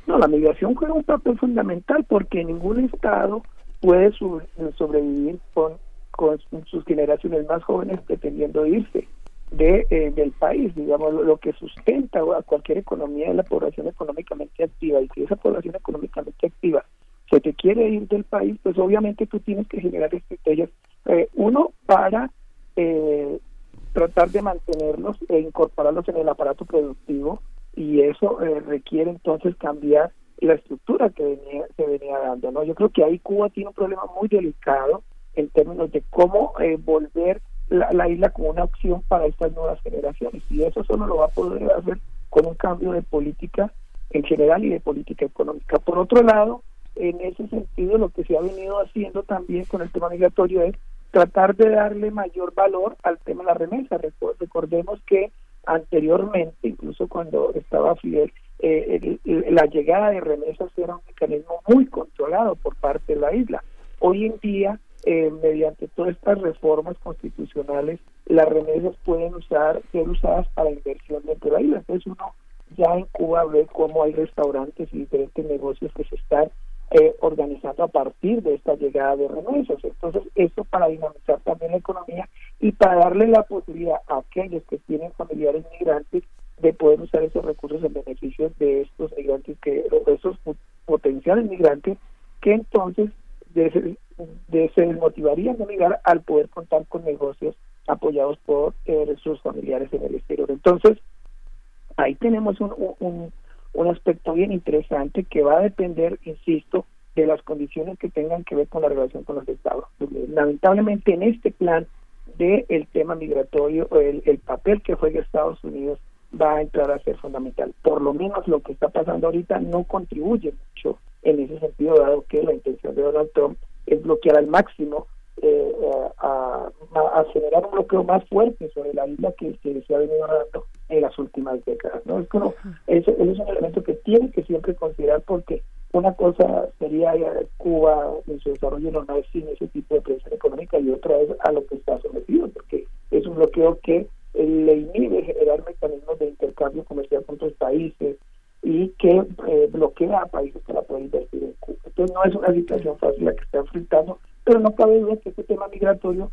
No, la migración juega un papel fundamental porque ningún Estado puede sobrevivir con, con sus generaciones más jóvenes pretendiendo irse de, eh, del país. Digamos, lo, que sustenta a cualquier economía es la población económicamente activa. Y si esa población económicamente activa se te quiere ir del país, pues obviamente tú tienes que generar estrategias. Eh, uno, para eh, tratar de mantenerlos e incorporarlos en el aparato productivo y eso eh, requiere entonces cambiar la estructura que venía, se venía dando. no Yo creo que ahí Cuba tiene un problema muy delicado en términos de cómo eh, volver la, isla como una opción para estas nuevas generaciones y eso solo lo va a poder hacer con un cambio de política en general y de política económica. Por otro lado, en ese sentido, lo que se ha venido haciendo también con el tema migratorio es tratar de darle mayor valor al tema de la remesa. Recordemos que anteriormente, incluso cuando estaba Fidel, eh, la llegada de remesas era un mecanismo muy controlado por parte de la isla. Hoy en día, eh, mediante todas estas reformas constitucionales, las remesas pueden usar, ser usadas para inversión dentro de la isla. Entonces uno ya en Cuba ve cómo hay restaurantes y diferentes negocios que se están eh, organizando a partir de esta llegada de remesas. Entonces, esto para dinamizar también la economía y para darle la posibilidad a aquellos que tienen familiares migrantes de poder usar esos recursos en beneficio de estos migrantes, que esos potenciales migrantes, que entonces de, se desmotivarían de migrar al poder contar con negocios apoyados por eh, sus familiares en el exterior. Entonces, ahí tenemos un, un, un aspecto bien interesante que va a depender, insisto, de las condiciones que tengan que ver con la relación con los estados. Lamentablemente en este plan del el tema migratorio, el, el papel que juega Estados Unidos va a entrar a ser fundamental. Por lo menos lo que está pasando ahorita no contribuye mucho en ese sentido, dado que la intención de Donald Trump es bloquear al máximo eh, a, a, generar un bloqueo más fuerte sobre la isla que, se ha venido dando en las últimas décadas. ¿no? Es como, ese, es un elemento que tiene que siempre considerar porque una cosa sería Cuba en su desarrollo normal sin ese tipo de presión económica y otra es a lo que está sometido, porque es un bloqueo que le inhibe generar mecanismos de intercambio comercial con otros países y que eh, bloquea a países para poder invertir en Cuba. Entonces no es una situación fácil la que está enfrentando pero no cabe duda que este tema migratorio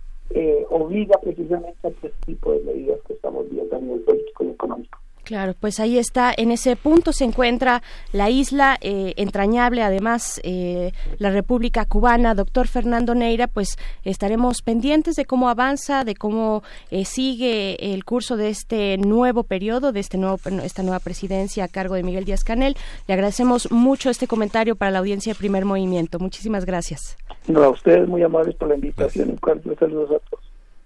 Claro, pues ahí está, en ese punto se encuentra la isla eh, entrañable, además eh, la República Cubana. Doctor Fernando Neira, pues estaremos pendientes de cómo avanza, de cómo eh, sigue el curso de este nuevo periodo, de este nuevo, esta nueva presidencia a cargo de Miguel Díaz Canel. Le agradecemos mucho este comentario para la audiencia de Primer Movimiento. Muchísimas gracias. No, a ustedes muy amables por la invitación y saludos a todos.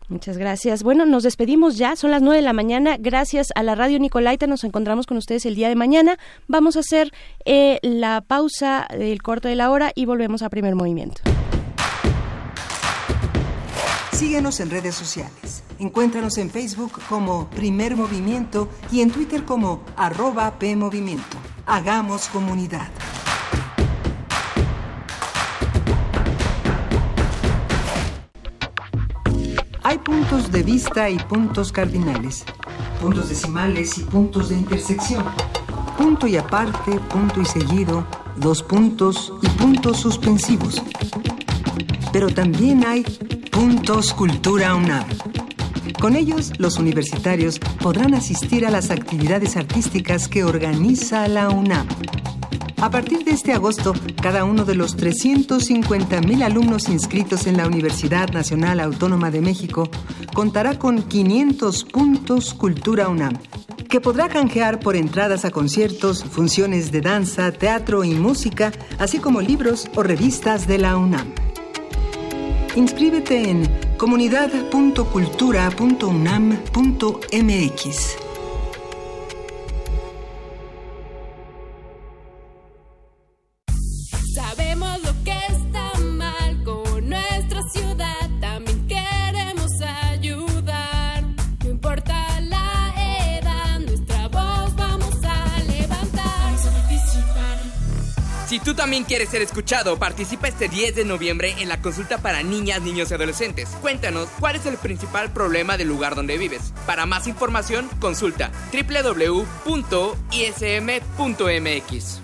Muchas gracias. Bueno, nos despedimos ya, son las nueve de la mañana. Gracias a la radio Nicolaita, nos encontramos con ustedes el día de mañana. Vamos a hacer eh, la pausa del corto de la hora y volvemos a primer movimiento. Síguenos en redes sociales. Encuéntranos en Facebook como Primer Movimiento y en Twitter como arroba PMovimiento. Hagamos comunidad. Hay puntos de vista y puntos cardinales, puntos decimales y puntos de intersección, punto y aparte, punto y seguido, dos puntos y puntos suspensivos. Pero también hay puntos cultura UNAM. Con ellos, los universitarios podrán asistir a las actividades artísticas que organiza la UNAM a partir de este agosto, cada uno de los 350.000 alumnos inscritos en la Universidad Nacional Autónoma de México contará con 500 puntos Cultura UNAM, que podrá canjear por entradas a conciertos, funciones de danza, teatro y música, así como libros o revistas de la UNAM. Inscríbete en comunidad.cultura.unam.mx. Si tú también quieres ser escuchado, participa este 10 de noviembre en la consulta para niñas, niños y adolescentes. Cuéntanos cuál es el principal problema del lugar donde vives. Para más información, consulta www.ism.mx.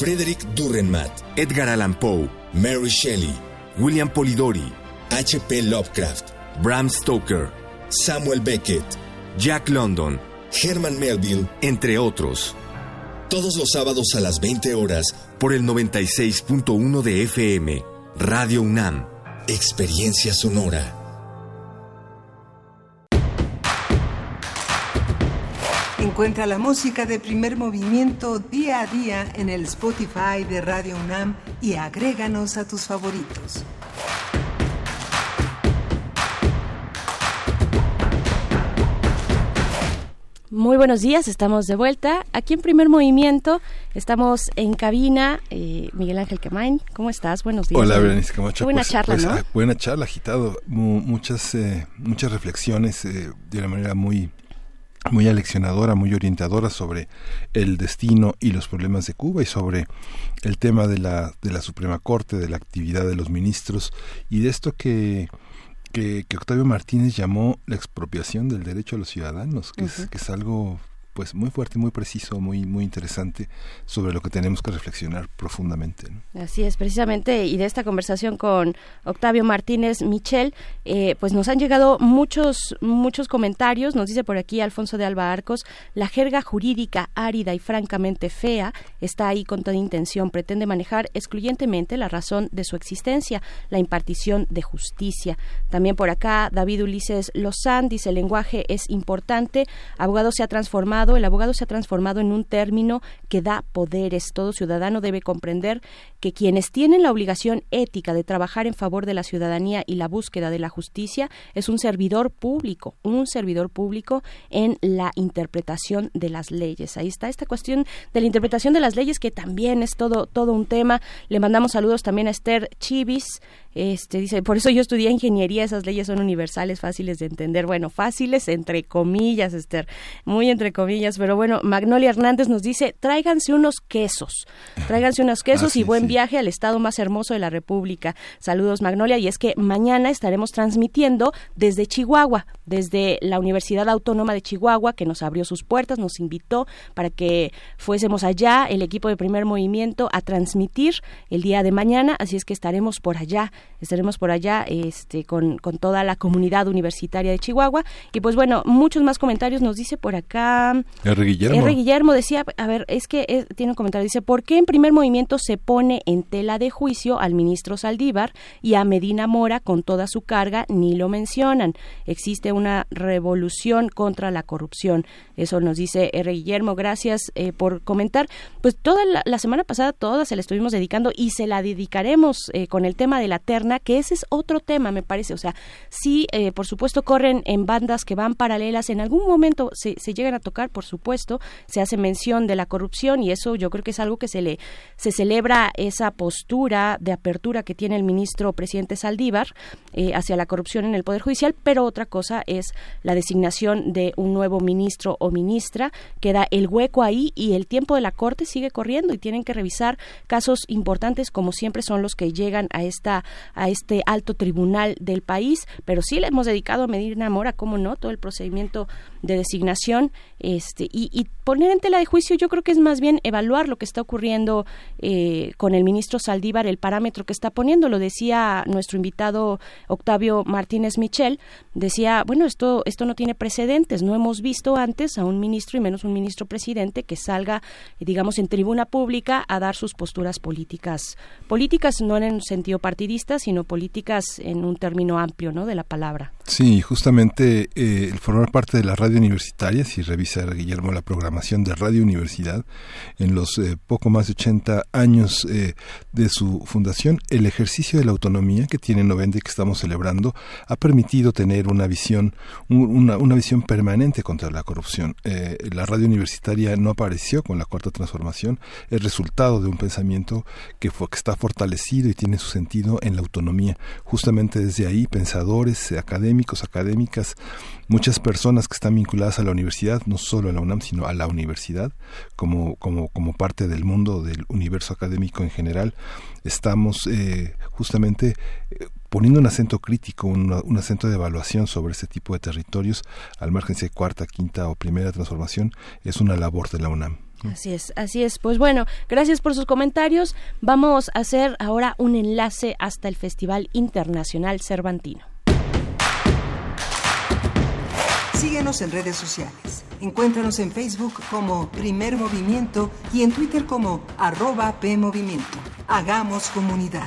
Frederick Durrenmatt, Edgar Allan Poe, Mary Shelley, William Polidori, H.P. Lovecraft, Bram Stoker, Samuel Beckett, Jack London, Herman Melville, entre otros. Todos los sábados a las 20 horas por el 96.1 de FM, Radio UNAM, Experiencia Sonora. Encuentra la música de primer movimiento día a día en el Spotify de Radio UNAM y agréganos a tus favoritos. Muy buenos días, estamos de vuelta. Aquí en Primer Movimiento estamos en cabina. Eh, Miguel Ángel Quemain, ¿cómo estás? Buenos días. Hola, Berenice Camacho. Buena Pues- charla, pues, ¿no? ah, Buena charla, agitado. Mu- muchas, eh, muchas reflexiones eh, de una manera muy muy aleccionadora, muy orientadora sobre el destino y los problemas de Cuba y sobre el tema de la, de la Suprema Corte, de la actividad de los ministros y de esto que, que, que Octavio Martínez llamó la expropiación del derecho a los ciudadanos, que, es, que es algo pues muy fuerte, muy preciso, muy, muy interesante sobre lo que tenemos que reflexionar profundamente. Así es, precisamente, y de esta conversación con Octavio Martínez Michel, eh, pues nos han llegado muchos, muchos comentarios. Nos dice por aquí Alfonso de Alba Arcos, la jerga jurídica árida y francamente fea está ahí con toda intención. Pretende manejar excluyentemente la razón de su existencia, la impartición de justicia. También por acá David Ulises Lozán dice, el lenguaje es importante, abogado se ha transformado, el abogado se ha transformado en un término que da poderes. Todo ciudadano debe comprender que quienes tienen la obligación ética de trabajar en favor de la ciudadanía y la búsqueda de la justicia es un servidor público, un servidor público en la interpretación de las leyes. Ahí está esta cuestión de la interpretación de las leyes que también es todo todo un tema. Le mandamos saludos también a Esther Chivis. Este dice, por eso yo estudié ingeniería, esas leyes son universales, fáciles de entender. Bueno, fáciles entre comillas, Esther, muy entre comillas, pero bueno, Magnolia Hernández nos dice, tráiganse unos quesos, tráiganse unos quesos y buen. Viaje al estado más hermoso de la República. Saludos, Magnolia, y es que mañana estaremos transmitiendo desde Chihuahua, desde la Universidad Autónoma de Chihuahua, que nos abrió sus puertas, nos invitó para que fuésemos allá, el equipo de primer movimiento, a transmitir el día de mañana, así es que estaremos por allá, estaremos por allá este, con, con toda la comunidad universitaria de Chihuahua. Y pues bueno, muchos más comentarios nos dice por acá. R. Guillermo. R. Guillermo decía, a ver, es que eh, tiene un comentario, dice, ¿por qué en primer movimiento se pone en tela de juicio al ministro Saldívar y a Medina Mora con toda su carga? Ni lo mencionan. Existe una revolución contra la corrupción. Eso nos dice R. Guillermo, gracias eh, por comentar. Pues toda la, semana pasada toda se la estuvimos dedicando y se la dedicaremos eh, con el tema de la terna, que ese es otro tema, me parece. O sea, sí, eh, por supuesto, corren en bandas que van paralelas. En algún momento se, se llegan a tocar, por supuesto, se hace mención de la corrupción y eso yo creo que es algo que se le se celebra esa postura de apertura que tiene el ministro presidente Saldívar eh, hacia la corrupción en el Poder Judicial, pero otra cosa es la designación de un nuevo ministro o ministra, queda el hueco ahí y el tiempo de la Corte sigue corriendo y tienen que revisar casos importantes como siempre son los que llegan a esta a este alto tribunal del país, pero sí le hemos dedicado a Medina Mora, cómo no, todo el procedimiento de designación este y, poner en tela de juicio yo creo que es más bien evaluar lo que está ocurriendo eh, con el ministro Saldívar, el parámetro que está poniendo. Lo decía nuestro invitado Octavio Martínez Michel, decía, bueno, esto, esto no tiene precedentes, no hemos visto antes a un ministro y menos un ministro presidente que salga, digamos, en tribuna pública a dar sus posturas políticas. Políticas no en un sentido partidista, sino políticas en un término amplio, ¿no? De la palabra. Sí, justamente eh, el formar parte de la radio universitaria, si revisa Guillermo la programación de Radio Universidad, en los eh, poco más de 80 años eh, de su fundación, el ejercicio de la autonomía que tiene 90 y que estamos celebrando ha permitido tener una visión, una, una visión permanente contra la corrupción. Eh, la radio universitaria no apareció con la cuarta transformación, es resultado de un pensamiento que, fue, que está fortalecido y tiene su sentido en la autonomía. Justamente desde ahí, pensadores, académicos, académicas, muchas personas que están vinculadas a la universidad, no solo a la UNAM, sino a la universidad, como, como, como parte del mundo, del universo académico en general, estamos eh, justamente eh, poniendo un acento crítico, un, un, acento de evaluación sobre este tipo de territorios, al margen hay cuarta, quinta o primera transformación, es una labor de la UNAM. Así es, así es. Pues bueno, gracias por sus comentarios. Vamos a hacer ahora un enlace hasta el Festival Internacional Cervantino. Síguenos en redes sociales. Encuéntranos en Facebook como Primer Movimiento y en Twitter como arroba PMovimiento. Hagamos comunidad.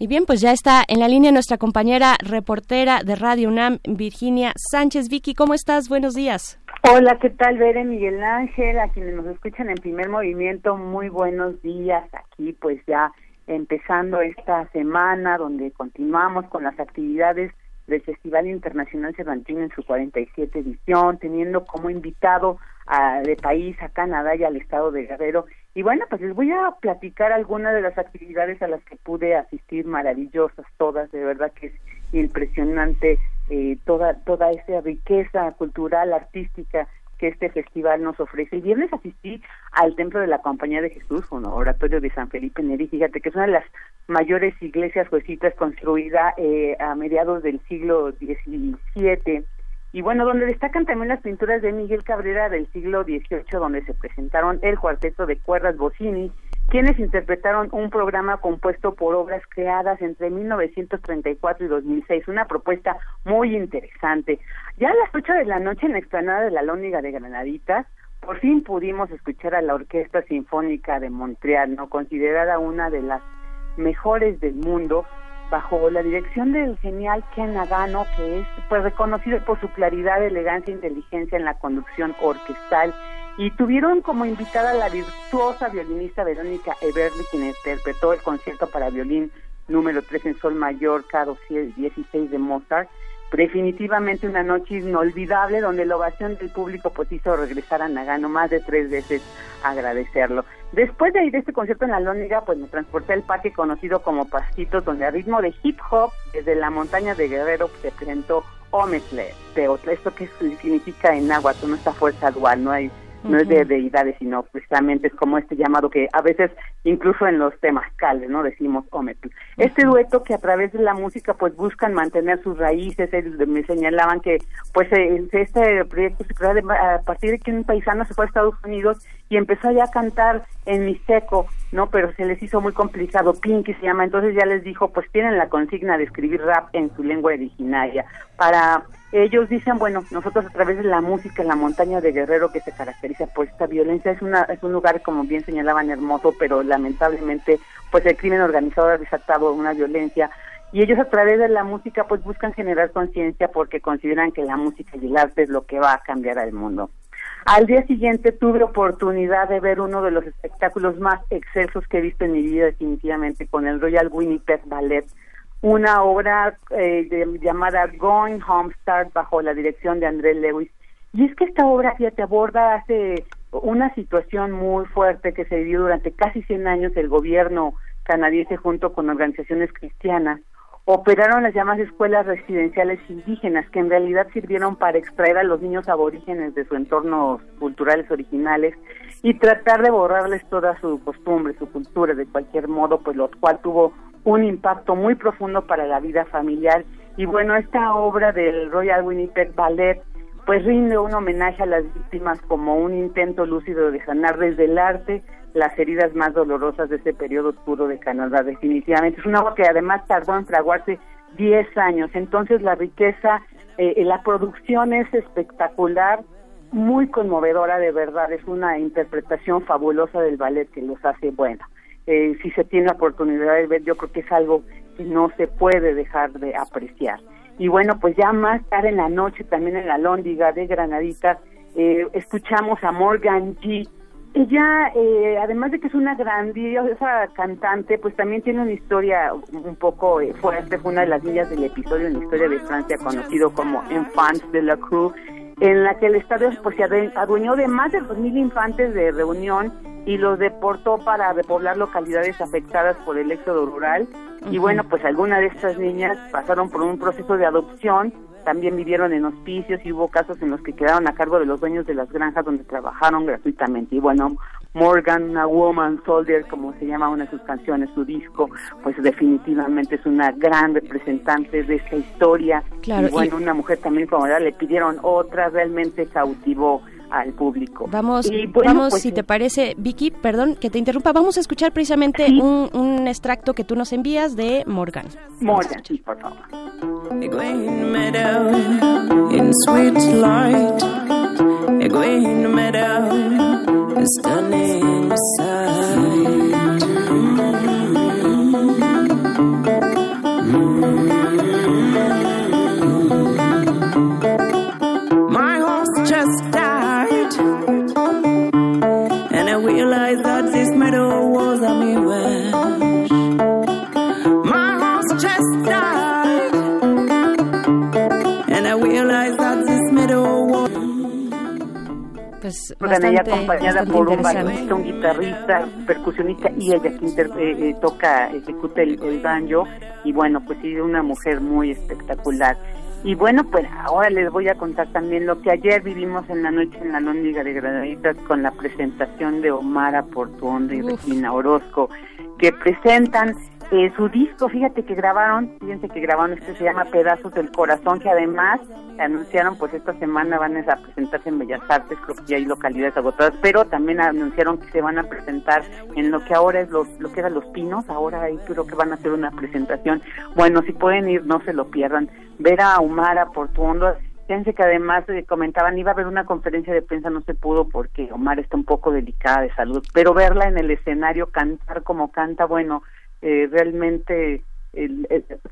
Y bien, pues ya está en la línea nuestra compañera reportera de Radio UNAM, Virginia Sánchez. Vicky, ¿cómo estás? Buenos días. Hola, ¿qué tal, Bere Miguel Ángel? A quienes nos escuchan en primer movimiento, muy buenos días. Aquí, pues ya empezando esta semana donde continuamos con las actividades del Festival Internacional Cervantino en su 47 edición, teniendo como invitado a, de país a Canadá y al estado de Guerrero. Y bueno, pues les voy a platicar algunas de las actividades a las que pude asistir, maravillosas todas, de verdad que es impresionante eh, toda, toda esa riqueza cultural, artística que este festival nos ofrece. El viernes asistí al Templo de la Compañía de Jesús, un oratorio de San Felipe Neri, fíjate que es una de las mayores iglesias juecitas construida eh, a mediados del siglo XVII y bueno, donde destacan también las pinturas de Miguel Cabrera del siglo XVIII, donde se presentaron el cuarteto de cuerdas Bocini, quienes interpretaron un programa compuesto por obras creadas entre 1934 y 2006, una propuesta muy interesante. Ya a las ocho de la noche en la explanada de la Lóniga de Granaditas, por fin pudimos escuchar a la Orquesta Sinfónica de Montreal, no considerada una de las mejores del mundo, bajo la dirección del genial Ken Nagano, que es pues reconocido por su claridad, elegancia e inteligencia en la conducción orquestal. Y tuvieron como invitada a la virtuosa violinista Verónica Everly, quien interpretó el concierto para violín número 3 en sol mayor, K216 de Mozart. Definitivamente una noche inolvidable donde la ovación del público pues hizo regresar a Nagano más de tres veces a agradecerlo. Después de ir de este concierto en la Lóniga, pues me transporté al parque conocido como Pastitos, donde a ritmo de hip hop, desde la montaña de Guerrero, se presentó Ometle, Teotla, esto que significa en agua, no esta fuerza dual, no hay no es de deidades, sino precisamente es como este llamado que a veces incluso en los temas cales, ¿no? Decimos Ometl. Este dueto que a través de la música pues buscan mantener sus raíces, me señalaban que pues eh, este proyecto se creó a partir de que un paisano se fue a Estados Unidos y empezó ya a cantar en Mixteco, ¿no? Pero se les hizo muy complicado, Pinky se llama, entonces ya les dijo pues tienen la consigna de escribir rap en su lengua originaria para ellos dicen, bueno, nosotros a través de la música en la montaña de Guerrero que se caracteriza por esta violencia, es, una, es un lugar, como bien señalaban, hermoso, pero lamentablemente, pues el crimen organizado ha desatado una violencia y ellos a través de la música pues buscan generar conciencia porque consideran que la música y el arte es lo que va a cambiar al mundo. Al día siguiente tuve oportunidad de ver uno de los espectáculos más excelsos que he visto en mi vida definitivamente con el Royal Winnipeg Ballet una obra eh, llamada Going Home Start bajo la dirección de André Lewis. Y es que esta obra ya te aborda hace una situación muy fuerte que se vivió durante casi 100 años el gobierno canadiense junto con organizaciones cristianas operaron las llamadas escuelas residenciales indígenas que en realidad sirvieron para extraer a los niños aborígenes de su entorno culturales originales y tratar de borrarles toda su costumbre, su cultura de cualquier modo, pues lo cual tuvo un impacto muy profundo para la vida familiar. Y bueno, esta obra del Royal Winnipeg Ballet pues rinde un homenaje a las víctimas como un intento lúcido de sanar desde el arte las heridas más dolorosas de ese periodo oscuro de Canadá, definitivamente. Es una obra que además tardó en fraguarse 10 años, entonces la riqueza, eh, la producción es espectacular, muy conmovedora de verdad, es una interpretación fabulosa del ballet que los hace bueno. Eh, si se tiene la oportunidad de ver, yo creo que es algo que no se puede dejar de apreciar. Y bueno, pues ya más tarde en la noche, también en la Lóndiga de Granadita, eh, escuchamos a Morgan G. Ella, eh, además de que es una grandiosa cantante, pues también tiene una historia un poco eh, fuerte. Fue una de las niñas del episodio en la historia de Francia, conocido como Enfants de la Cruz, en la que el Estado pues, se adueñó de más de 2.000 infantes de reunión y los deportó para repoblar localidades afectadas por el éxodo rural. Y bueno, pues algunas de estas niñas pasaron por un proceso de adopción, también vivieron en hospicios y hubo casos en los que quedaron a cargo de los dueños de las granjas donde trabajaron gratuitamente. Y bueno, Morgan, una woman soldier, como se llama una de sus canciones, su disco, pues definitivamente es una gran representante de esta historia. Claro, y bueno, una mujer también como era, le pidieron otra, realmente cautivó al público. Vamos, Y bueno, vamos pues, si te parece, Vicky, perdón que te interrumpa, vamos a escuchar precisamente un, un extracto que tú nos envías de Morgan. Morgan, sí, por favor. Pues Morgan ella bastante, acompañada bastante por un bajista, un guitarrista, percusionista y ella que inter- eh, eh, toca, ejecuta el, el banjo. Y bueno, pues sí, una mujer muy espectacular. Y bueno, pues ahora les voy a contar también lo que ayer vivimos en la noche en la Lóndiga de Granaditas con la presentación de Omara Portuondo y Regina Orozco, que presentan eh, su disco, fíjate que grabaron, fíjense que grabaron, este se llama Pedazos del Corazón, que además anunciaron, pues esta semana van a presentarse en Bellas Artes, creo que ya hay localidades agotadas, pero también anunciaron que se van a presentar en lo que ahora es los, lo que eran Los Pinos, ahora ahí creo que van a hacer una presentación. Bueno, si pueden ir, no se lo pierdan. Ver a Omara Portuondo, Fíjense que además eh, comentaban, iba a haber una conferencia de prensa, no se pudo porque Omar está un poco delicada de salud, pero verla en el escenario cantar como canta, bueno, eh, realmente el-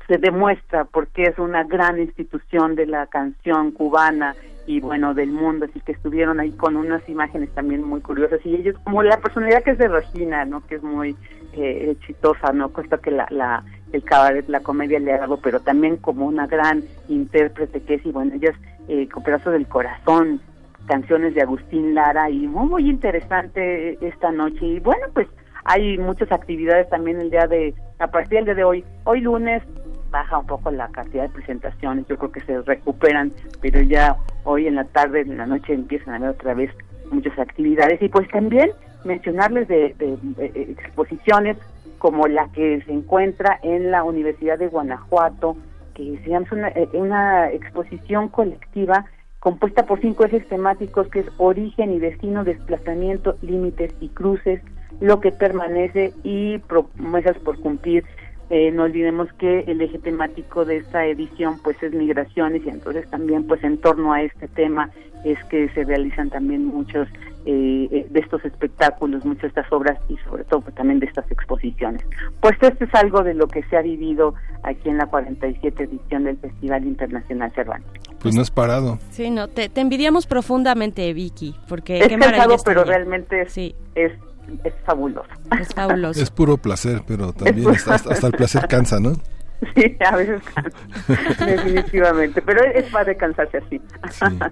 se demuestra porque es una gran institución de la canción cubana y bueno del mundo. Así que estuvieron ahí con unas imágenes también muy curiosas. Y ellos como la personalidad que es de Regina no que es muy eh, exitosa no cuesta que la, la el cabaret la comedia le ha dado pero también como una gran intérprete que es. Y bueno ellas eh, con pedazos del corazón canciones de Agustín Lara. Y muy, muy interesante esta noche. Y bueno pues hay muchas actividades también el día de a partir del día de hoy. Hoy lunes baja un poco la cantidad de presentaciones yo creo que se recuperan pero ya hoy en la tarde en la noche empiezan a haber otra vez muchas actividades. Y pues también mencionarles de, exposiciones como la que se encuentra en la Universidad de Guanajuato que se llama una, eh, una exposición colectiva compuesta por cinco ejes temáticos que es origen y destino, desplazamiento, límites y cruces, lo que permanece y promesas por cumplir. Eh, no olvidemos que el eje temático de esta edición pues es migraciones y entonces también pues en torno a este tema es que se realizan también muchos eh, eh, de estos espectáculos, muchas de estas obras y sobre todo pues, también de estas exposiciones. Pues esto es algo de lo que se ha vivido aquí en la 47 edición del Festival Internacional Cervantes. Pues no has parado. Sí, no, te, te envidiamos profundamente, Vicky, porque es qué cansado, está pero realmente es, es, es fabuloso. Es fabuloso. Es puro placer, pero también hasta, hasta el placer cansa, ¿no? Sí, a veces cansa, definitivamente, pero es padre cansarse así.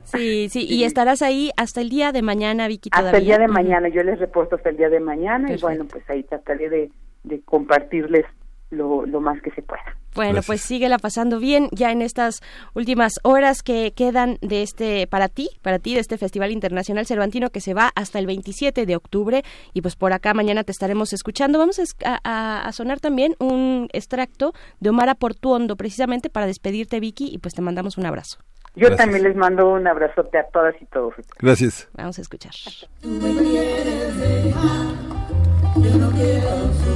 Sí, sí, y estarás ahí hasta el día de mañana, Vicky, Hasta todavía. el día de mañana, yo les reporto hasta el día de mañana Perfecto. y bueno, pues ahí trataré de, de compartirles lo, lo más que se pueda. Bueno, Gracias. pues síguela pasando bien ya en estas últimas horas que quedan de este para ti, para ti de este Festival Internacional Cervantino que se va hasta el 27 de octubre y pues por acá mañana te estaremos escuchando. Vamos a, sonar también un extracto de Omar Portuondo precisamente para despedirte Vicky y pues te mandamos un abrazo. Yo Gracias. también les mando un abrazote a todas y todos. Gracias. Vamos a escuchar. Tú me quieres dejar, yo no quiero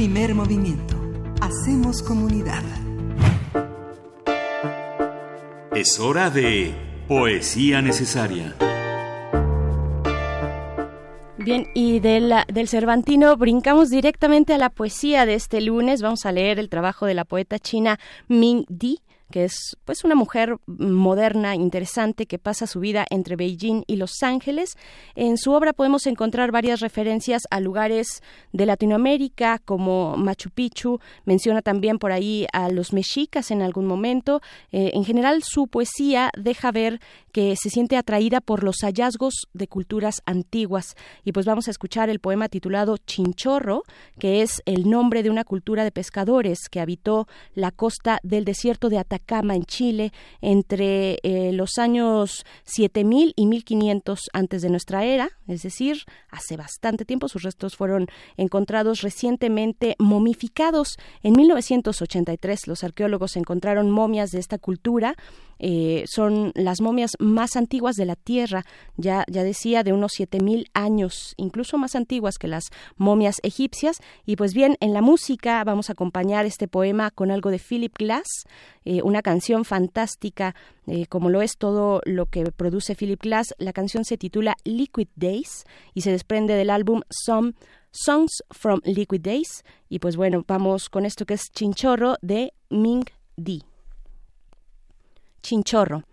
Primer movimiento. Hacemos comunidad. Es hora de Poesía Necesaria. Bien, y de la- del Cervantino brincamos directamente a la poesía de este lunes. Vamos a leer el trabajo de la poeta china Ming Di, que es pues una mujer moderna, interesante, que pasa su vida entre Beijing y Los Ángeles. En su obra podemos encontrar varias referencias a lugares de Latinoamérica, como Machu Picchu, menciona también por ahí a los mexicas en algún momento. Eh, en general, su poesía deja ver que se siente atraída por los hallazgos de culturas antiguas. Y pues vamos a escuchar el poema titulado Chinchorro, que es el nombre de una cultura de pescadores que habitó la costa del desierto de Atacama en Chile entre eh, los años 7000 y 1500 antes de nuestra era, es decir, hace bastante tiempo. Sus restos fueron encontrados recientemente momificados. En 1983 los arqueólogos encontraron momias de esta cultura. Eh, son las momias más antiguas de la Tierra, ya, ya decía, de unos 7000 años, incluso más antiguas que las momias egipcias. Y pues bien, en la música vamos a acompañar este poema con algo de Philip Glass, eh, una canción fantástica, eh, como lo es todo lo que produce Philip Glass. La canción se titula Liquid Days y se desprende del álbum Some Songs from Liquid Days. Y pues bueno, vamos con esto que es Chinchorro de Ming Di. Chinchorro.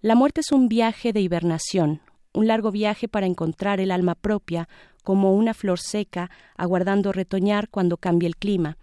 La muerte es un viaje de hibernación, un largo viaje para encontrar el alma propia, como una flor seca, aguardando retoñar cuando cambie el clima.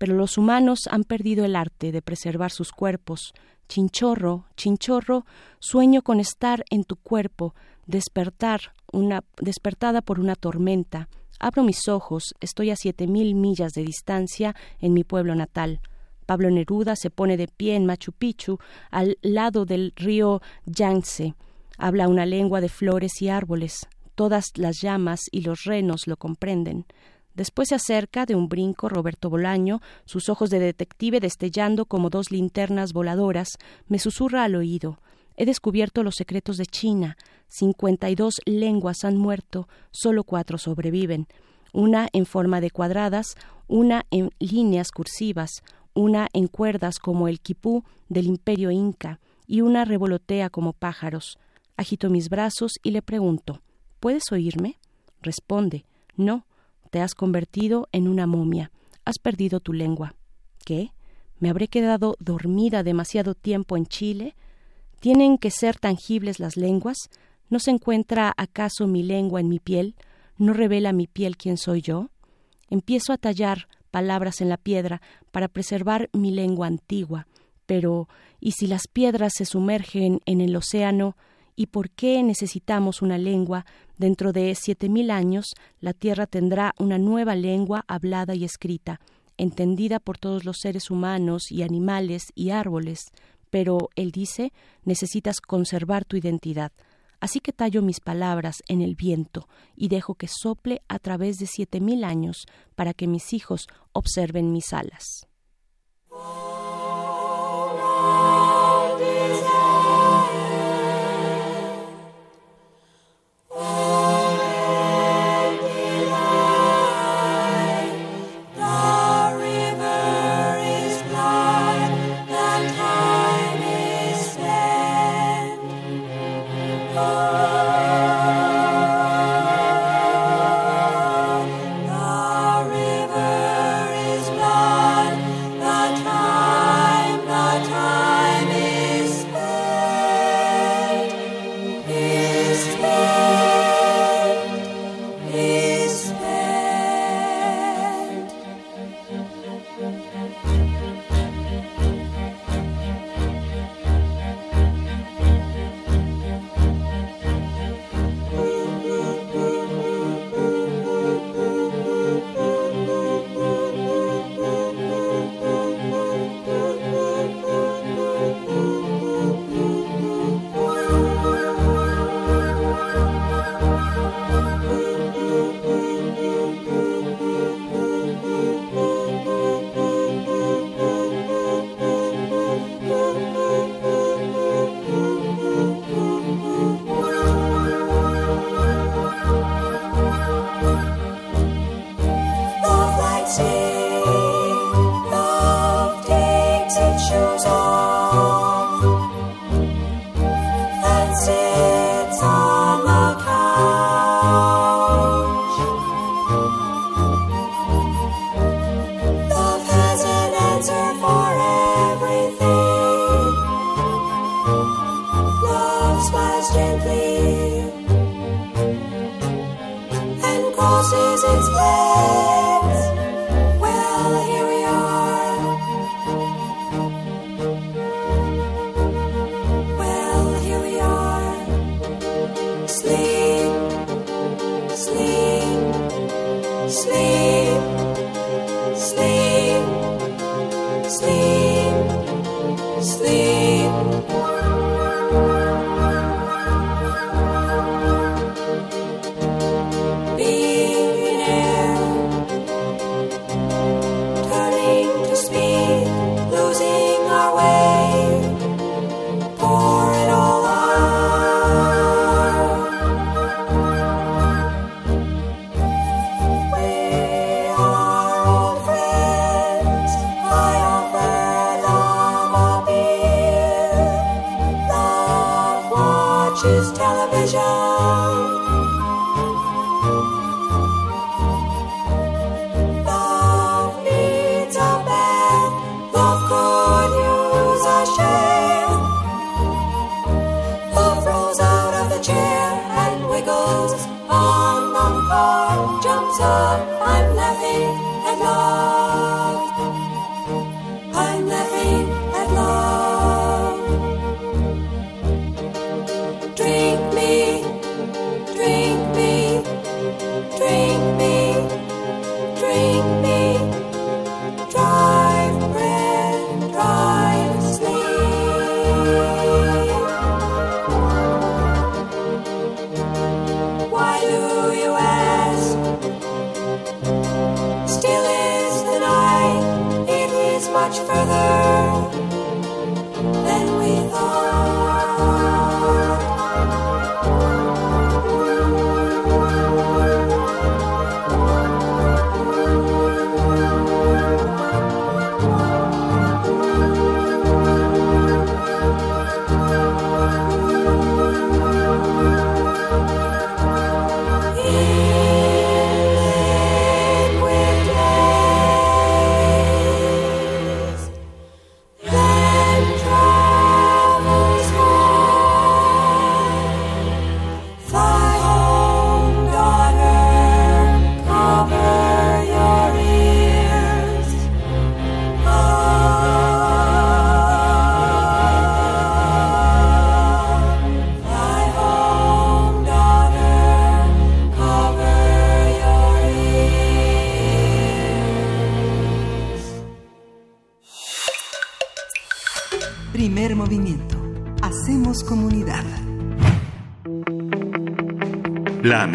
Pero los humanos han perdido el arte de preservar sus cuerpos. Chinchorro, chinchorro, sueño con estar en tu cuerpo, despertar, una, despertada por una tormenta. Abro mis ojos, estoy a siete mil millas de distancia en mi pueblo natal. Pablo Neruda se pone de pie en Machu Picchu, al lado del río Yangtze. Habla una lengua de flores y árboles. Todas las llamas y los renos lo comprenden. Después se acerca de un brinco Roberto Bolaño, sus ojos de detective destellando como dos linternas voladoras, me susurra al oído. He descubierto los secretos de China. Cincuenta y dos lenguas han muerto, solo cuatro sobreviven. Una en forma de cuadradas, una en líneas cursivas, una en cuerdas como el quipú del imperio inca, y una revolotea como pájaros. Agito mis brazos y le pregunto ¿Puedes oírme? Responde No, te has convertido en una momia. Has perdido tu lengua. ¿Qué? ¿Me habré quedado dormida demasiado tiempo en Chile? ¿Tienen que ser tangibles las lenguas? ¿No se encuentra acaso mi lengua en mi piel? ¿No revela mi piel quién soy yo? Empiezo a tallar palabras en la piedra para preservar mi lengua antigua. Pero, ¿y si las piedras se sumergen en el océano? ¿Y por qué necesitamos una lengua? Dentro de siete mil años, la Tierra tendrá una nueva lengua hablada y escrita, entendida por todos los seres humanos y animales y árboles. Pero, él dice, necesitas conservar tu identidad. Así que tallo mis palabras en el viento y dejo que sople a través de siete mil años para que mis hijos observen mis alas.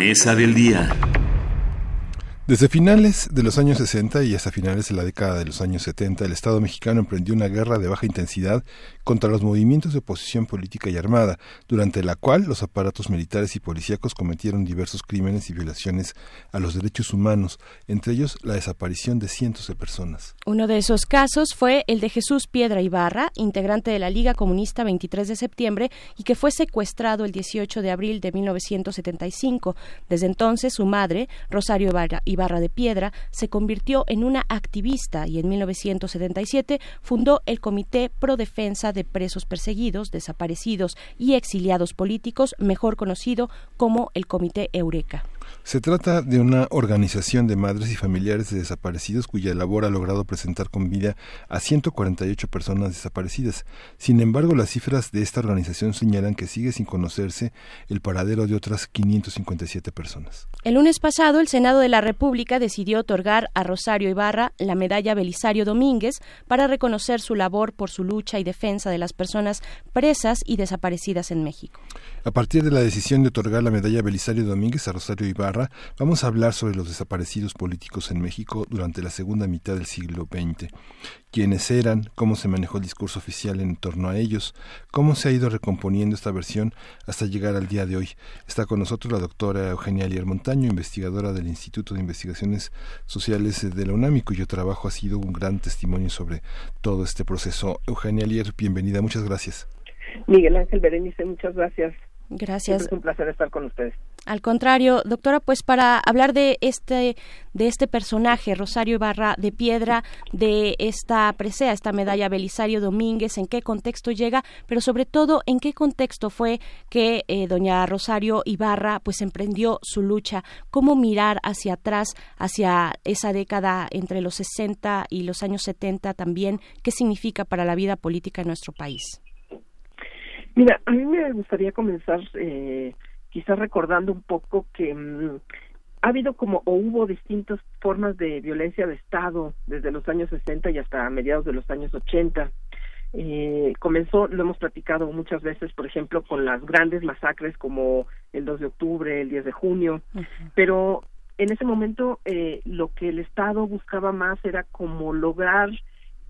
Del día. Desde finales de los años 60 y hasta finales de la década de los años 70, el Estado mexicano emprendió una guerra de baja intensidad contra los movimientos de oposición política y armada, durante la cual los aparatos militares y policíacos cometieron diversos crímenes y violaciones a los derechos humanos, entre ellos la desaparición de cientos de personas. Uno de esos casos fue el de Jesús Piedra Ibarra, integrante de la Liga Comunista 23 de septiembre y que fue secuestrado el 18 de abril de 1975. Desde entonces, su madre, Rosario Ibarra, de Piedra, se convirtió en una activista y en 1977 fundó el Comité Pro Defensa de Presos Perseguidos, Desaparecidos y Exiliados Políticos, mejor conocido como el Comité Eureka. Se trata de una organización de madres y familiares de desaparecidos cuya labor ha logrado presentar con vida a 148 personas desaparecidas. Sin embargo, las cifras de esta organización señalan que sigue sin conocerse el paradero de otras 557 personas. El lunes pasado, el Senado de la República decidió otorgar a Rosario Ibarra la medalla Belisario Domínguez para reconocer su labor por su lucha y defensa de las personas presas y desaparecidas en México. A partir de la decisión de otorgar la medalla Belisario Domínguez a Rosario Ibarra, vamos a hablar sobre los desaparecidos políticos en México durante la segunda mitad del siglo XX. Quiénes eran, cómo se manejó el discurso oficial en torno a ellos, cómo se ha ido recomponiendo esta versión hasta llegar al día de hoy. Está con nosotros la doctora Eugenia Alier Montaño, investigadora del Instituto de Investigaciones Sociales de la UNAM, y cuyo trabajo ha sido un gran testimonio sobre todo este proceso. Eugenia Alier, bienvenida, muchas gracias. Miguel Ángel Berenice, muchas gracias. Gracias. Siempre es un placer estar con ustedes. Al contrario, doctora, pues para hablar de este de este personaje, Rosario Ibarra de Piedra, de esta presea, esta medalla Belisario Domínguez, en qué contexto llega, pero sobre todo en qué contexto fue que eh, doña Rosario Ibarra pues emprendió su lucha, cómo mirar hacia atrás, hacia esa década entre los 60 y los años 70 también, qué significa para la vida política en nuestro país. Mira, a mí me gustaría comenzar eh, quizás recordando un poco que mm, ha habido como o hubo distintas formas de violencia de Estado desde los años 60 y hasta mediados de los años 80. Eh, comenzó, lo hemos platicado muchas veces, por ejemplo, con las grandes masacres como el 2 de octubre, el 10 de junio, pero en ese momento eh, lo que el Estado buscaba más era como lograr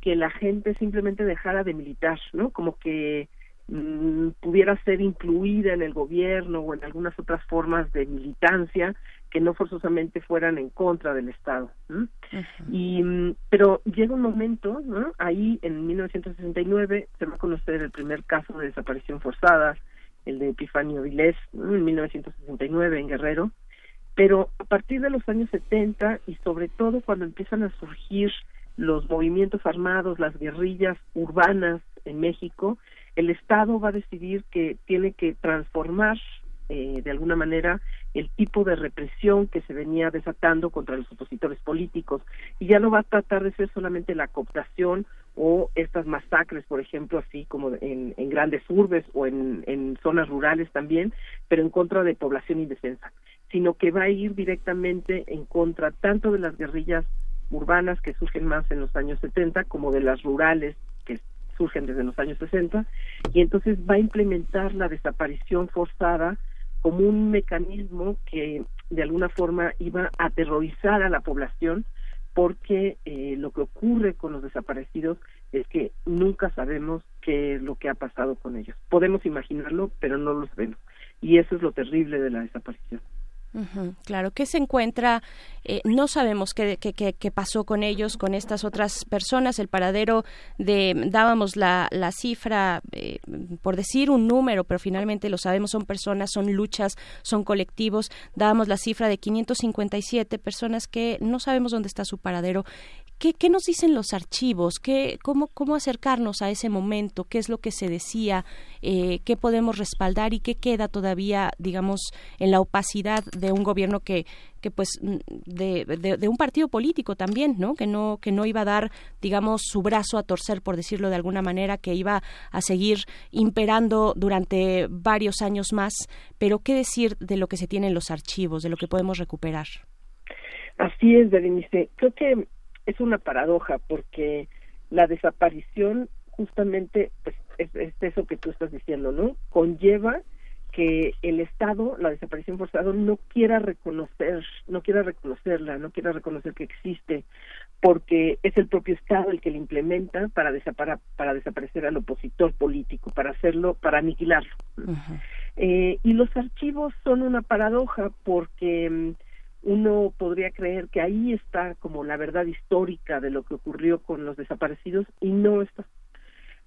que la gente simplemente dejara de militar, ¿no? Como que mm, pudiera ser incluida en el gobierno o en algunas otras formas de militancia que no forzosamente fueran en contra del Estado. ¿no? Y mm, pero llega un momento, ¿no? Ahí en 1969 se va a conocer el primer caso de desaparición forzada, el de Epifanio Vilés, ¿no? en 1969 en Guerrero, pero a partir de los años 70 y sobre todo cuando empiezan a surgir los movimientos armados, las guerrillas urbanas en México, el Estado va a decidir que tiene que transformar eh, de alguna manera el tipo de represión que se venía desatando contra los opositores políticos. Y ya no va a tratar de ser solamente la cooptación o estas masacres, por ejemplo, así como en, grandes urbes o en, en zonas rurales también, pero en contra de población indefensa, sino que va a ir directamente en contra tanto de las guerrillas urbanas que surgen más en los años 70 como de las rurales surgen desde los años 60 y entonces va a implementar la desaparición forzada como un mecanismo que de alguna forma iba a aterrorizar a la población porque eh, lo que ocurre con los desaparecidos es que nunca sabemos qué es lo que ha pasado con ellos. Podemos imaginarlo, pero no lo sabemos. Y eso es lo terrible de la desaparición. Claro, ¿qué se encuentra? Eh, no sabemos qué, pasó con ellos, con estas otras personas. El paradero de, dábamos la, la cifra, eh, por decir un número, pero finalmente lo sabemos, son personas, son luchas, son colectivos. Dábamos la cifra de 557 personas que no sabemos dónde está su paradero. ¿Qué, qué nos dicen los archivos? ¿Qué, cómo, ¿Cómo acercarnos a ese momento? ¿Qué es lo que se decía? Eh, ¿Qué podemos respaldar y qué queda todavía, digamos, en la opacidad de un gobierno que, que pues, de, de, de un partido político también, ¿no? Que no, que no iba a dar, digamos, su brazo a torcer, por decirlo de alguna manera, que iba a seguir imperando durante varios años más. Pero, ¿qué decir de lo que se tiene en los archivos, de lo que podemos recuperar? Así es, Berenice. Creo que es una paradoja porque la desaparición justamente pues es, es eso que tú estás diciendo, ¿no? Conlleva que el Estado, la desaparición forzada, no quiera reconocer, no quiera reconocerla, no quiera reconocer que existe, porque es el propio Estado el que la implementa para, desapara- para desaparecer al opositor político, para hacerlo, para aniquilarlo. Eh, y los archivos son una paradoja porque mm, uno podría creer que ahí está como la verdad histórica de lo que ocurrió con los desaparecidos y no está.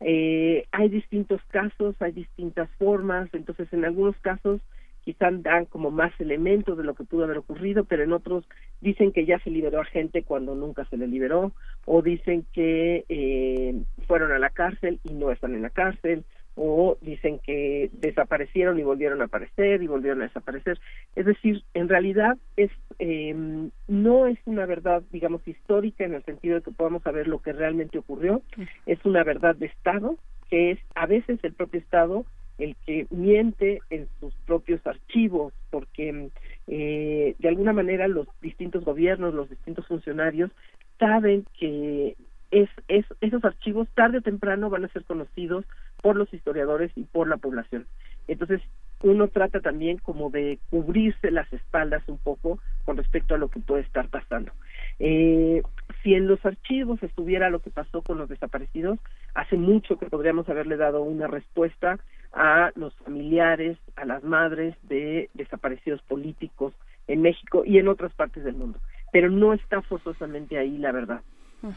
Eh, hay distintos casos, hay distintas formas, entonces en algunos casos quizás dan como más elementos de lo que pudo haber ocurrido, pero en otros dicen que ya se liberó a gente cuando nunca se le liberó, o dicen que eh, fueron a la cárcel y no están en la cárcel, o dicen que desaparecieron y volvieron a aparecer y volvieron a desaparecer. Es decir, en realidad es eh, no es una verdad, digamos, histórica en el sentido de que podamos saber lo que realmente ocurrió, es una verdad de Estado, que es a veces el propio Estado el que miente en sus propios archivos, porque eh, de alguna manera los distintos gobiernos, los distintos funcionarios saben que es, es, esos archivos tarde o temprano van a ser conocidos por los historiadores y por la población. Entonces, uno trata también como de cubrirse las espaldas un poco con respecto a lo que puede estar pasando. Eh, si en los archivos estuviera lo que pasó con los desaparecidos, hace mucho que podríamos haberle dado una respuesta a los familiares, a las madres de desaparecidos políticos en México y en otras partes del mundo. Pero no está forzosamente ahí la verdad.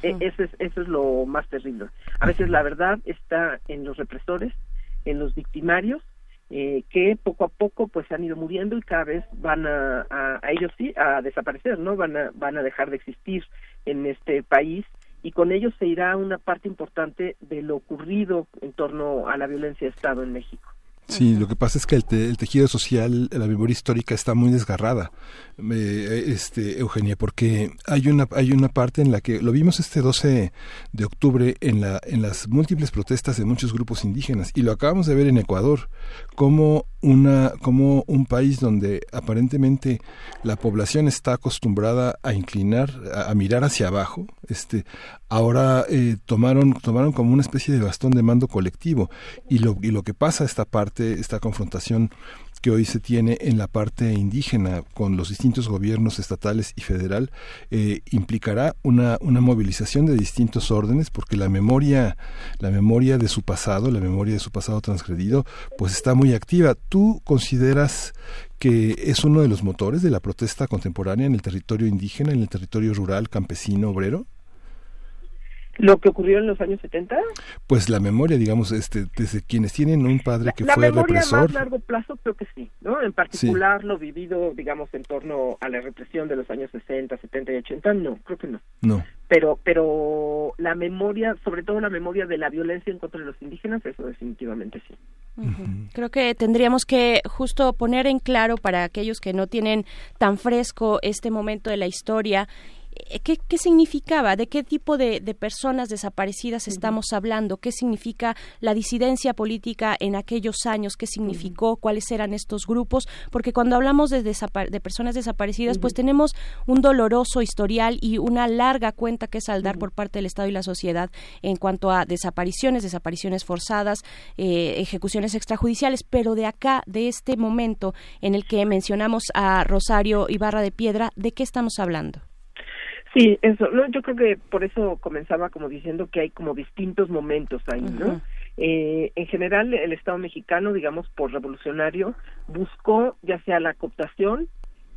E- Eso es, eso es lo más terrible. A veces la verdad está en los represores, en los victimarios, eh, que poco a poco pues han ido muriendo y cada vez van a, a, a ellos sí a desaparecer, ¿no? Van a, van a dejar de existir en este país y con ellos se irá una parte importante de lo ocurrido en torno a la violencia de Estado en México. Sí, lo que pasa es que el, te- el tejido social, la memoria histórica está muy desgarrada, eh, este, Eugenia, porque hay una hay una parte en la que lo vimos este 12 de octubre en la en las múltiples protestas de muchos grupos indígenas y lo acabamos de ver en Ecuador, como una como un país donde aparentemente la población está acostumbrada a inclinar, a, a mirar hacia abajo, este, ahora eh, tomaron tomaron como una especie de bastón de mando colectivo. Y lo y lo que pasa esta parte esta confrontación que hoy se tiene en la parte indígena con los distintos gobiernos estatales y federal eh, implicará una, una movilización de distintos órdenes porque la memoria la memoria de su pasado la memoria de su pasado transgredido pues está muy activa. Tú consideras que es uno de los motores de la protesta contemporánea en el territorio indígena en el territorio rural campesino obrero Lo que ocurrió en los años 70, pues la memoria digamos este desde quienes tienen un padre que la fue memoria a represor más largo plazo creo que sí, ¿no? En particular lo vivido, digamos, en torno a la represión de los años 60, 70 y 80, no, creo que no. no Pero, pero la memoria, sobre todo la memoria de la violencia en contra de los indígenas, eso definitivamente sí. Creo que tendríamos que justo poner en claro para aquellos que no tienen tan fresco este momento de la historia. Eh, ¿Qué, qué significaba? ¿De qué tipo de, de personas desaparecidas estamos hablando? ¿Qué significa la disidencia política en aquellos años? ¿Qué significó? ¿Cuáles eran estos grupos? Porque cuando hablamos de, de personas desaparecidas, pues tenemos un doloroso historial y una larga cuenta que saldar por parte del Estado y la sociedad en cuanto a desapariciones, desapariciones forzadas, eh, ejecuciones extrajudiciales, pero de acá, de este momento en el que mencionamos a Rosario Ibarra de Piedra, ¿de qué estamos hablando? Sí, eso, no, yo creo que por eso comenzaba como diciendo que hay como distintos momentos ahí, ¿no? Eh, en general, el Estado mexicano, digamos, por revolucionario, buscó ya sea la cooptación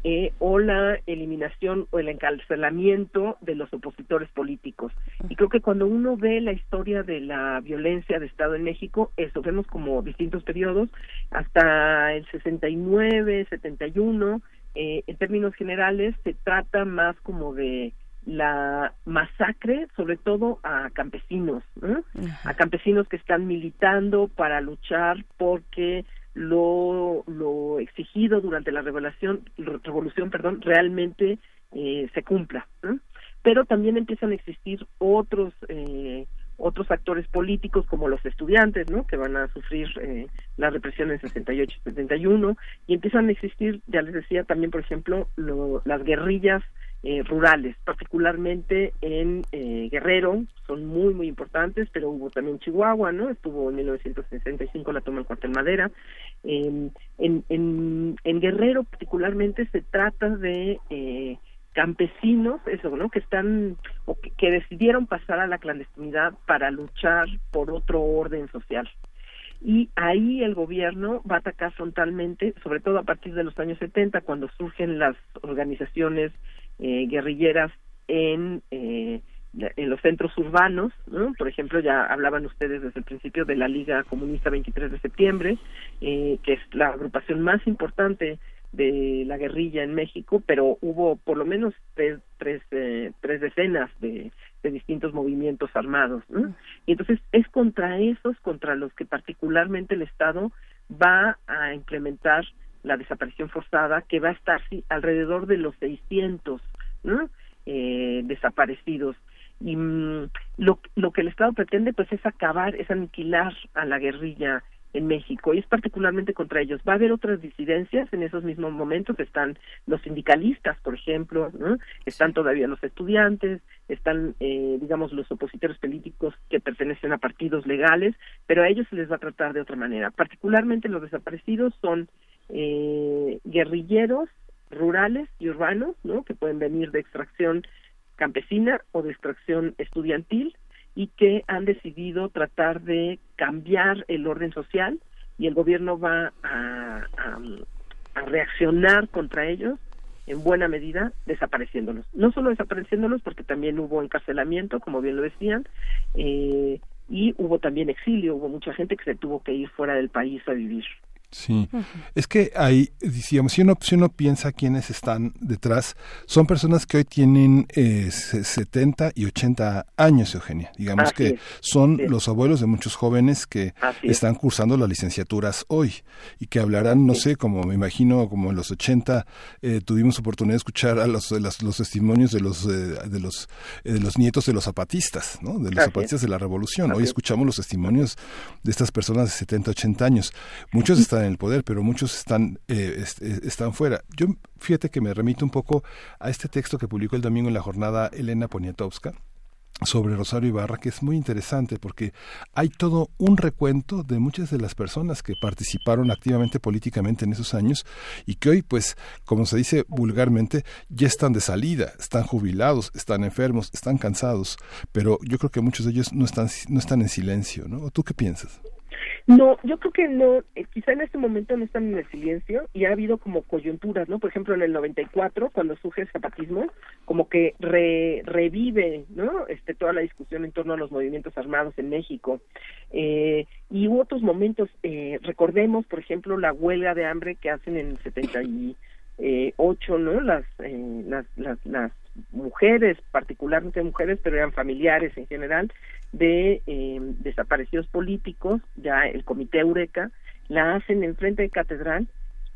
eh, o la eliminación o el encarcelamiento de los opositores políticos. Y creo que cuando uno ve la historia de la violencia de Estado en México, eso vemos como distintos periodos, hasta el 69, 71, eh, en términos generales se trata más como de la masacre, sobre todo a campesinos, ¿no? a campesinos que están militando para luchar porque lo, lo exigido durante la revelación, revolución, perdón, realmente eh, se cumpla. Pero también empiezan a existir otros eh, otros actores políticos como los estudiantes, ¿no? Que van a sufrir eh, la represión en 68 y 71 y empiezan a existir, ya les decía también, por ejemplo, lo- las guerrillas eh, rurales, particularmente en eh, Guerrero, son muy, muy importantes, pero hubo también Chihuahua, ¿no? Estuvo en 1965 la toma del cuartel Madera. En, en, en, Guerrero, particularmente, se trata de eh, campesinos, eso, ¿no? Que están, o que, que decidieron pasar a la clandestinidad para luchar por otro orden social y ahí el gobierno va a atacar frontalmente, sobre todo a partir de los años 70, cuando surgen las organizaciones eh, guerrilleras en, eh, en los centros urbanos, ¿no? por ejemplo, ya hablaban ustedes desde el principio de la Liga Comunista 23 de septiembre, eh, que es la agrupación más importante de la guerrilla en México, pero hubo por lo menos tres, tres, eh, tres decenas de, de distintos movimientos armados. Y entonces es contra esos, contra los que particularmente el Estado va a implementar la desaparición forzada, que va a estar sí, alrededor de los 600 ¿no? eh, desaparecidos. Y mm, lo, lo que el Estado pretende pues es acabar, es aniquilar a la guerrilla en México y es particularmente contra ellos. Va a haber otras disidencias en esos mismos momentos, están los sindicalistas, por ejemplo, ¿no? están todavía los estudiantes, están, eh, digamos, los opositores políticos que pertenecen a partidos legales, pero a ellos se les va a tratar de otra manera. Particularmente los desaparecidos son eh, guerrilleros rurales y urbanos, ¿no? que pueden venir de extracción campesina o de extracción estudiantil, y que han decidido tratar de cambiar el orden social y el gobierno va a, a, reaccionar contra ellos en buena medida desapareciéndolos. No solo desapareciéndolos porque también hubo encarcelamiento, como bien lo decían, eh, y hubo también exilio, hubo mucha gente que se tuvo que ir fuera del país a vivir. Sí, es que hay, digamos, si uno, si uno piensa quiénes están detrás, son personas que hoy tienen eh, se- 70 y 80 años, Eugenia. Digamos Así que es, son los abuelos de muchos jóvenes que Así es. están cursando las licenciaturas hoy y que hablarán, no sé, como me imagino, como en los 80 eh, tuvimos oportunidad de escuchar a los, las- los testimonios de los, eh, de los, eh, de los nietos de los zapatistas, ¿no? De los Así es. zapatistas de la revolución. Hoy es. escuchamos los testimonios de estas personas de 70, 80 años. Muchos están en el poder, pero muchos están, eh, eh, están fuera. Yo, fíjate que me remito un poco a este texto que publicó el domingo en la jornada Elena Poniatowska sobre Rosario Ibarra, que es muy interesante porque hay todo un recuento de muchas de las personas que participaron activamente políticamente en esos años y que hoy, pues, como se dice vulgarmente, ya están de salida, están jubilados, están enfermos, están cansados, pero yo creo que muchos de ellos no están, no están en silencio, ¿no? ¿O ¿Tú qué piensas? No, yo creo que no, eh, quizá en este momento no están en el silencio y ha habido como coyunturas, ¿no? Por ejemplo, en el 94, cuando surge el zapatismo, como que re- revive, ¿no? Este, toda la discusión en torno a los movimientos armados en México. Eh, y hubo otros momentos, eh, recordemos, por ejemplo, la huelga de hambre que hacen en el 78, ¿no? Las, eh, las, las, las mujeres, particularmente mujeres, pero eran familiares en general, de eh, desaparecidos políticos, ya el Comité Eureka, la hacen en frente de catedral,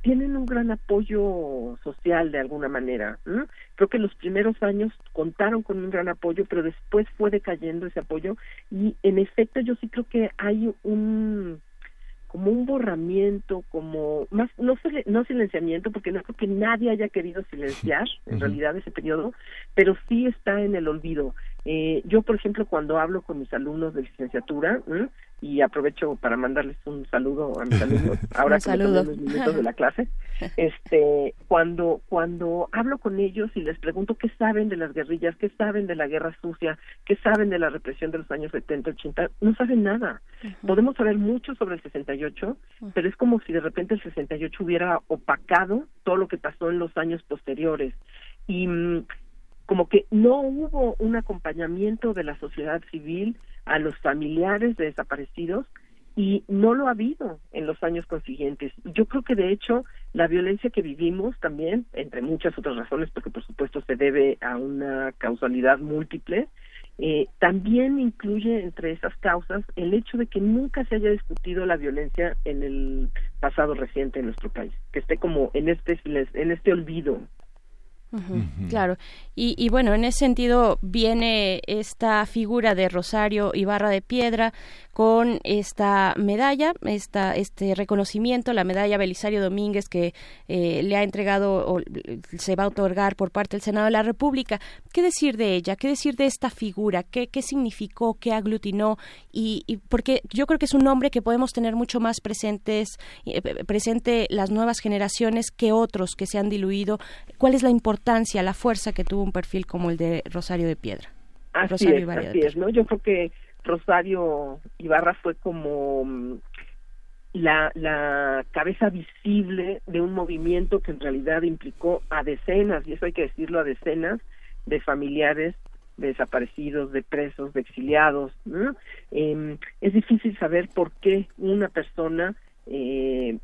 tienen un gran apoyo social de alguna manera. ¿no? Creo que los primeros años contaron con un gran apoyo, pero después fue decayendo ese apoyo y en efecto yo sí creo que hay un como un borramiento, como más no no silenciamiento, porque no creo que nadie haya querido silenciar en realidad ese periodo, pero sí está en el olvido. Eh, yo, por ejemplo, cuando hablo con mis alumnos de licenciatura, ¿m? Y aprovecho para mandarles un saludo a mis alumnos, ahora Un que me saludo. unos minutos de la clase, este, cuando, cuando hablo con ellos y les pregunto qué saben de las guerrillas, qué saben de la guerra sucia, qué saben de la represión de los años 70, 80, no saben nada. Podemos saber mucho sobre el 68, pero es como si de repente el 68 hubiera opacado todo lo que pasó en los años posteriores. Y mm, como que no hubo un acompañamiento de la sociedad civil a los familiares de desaparecidos y no lo ha habido en los años consiguientes. Yo creo que de hecho la violencia que vivimos también, entre muchas otras razones, porque por supuesto se debe a una causalidad múltiple, eh, también incluye entre esas causas el hecho de que nunca se haya discutido la violencia en el pasado reciente en nuestro país, que esté como en este en este olvido. Claro. Y, y bueno, en ese sentido viene esta figura de Rosario Ibarra de Piedra con esta medalla, esta, este reconocimiento, la medalla Belisario Domínguez que eh, le ha entregado o se va a otorgar por parte del Senado de la República. ¿Qué decir de ella? ¿Qué decir de esta figura? ¿Qué, qué significó? ¿Qué aglutinó? Y, y porque yo creo que es un nombre que podemos tener mucho más presentes, eh, presente las nuevas generaciones que otros que se han diluido. ¿Cuál es la importancia, la fuerza que tuvo un perfil como el de Rosario de Piedra? Así Rosario es, así es, ¿no? Yo creo que Rosario Ibarra fue como mm, la, cabeza visible de un movimiento que en realidad implicó a decenas, y eso hay que decirlo, a decenas de familiares de desaparecidos, de presos, de exiliados. ¿no? Eh, es difícil saber por qué una persona eh,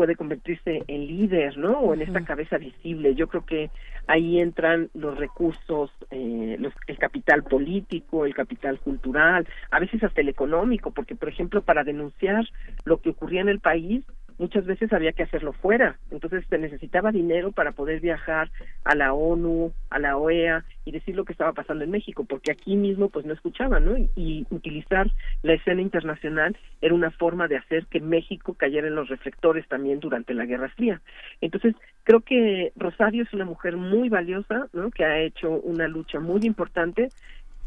puede convertirse en líder, ¿no? O en esta cabeza visible. Yo creo que ahí entran los recursos, eh, los- el capital político, el capital cultural, a veces hasta el económico, porque, por ejemplo, para denunciar lo que ocurría en el país, muchas veces había que hacerlo fuera. Entonces se necesitaba dinero para poder viajar a la ONU, a la OEA y decir lo que estaba pasando en México, porque aquí mismo pues no escuchaban, ¿no? Y, y utilizar la escena internacional era una forma de hacer que México cayera en los reflectores también durante la Guerra Fría. Entonces, creo que Rosario es una mujer muy valiosa, ¿no? Que ha hecho una lucha muy importante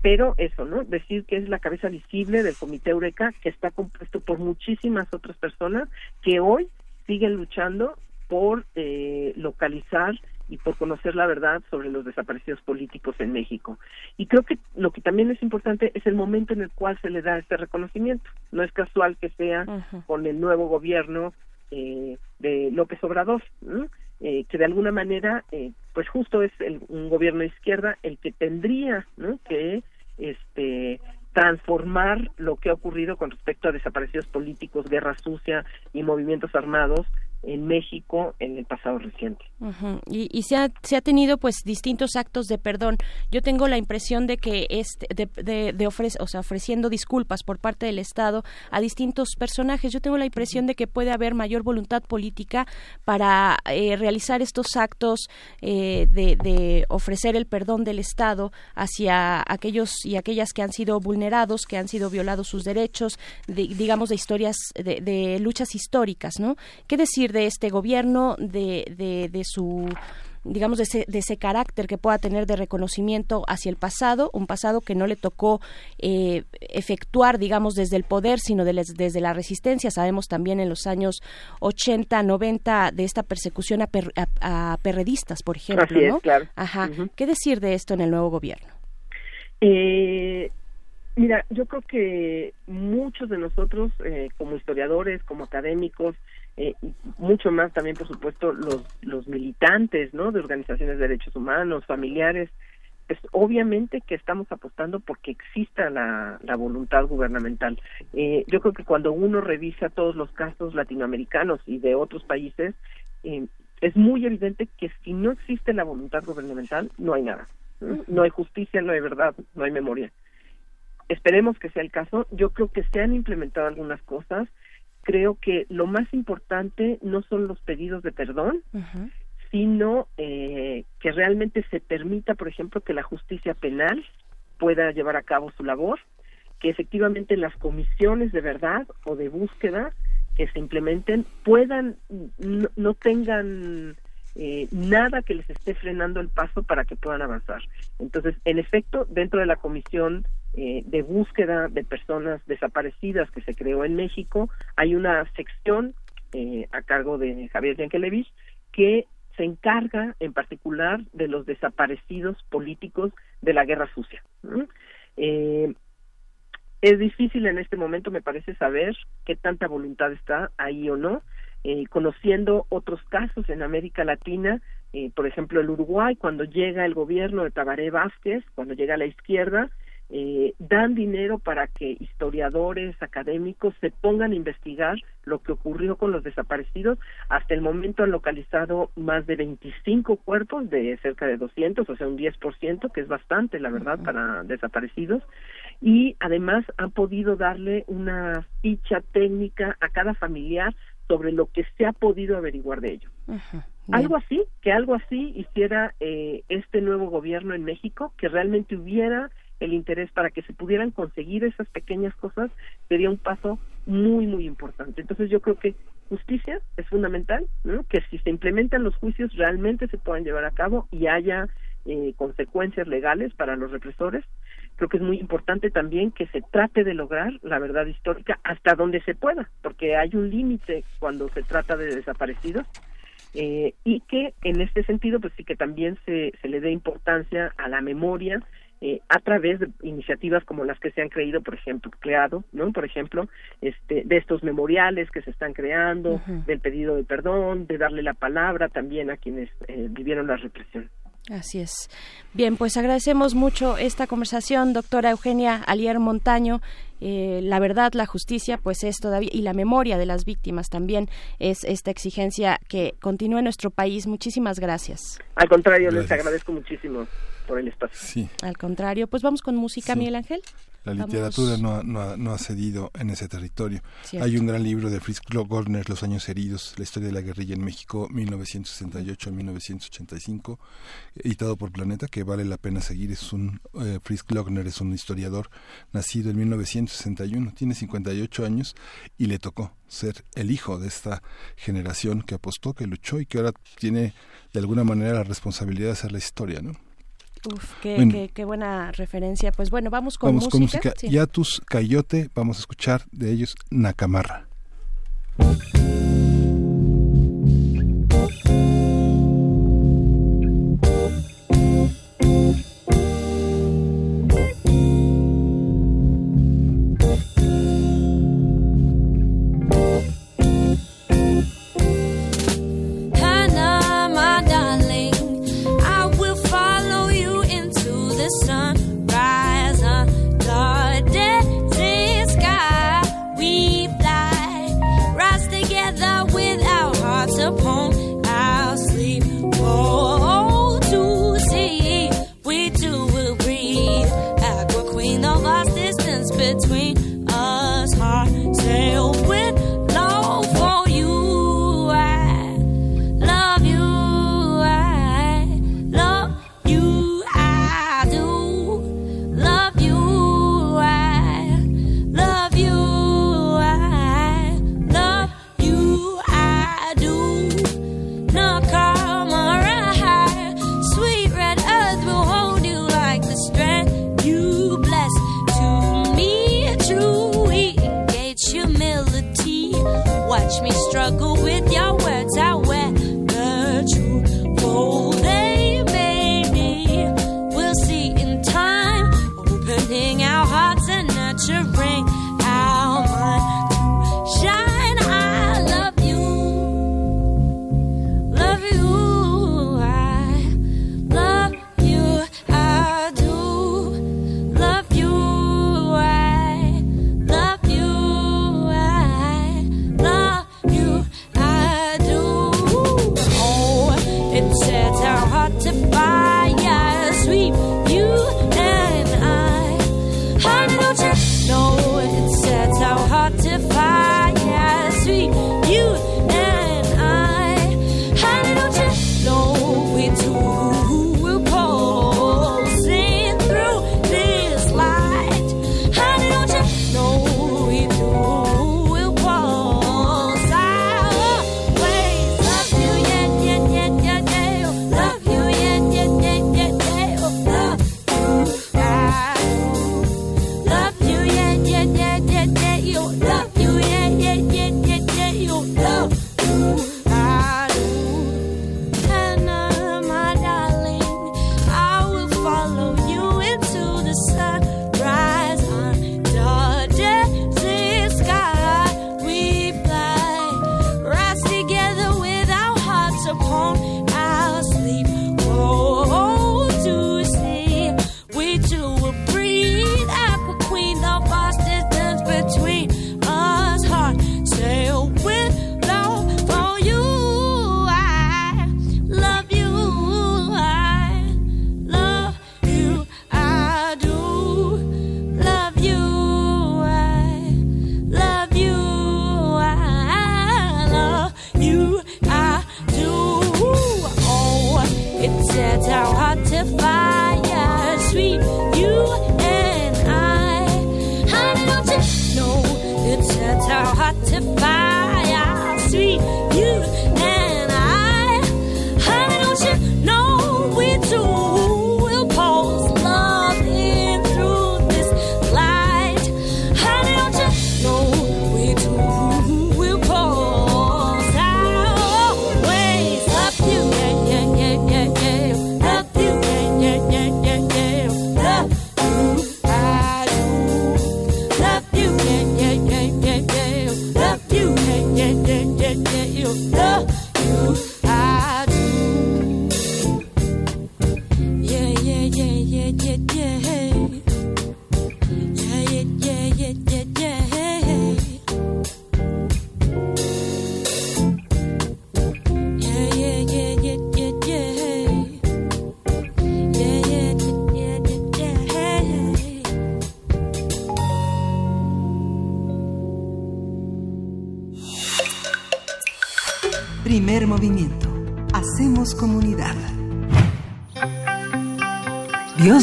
pero eso, ¿no? Decir que es la cabeza visible del Comité Eureka, que está compuesto por muchísimas otras personas que hoy siguen luchando por eh, localizar y por conocer la verdad sobre los desaparecidos políticos en México. Y creo que lo que también es importante es el momento en el cual se le da este reconocimiento. No es casual que sea con el nuevo gobierno eh, de López Obrador, ¿no? Eh, que de alguna manera, eh, pues justo es el- un gobierno de izquierda el que tendría ¿no? que este transformar lo que ha ocurrido con respecto a desaparecidos políticos, guerra sucia y movimientos armados en México en el pasado reciente. Ujú. Y, se, ha, se ha tenido pues distintos actos de perdón. Yo tengo la impresión de que este, de, de, ofrece- o sea, ofreciendo disculpas por parte del Estado a distintos personajes. Yo tengo la impresión de que puede haber mayor voluntad política para eh, realizar estos actos eh, de, de ofrecer el perdón del Estado hacia aquellos y aquellas que han sido vulnerados, que han sido violados sus derechos, de- digamos de historias, de, de luchas históricas, ¿no? ¿Qué decir de este gobierno, de, de, de su digamos de ese, de ese carácter que pueda tener de reconocimiento hacia el pasado, un pasado que no le tocó eh, efectuar, digamos, desde el poder, sino de les- desde la resistencia. Sabemos también en los años 80, 90 de esta persecución a, per- a- a perredistas, por ejemplo, Así claro. Ajá. ¿Qué decir de esto en el nuevo gobierno? Eh, mira, yo creo que muchos de nosotros, eh, como historiadores, como académicos, eh, mucho más también, por supuesto, los, los militantes, ¿no? De organizaciones de derechos humanos, familiares, pues obviamente que estamos apostando porque exista la, la voluntad gubernamental. Eh, yo creo que cuando uno revisa todos los casos latinoamericanos y de otros países, eh, es muy evidente que si no existe la voluntad gubernamental, no hay nada. ¿no? No hay justicia, no hay verdad, no hay memoria. Esperemos que sea el caso. Yo creo que se han implementado algunas cosas. Creo que lo más importante no son los pedidos de perdón, sino eh, que realmente se permita, por ejemplo, que la justicia penal pueda llevar a cabo su labor, que efectivamente las comisiones de verdad o de búsqueda que se implementen puedan, no, no tengan eh, nada que les esté frenando el paso para que puedan avanzar. Entonces, en efecto, dentro de la comisión eh, de búsqueda de personas desaparecidas que se creó en México, hay una sección eh, a cargo de Javier Yankelevich que se encarga en particular de los desaparecidos políticos de la guerra sucia. Eh, es difícil en este momento, me parece, saber qué tanta voluntad está ahí o no. Eh, conociendo otros casos en América Latina, eh, por ejemplo, el Uruguay, cuando llega el gobierno de Tabaré Vázquez, cuando llega a la izquierda, eh, dan dinero para que historiadores, académicos se pongan a investigar lo que ocurrió con los desaparecidos. Hasta el momento han localizado más de 25 cuerpos de cerca de 200, o sea, un 10%, que es bastante, la verdad, para desaparecidos. Y además han podido darle una ficha técnica a cada familiar sobre lo que se ha podido averiguar de ello. Algo así, que algo así hiciera eh, este nuevo gobierno en México, que realmente hubiera el interés para que se pudieran conseguir esas pequeñas cosas, sería un paso muy, muy importante. Entonces yo creo que justicia es fundamental, ¿no? que si se implementan los juicios realmente se puedan llevar a cabo y haya eh, consecuencias legales para los represores. Creo que es muy importante también que se trate de lograr la verdad histórica hasta donde se pueda, porque hay un límite cuando se trata de desaparecidos eh, y que en este sentido pues sí que también se, se le dé importancia a la memoria eh, a través de iniciativas como las que se han creído por ejemplo creado no por ejemplo este de estos memoriales que se están creando del pedido de perdón de darle la palabra también a quienes eh, vivieron la represión Así es. Bien, pues agradecemos mucho esta conversación, doctora Eugenia Alier Montaño. Eh, la verdad, la justicia, pues es todavía, y la memoria de las víctimas también es esta exigencia que continúa en nuestro país. Muchísimas gracias. al contrario les agradezco muchísimo por el espacio Sí. Al contrario, pues vamos con música, Sí. Miguel Ángel. La literatura no ha, no, ha, no ha cedido en ese territorio. Cierto. Hay un gran libro de Fritz Gorner, Los años heridos, la historia de la guerrilla en México, 1968-1985, editado por Planeta, que vale la pena seguir. Es un eh, Fritz Glockner es un historiador nacido en 1961, tiene 58 años y le tocó ser el hijo de esta generación que apostó, que luchó y que ahora tiene de alguna manera la responsabilidad de hacer la historia, ¿no? Uf, qué, Bueno. qué- qué buena referencia. Pues bueno, vamos con Vamos música. con música. Sí. Yatus Cayote, vamos a escuchar de ellos Nakamarra.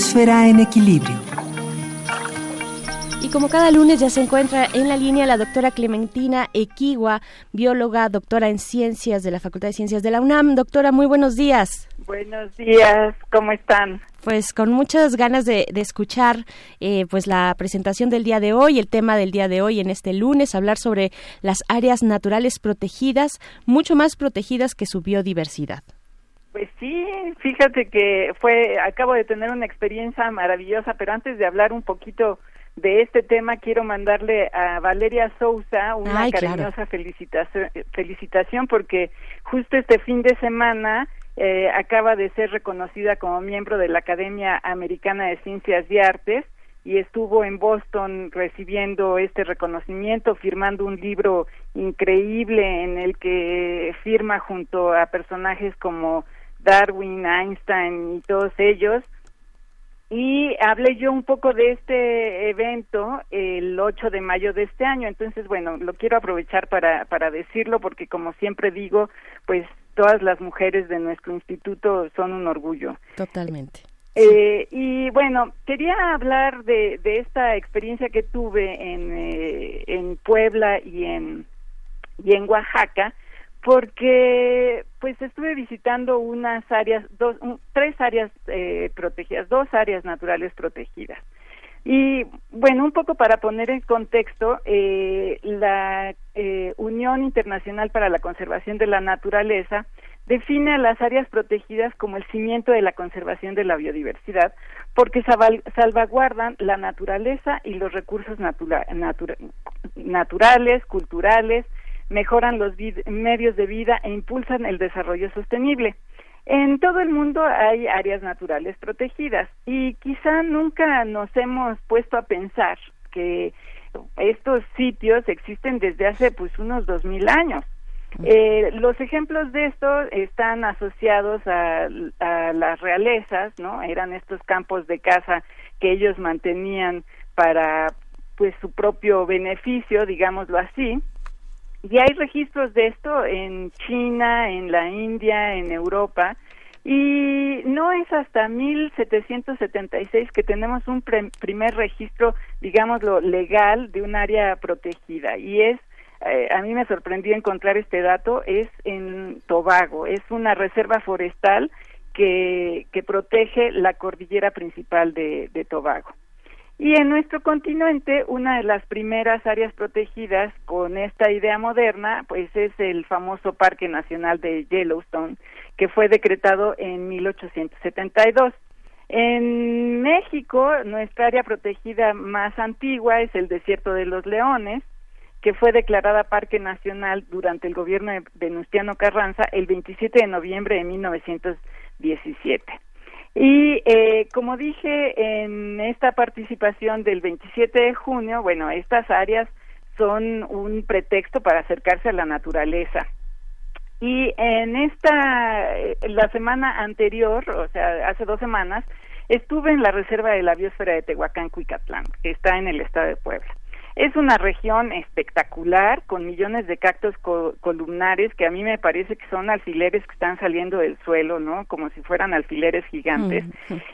Biosfera en equilibrio. Y como cada lunes ya se encuentra en la línea la doctora Clementina Equigua, bióloga, doctora en ciencias de la Facultad de Ciencias de la UNAM. Doctora, muy buenos días. Buenos días, ¿cómo están? Pues con muchas ganas de, de escuchar eh, pues la presentación del día de hoy, el tema del día de hoy en este lunes, hablar sobre las áreas naturales protegidas, mucho más protegidas que su biodiversidad. Pues sí, fíjate que fue, acabo de tener una experiencia maravillosa, pero antes de hablar un poquito de este tema, quiero mandarle a Valeria Sousa una Ay, claro. cariñosa felicitación, felicitación porque justo este fin de semana eh, acaba de ser reconocida como miembro de la Academia Americana de Ciencias y Artes y estuvo en Boston recibiendo este reconocimiento, firmando un libro increíble en el que firma junto a personajes como Darwin, Einstein y todos ellos. Y hablé yo un poco de este evento el 8 de mayo de este año, entonces bueno, lo quiero aprovechar para, para decirlo porque como siempre digo, pues todas las mujeres de nuestro instituto son un orgullo. Totalmente. Eh, y bueno, quería hablar de, de esta experiencia que tuve en, eh, en Puebla y en, y en Oaxaca, porque pues estuve visitando unas áreas, dos, un- tres áreas eh, protegidas, dos áreas naturales protegidas. Y bueno, un poco para poner en contexto, eh, la eh, Unión Internacional para la Conservación de la Naturaleza define a las áreas protegidas como el cimiento de la conservación de la biodiversidad, porque salva- salvaguardan la naturaleza y los recursos natura- natura- naturales, culturales, mejoran los medios de vida e impulsan el desarrollo sostenible. En todo el mundo hay áreas naturales protegidas y quizá nunca nos hemos puesto a pensar que estos sitios existen desde hace pues unos dos mil años. Eh, los ejemplos de esto están asociados a, a las realezas, ¿no? Eran estos campos de caza que ellos mantenían para pues su propio beneficio, digámoslo así. Y hay registros de esto en China, en la India, en Europa, y no es hasta 1776 que tenemos un pre- primer registro, digámoslo, legal de un área protegida. Y es, eh, a mí me sorprendió encontrar este dato, es en Tobago, es una reserva forestal que, protege la cordillera principal de Tobago. Y en nuestro continente, una de las primeras áreas protegidas con esta idea moderna, pues es el famoso Parque Nacional de Yellowstone, que fue decretado en 1872. En México, nuestra área protegida más antigua es el Desierto de los Leones, que fue declarada Parque Nacional durante el gobierno de Venustiano Carranza el 27 de noviembre de 1917. Y eh, como dije en esta participación del 27 de junio, bueno, estas áreas son un pretexto para acercarse a la naturaleza. Y en esta, eh, la semana anterior, o sea, hace dos semanas, estuve en la Reserva de la Biosfera de Tehuacán, Cuicatlán, que está en el estado de Puebla. Es una región espectacular con millones de cactus co- columnares que a mí me parece que son alfileres que están saliendo del suelo, ¿no? Como si fueran alfileres gigantes.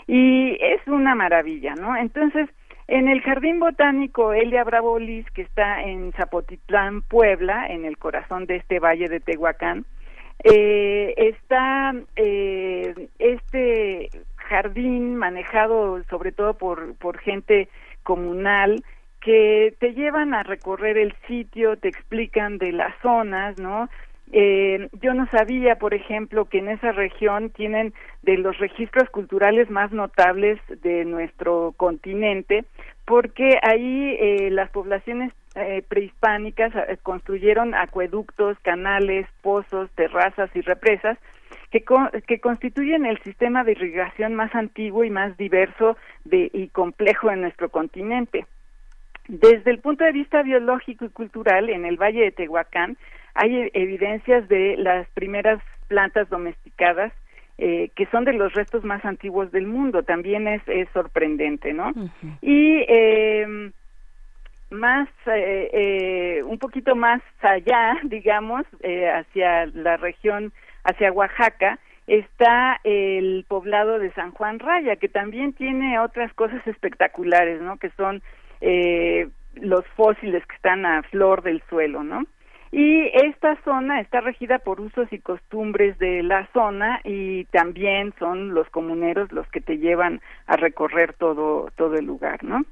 Y es una maravilla, ¿no? Entonces, En el Jardín Botánico Elia Bravo Liz, que está en Zapotitlán, Puebla, en el corazón de este valle de Tehuacán, eh, está eh, este jardín manejado sobre todo por, por gente comunal que te llevan a recorrer el sitio, te explican de las zonas, ¿no? Eh, yo no sabía, por ejemplo, que en esa región tienen de los registros culturales más notables de nuestro continente, porque ahí eh, las poblaciones eh, prehispánicas eh, construyeron acueductos, canales, pozos, terrazas y represas que, co- que constituyen el sistema de irrigación más antiguo y más diverso de, y complejo en nuestro continente. Desde el punto de vista biológico y cultural, en el Valle de Tehuacán hay e- evidencias de las primeras plantas domesticadas eh, que son de los restos más antiguos del mundo. También es, es sorprendente, ¿no? Y eh, más, eh, eh, un poquito más allá, digamos, eh, hacia la región, hacia Oaxaca, está el poblado de San Juan Raya, que también tiene otras cosas espectaculares, ¿no? Que son eh, los fósiles que están a flor del suelo, ¿no? Y esta zona está regida por usos y costumbres de la zona y también son los comuneros los que te llevan a recorrer todo todo el lugar, ¿no?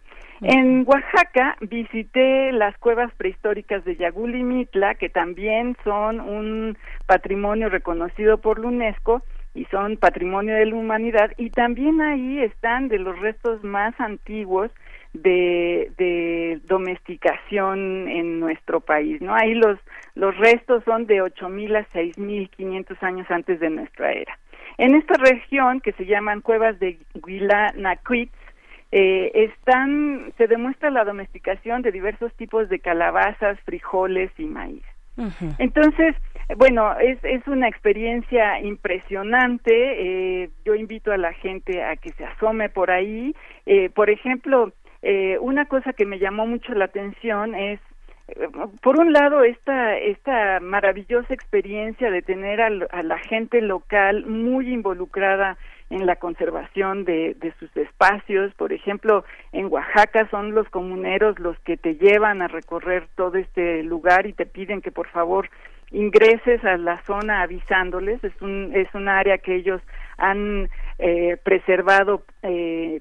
En Oaxaca visité las cuevas prehistóricas de Yagul y Mitla, que también son un patrimonio reconocido por la UNESCO y son patrimonio de la humanidad y también ahí están de los restos más antiguos de, domesticación en nuestro país, ¿no? Ahí los los restos son de 8000 a 6500 años antes de nuestra era. En esta región que se llaman cuevas de Huilanacuitz, eh, están se demuestra la domesticación de diversos tipos de calabazas, frijoles y maíz. Entonces, bueno, es, es una experiencia impresionante. Eh, yo invito a la gente a que se asome por ahí. Eh, por ejemplo, eh, una cosa que me llamó mucho la atención es, eh, por un lado, esta, esta maravillosa experiencia de tener al- a, la gente local muy involucrada en la conservación de, de sus espacios. Por ejemplo, en Oaxaca son los comuneros los que te llevan a recorrer todo este lugar y te piden que por favor ingreses a la zona avisándoles. Es un, es un área que ellos han eh, preservado eh,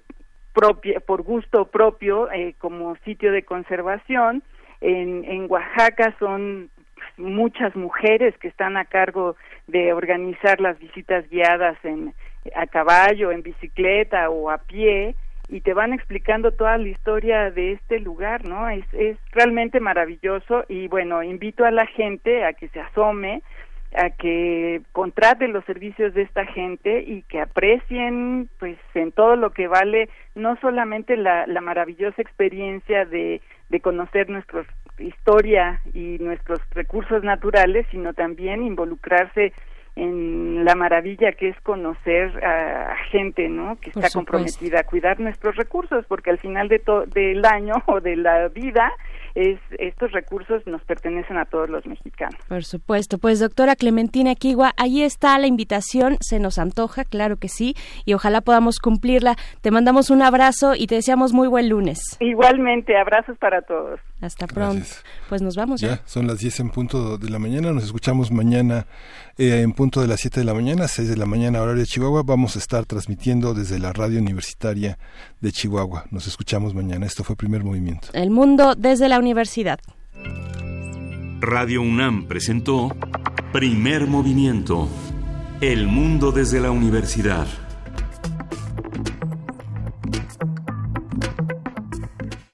propia, por gusto propio eh, como sitio de conservación. En, en Oaxaca son muchas mujeres que están a cargo de organizar las visitas guiadas en a caballo, en bicicleta o a pie y te van explicando toda la historia de este lugar, ¿no? Es, es realmente maravilloso y bueno, invito a la gente a que se asome, a que contrate los servicios de esta gente y que aprecien pues en todo lo que vale no solamente la, la maravillosa experiencia de, de conocer nuestra historia y nuestros recursos naturales, sino también involucrarse en la maravilla que es conocer a, a gente, ¿no? Que Por está supuesto. comprometida a cuidar nuestros recursos, porque al final de to- del año o de la vida es estos recursos nos pertenecen a todos los mexicanos. Por supuesto, pues doctora Clementina Kigua, ahí está la invitación, se nos antoja, claro que sí, y ojalá podamos cumplirla. Te mandamos un abrazo y te deseamos muy buen lunes. Igualmente, abrazos para todos. Hasta pronto. Pues nos vamos ya. Ya, son las 10 en punto de la mañana. Nos escuchamos mañana eh, en punto de las 7 de la mañana, 6 de la mañana, horario de Chihuahua. Vamos a estar transmitiendo desde la radio universitaria de Chihuahua. Nos escuchamos mañana. Esto fue Primer Movimiento. El mundo desde la universidad. Radio UNAM presentó Primer Movimiento. El mundo desde la universidad.